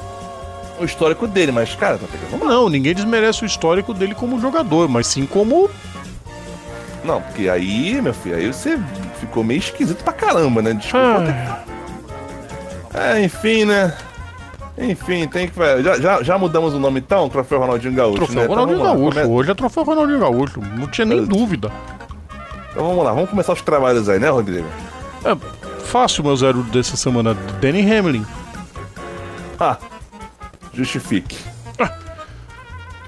O histórico dele, mas, cara, tá pegando mal. Não, ninguém desmerece o histórico dele como jogador, mas sim como. Não, porque aí, meu filho, aí você ficou meio esquisito pra caramba, né? Desculpa. Ah. É, enfim, né? Enfim, tem que. Já, já, já mudamos o nome então? Troféu Ronaldinho Gaúcho. Troféu né? Ronaldinho então, Gaúcho. Hoje é Troféu Ronaldinho Gaúcho. Não tinha nem dúvida. Então vamos lá, vamos começar os trabalhos aí, né, Rodrigo? É fácil meu zero dessa semana. Danny Hamlin. Ah, justifique. Ah,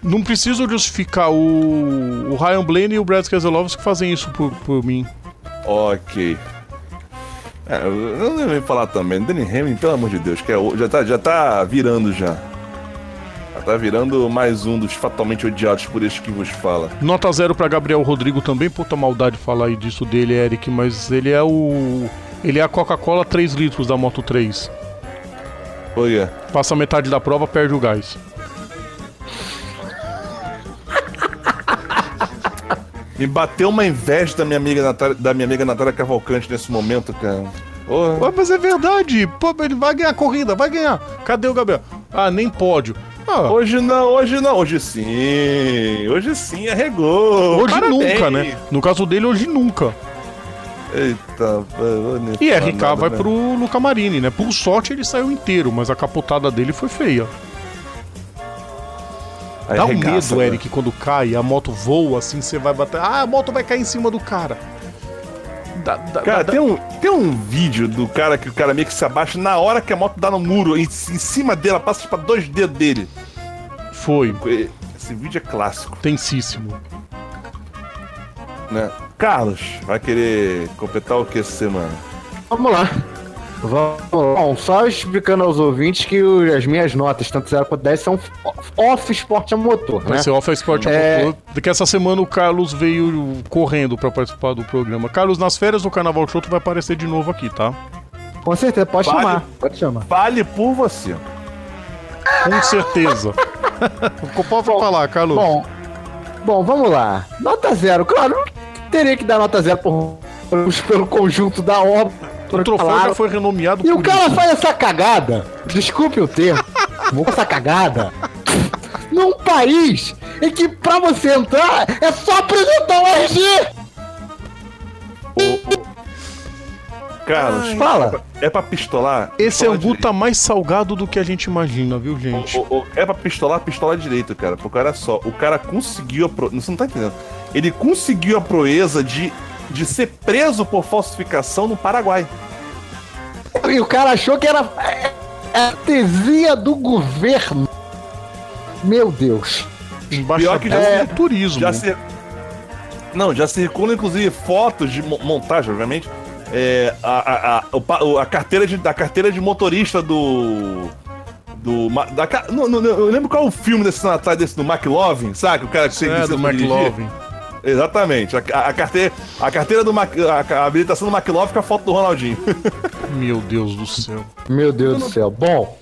não preciso justificar o, o Ryan Blaney e o Brad Keselowski fazem isso por, por mim. Ok. É, eu não ia falar também. Danny Hamlin, pelo amor de Deus, que é, já, tá, já tá virando já. Tá virando mais um dos fatalmente odiados por este que vos fala. Nota zero para Gabriel Rodrigo também, puta maldade falar aí disso dele, Eric, mas ele é o. Ele é a Coca-Cola 3 litros da Moto 3. Oi, é. Passa metade da prova, perde o gás. Me bateu uma inveja da minha amiga Natália, da minha amiga Natália Cavalcante nesse momento, cara. Porra. Mas é verdade. Pô, ele vai ganhar a corrida, vai ganhar. Cadê o Gabriel? Ah, nem pódio. Ah. Hoje não, hoje não, hoje sim. Hoje sim, arregou. Hoje Parabéns. nunca, né? No caso dele, hoje nunca. Eita, E RK nada, vai né? pro Luca Marini, né? Por sorte ele saiu inteiro, mas a capotada dele foi feia. Aí Dá um medo, né? Eric, quando cai, a moto voa assim, você vai bater. Ah, a moto vai cair em cima do cara. Da, da, cara, da, tem, um, tem um vídeo do cara que o cara meio que se abaixa na hora que a moto dá no muro, em, em cima dele, ela passa para dois dedos dele. Foi. Esse vídeo é clássico. Tensíssimo. Né? Carlos, vai querer completar o que essa semana? Vamos lá. Vamos lá. Bom, só explicando aos ouvintes que o- as minhas notas, tanto 0 quanto 10, são off esporte a motor, Vai né? ser off Sport É. Motor. Porque essa semana o Carlos veio correndo pra participar do programa. Carlos, nas férias do Carnaval Show, tu vai aparecer de novo aqui, tá? Com certeza, pode Vale. chamar. Pode chamar. Fale por você. Com certeza. Pode falar, Carlos. Bom, bom, vamos lá. Nota zero. Claro, não teria que dar nota zero por- pelo conjunto da obra. O troféu claro. já foi renomeado E o cara isso. faz essa cagada, desculpe o termo, vou essa cagada, num país em que pra você entrar é só apresentar o RG. Carlos, Fala. é pra pistolar? Esse Pistola angu tá mais salgado do que a gente imagina, viu, gente? O- o- é pra pistolar, pistola direito, cara. Porque olha só, o cara conseguiu a pro... Você não tá entendendo. Ele conseguiu a proeza de, de ser preso por falsificação no Paraguai. E o cara achou que era é, é a tesia do governo. Meu Deus. Embaixador que já é, turismo. Já se... Não, já circulam inclusive fotos de mo- montagem, obviamente. É, a, a, a, a carteira de, da carteira de motorista do. Do. Da, não, não, eu lembro qual é o filme desse ano atrás desse do McLovin, sabe? O cara que É, do pra dirigir. Exatamente. A, a- a carteira, a carteira do Mac- a, a habilitação do McLovin com a foto do Ronaldinho. Meu Deus do céu. Meu Deus do céu. Bom,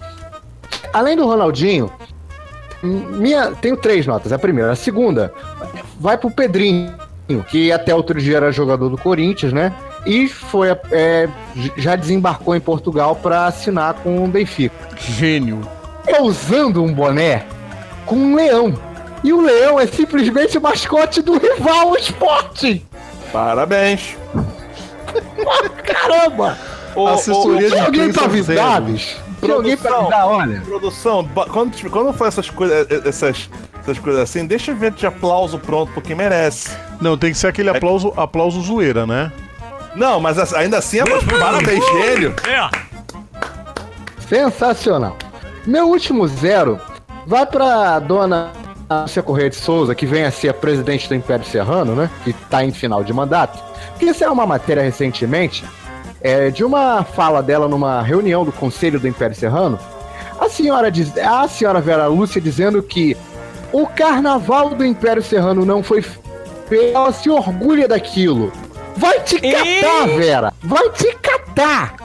além do Ronaldinho, minha, tenho três notas. A primeira. A segunda vai pro Pedrinho, que até outro dia era jogador do Corinthians, né? E foi é, já desembarcou em Portugal para assinar com o Benfica. Gênio. É usando um boné com um leão. E o leão é simplesmente o mascote do rival o Sporting. Parabéns. Caramba! Ô, Assessoria ô, Tinha alguém pra imprensa avisar, bicho? Tinha alguém pra Produção. avisar, olha. Produção, quando, quando for essas coisas, essas, essas coisas assim, deixa o evento de aplauso pronto, porque merece. Não, tem que ser aquele aplauso, aplauso zoeira, né? Não, mas as- ainda assim, é parabéns, gênio. Sensacional. Meu último zero vai pra dona Lúcia Correia de Souza, que vem a ser a presidente do Império Serrano, né? Que tá em final de mandato. Que isso é uma matéria recentemente é, de uma fala dela numa reunião do Conselho do Império Serrano. A senhora, diz, a senhora Vera Lúcia dizendo que o carnaval do Império Serrano não foi ela se orgulha daquilo. Vai te catar, Vera! Vai te catar!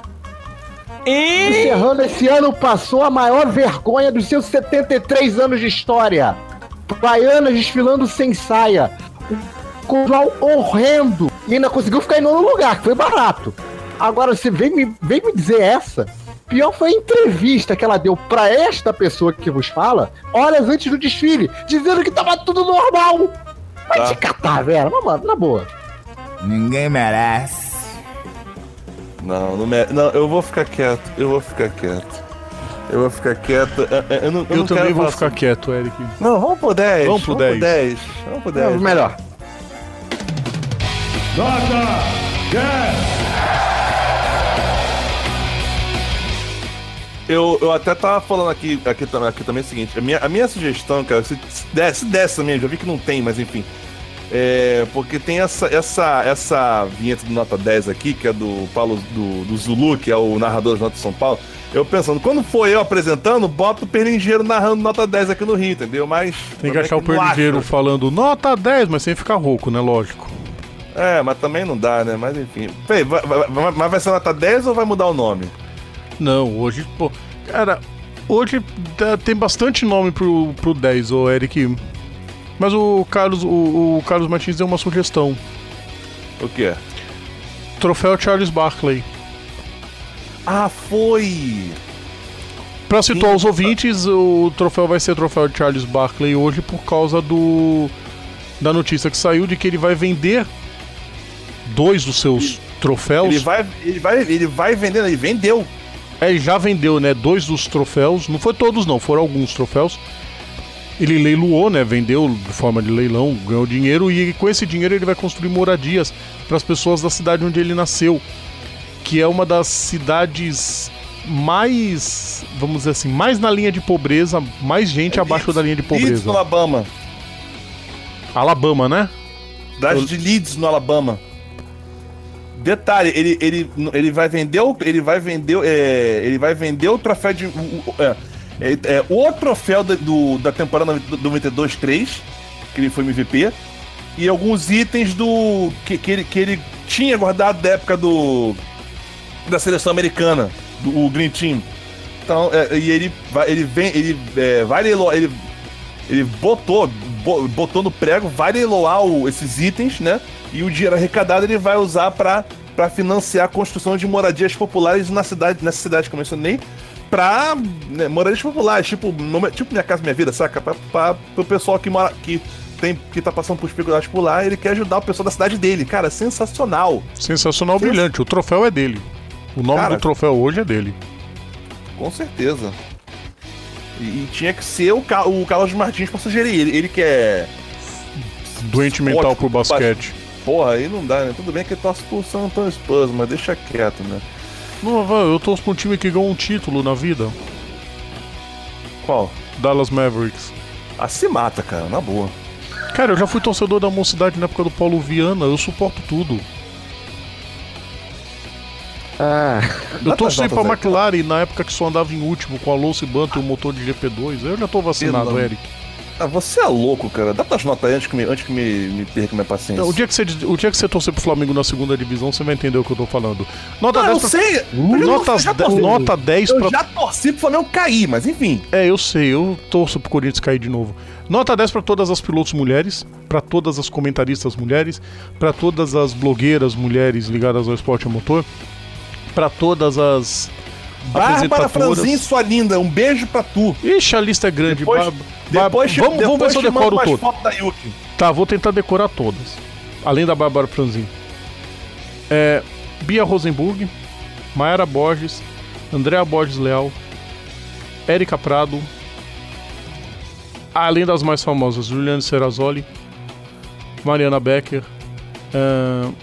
O Serrano esse ano passou a maior vergonha dos seus 73 anos de história. Baianas desfilando sem saia. Um conjunto horrendo. E ainda conseguiu ficar em nono lugar, que foi barato. Agora você vem me, vem me dizer essa. Pior foi a entrevista que ela deu pra esta pessoa que vos fala, horas antes do desfile, dizendo que tava tudo normal. Vai Tá. te catar, Vera. Mas, na boa. Ninguém merece. Não, não, me- não, eu vou ficar quieto, eu vou ficar quieto. Eu vou ficar quieto. Eu, eu- não, eu Eu, não também quero vou ficar sobre- quieto, Eric. Não, vamos pro 10. Vamos pro 10. 10. Vamos pro 10. Melhor. Eu, eu até tava falando aqui, aqui, aqui também o seguinte: a minha, a minha sugestão, cara, se, se desse, se desse também, já vi que não tem, mas enfim. É, porque tem essa, essa, essa vinheta do Nota 10 aqui, que é do Paulo do, do Zulu, que é o narrador de Nota de São Paulo. Eu pensando, quando for eu apresentando, bota o Perlingeiro narrando Nota 10 aqui no Rio, entendeu? Mas. Tem que achar o acho. falando nota 10, mas sem ficar rouco, né? Lógico. É, mas também não dá, né? Mas enfim. Peraí, vai, vai- vai- mas vai ser Nota 10 ou vai mudar o nome? Não, hoje, pô. Cara, hoje tem bastante nome pro, pro 10, ô Eric. Mas o Carlos, o, o Carlos Martins deu uma sugestão. O quê? Troféu Charles Barkley. Ah, foi! Pra situar os ouvintes, o troféu vai ser troféu de Charles Barkley hoje por causa do da notícia que saiu de que ele vai vender dois dos seus troféus. Ele vai, ele vai, ele vai vendendo, ele vendeu. É, ele já vendeu, né, dois dos troféus. Não foi todos, não, foram alguns troféus. Ele leiloou, né, vendeu de forma de leilão, ganhou dinheiro e com esse dinheiro ele vai construir moradias para as pessoas da cidade onde ele nasceu, que é uma das cidades mais, vamos dizer assim, mais na linha de pobreza, mais gente abaixo da linha de Isso no pobreza. Alabama. Alabama, né? cidade de Leeds, no Alabama. Detalhe, ele, ele, ele vai vender o. Ele vai vender. É, ele vai vender o troféu de. O, é, é, é, o troféu do, da temporada 92-3, que ele foi MVP. E alguns itens do. Que, que, ele, que ele tinha guardado da época do. Da seleção americana, do Green Team. Então, é, e ele vai. Ele vem. Ele é, vai ele, ele botou. Botou no prego, vai leiloar o, esses itens, né? e o dinheiro arrecadado ele vai usar para para financiar a construção de moradias populares na cidade, nessa cidade que eu mencionei, pra né, moradias populares, tipo, tipo Minha Casa Minha Vida, saca? Pra, pra, pro pessoal que mora, que tem, que tá passando por dificuldades por lá, ele quer ajudar o pessoal da cidade dele. Cara, sensacional. Sensacional, Sens... brilhante. O troféu é dele. O nome Cara, do troféu hoje é dele. Com certeza. E, e tinha que ser o, o Carlos Martins pra sugerir. Ele, ele que é. Doente mental pro basquete. Porra, aí não dá, né? Tudo bem que ele torce pro San Antonio Spurs, mas deixa quieto, né? Não, eu torço pra um time que ganhou um título na vida. Qual? Dallas Mavericks. Ah, se mata, cara, na boa. Cara, eu já fui torcedor da mocidade na época do Paulo Viana, eu suporto tudo. Ah, eu torci pra McLaren na época que só andava em último com a Alonso e Banto e o motor de GP2. Eu já tô vacinado, Eric. Ah, você é louco, cara. Dá tuas notas aí antes que me, antes que me, me perca minha paciência. o, dia que você, o dia que você torcer pro Flamengo na segunda divisão, você vai entender o que eu tô falando. Nota não, 10 eu pra... sei. Nota, já de, nota 10 eu pra... já torci pro Flamengo cair, mas enfim. É, eu sei. Eu torço pro Corinthians cair de novo. Nota 10 para todas as pilotos mulheres, para todas as comentaristas mulheres, para todas as blogueiras mulheres ligadas ao esporte a motor, para todas as Bárbara Franzin, sua linda, um beijo pra tu. Ixi, a lista é grande. Depois, Bar... depois, vamos, depois vamos ver se eu decoro todo. Tá, vou tentar decorar todas. Além da Bárbara Franzin. É, Bia Rosenburg, Mayara Borges, Andréa Borges Leal, Érica Prado, além das mais famosas, Juliane Serrazoli, Mariana Becker, uh,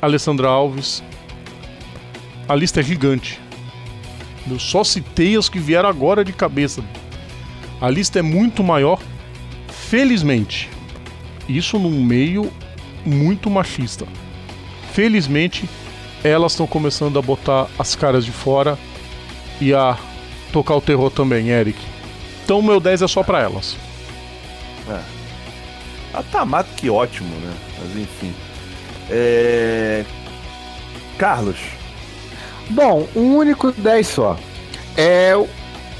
Alessandra Alves. A lista é gigante. Eu só citei as que vieram agora de cabeça. A lista é muito maior, felizmente. Isso num meio muito machista. Felizmente, elas estão começando a botar as caras de fora e a tocar o terror também, Eric. Então, meu 10 é só para elas. É. Ah, tá, mas que ótimo, né? Mas enfim. É... Carlos, Bom, um único 10 só. É,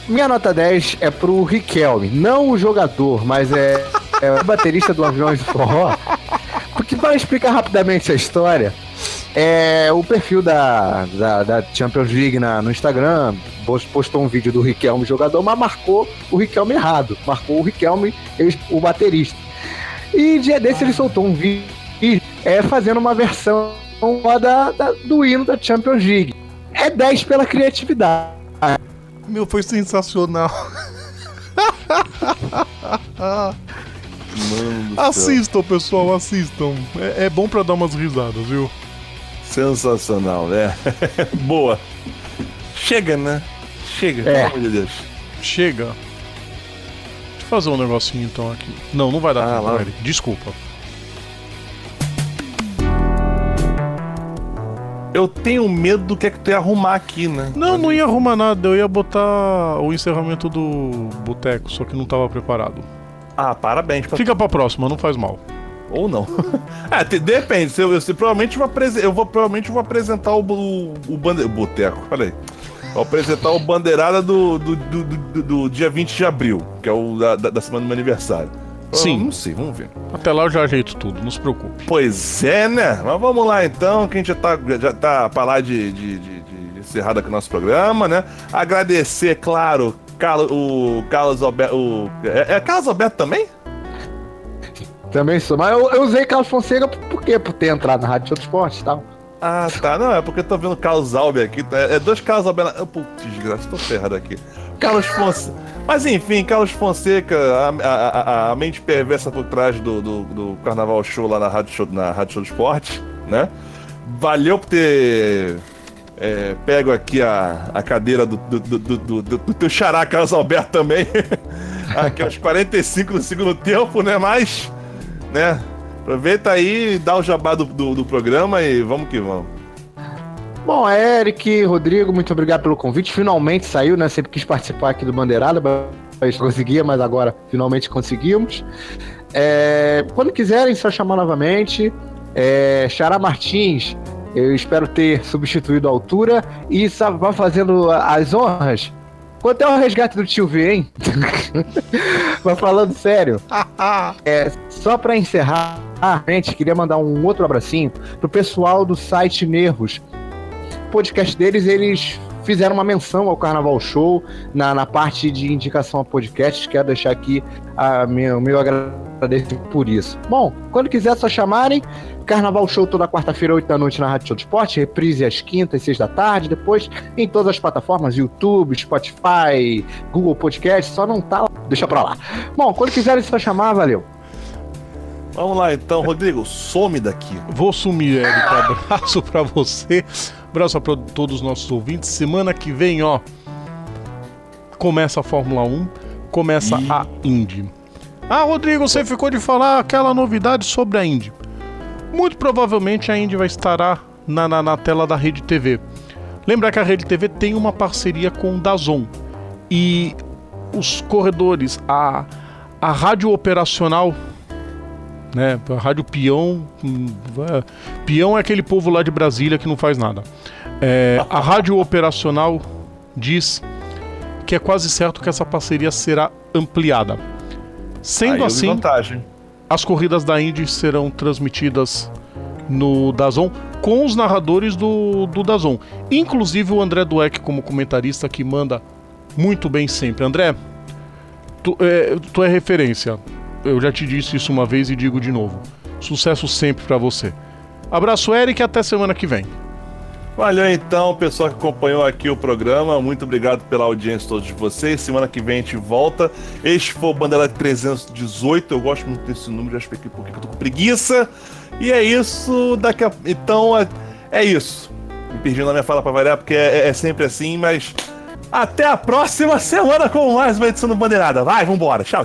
minha nota 10 é pro Riquelme, não o jogador, mas é, é o baterista do Aviões de Forró. Porque para explicar rapidamente a história, é, o perfil da, da, da Champions League na, no Instagram postou um vídeo do Riquelme jogador, mas marcou o Riquelme errado. Marcou o Riquelme, o baterista. E dia desse ele soltou um vídeo é, fazendo uma versão da, da, do hino da Champions League é 10 pela criatividade. Meu, foi sensacional. Mano assistam, pessoal, assistam. É, é bom para dar umas risadas, viu? Sensacional, né? Boa. Chega, né? Chega, é. pelo amor de Deus. Chega. Deixa eu fazer um negocinho então aqui. Não, não vai dar ah, tempo, Eric. Desculpa. Eu tenho medo do que é que tu ia arrumar aqui, né? Não, não ia arrumar nada. Eu ia botar o encerramento do boteco, só que não tava preparado. Ah, parabéns. Pra... Fica pra próxima, não faz mal. Ou não. é, depende. Se eu, eu, se, provavelmente vou eu vou provavelmente vou apresentar o, o, o bande... boteco. Falei. Vou apresentar o bandeirada do, do, do, do, do dia 20 de abril, que é o da, da semana do meu aniversário. Sim. não sei, vamos ver. Até lá eu já ajeito tudo, não se preocupe. Pois é, né? Mas vamos lá então, que a gente já tá, já tá pra lá de, de, de, de encerrado aqui o nosso programa, né? Agradecer, claro, Carlos, o Carlos Alberto. O, é, é Carlos Alberto também? Também sou, mas eu, eu usei Carlos Fonseca por quê? Por ter entrado na Rádio Esporte e tal. Ah, tá. Não, é porque eu tô vendo Carlos Alber aqui. É, é dois Carlos Alber. Putz, desgraça, tô ferrado aqui. Carlos Fonseca. Mas enfim, Carlos Fonseca, a, a, a, mente perversa por trás do, do, do, Carnaval Show lá na Rádio Show, na Rádio Show do Esporte, né? Valeu por ter é, pego aqui a, a cadeira do, do, do, do, teu xará, Carlos Alberto, também. aqui aos 45 do segundo tempo, né? Mas, né? Aproveita aí, dá o jabá do, do programa e vamos que vamos. Bom, Eric, Rodrigo, muito obrigado pelo convite. Finalmente saiu, né? Sempre quis participar aqui do Bandeirada, mas conseguia, mas agora finalmente conseguimos. É, quando quiserem, só chamar novamente. É, Xará Martins, eu espero ter substituído a altura e vai fazendo as honras. Quanto é o resgate do tio V, hein? Mas falando sério, é, só para encerrar, gente, queria mandar um outro abracinho pro pessoal do site Nervos. O podcast deles, eles fizeram uma menção ao Carnaval Show na, na parte de indicação a podcasts. Quero deixar aqui a meu, o meu agradecimento por isso. Bom, quando quiser, é só chamarem. Carnaval Show toda quarta-feira, 8 da noite na Rádio Show do Esporte. Reprise às quintas, 6 da tarde. Depois em todas as plataformas: YouTube, Spotify, Google Podcast. Só não tá lá. Deixa pra lá. Bom, quando quiserem, é só chamar. Valeu. Vamos lá então, Rodrigo, some daqui. Vou sumir, Érico. Abraço pra você. Abraço para todos os nossos ouvintes. Semana que vem, ó, começa a Fórmula 1, começa e... a Indy. Ah, Rodrigo, você ficou de falar aquela novidade sobre a Indy. Muito provavelmente a Indy vai estar na, na, na tela da Rede TV. Lembrar que a Rede TV tem uma parceria com o Dazon. E os corredores, a, a rádio operacional né? A Rádio Peão. Hum, é, peão é aquele povo lá de Brasília que não faz nada. É, a Rádio Operacional diz que é quase certo que essa parceria será ampliada. Sendo assim, vantagem. as corridas da Indy serão transmitidas no Dazon com os narradores do, do Dazon. Inclusive o André Dueck como comentarista que manda muito bem sempre. André, tu é, tu é referência eu já te disse isso uma vez e digo de novo. Sucesso sempre para você. Abraço, Eric, e até semana que vem. Valeu então, pessoal que acompanhou aqui o programa. Muito obrigado pela audiência de todos vocês. Semana que vem a gente volta. Este foi o Bandela 318. Eu gosto muito desse número, já expliquei por que eu tô com preguiça. E é isso. Daqui a... Então é, é isso. Me perdi na minha fala pra variar, porque é, é, é sempre assim, mas. Até a próxima semana com mais uma edição do Bandeirada. Vai, vambora. Tchau.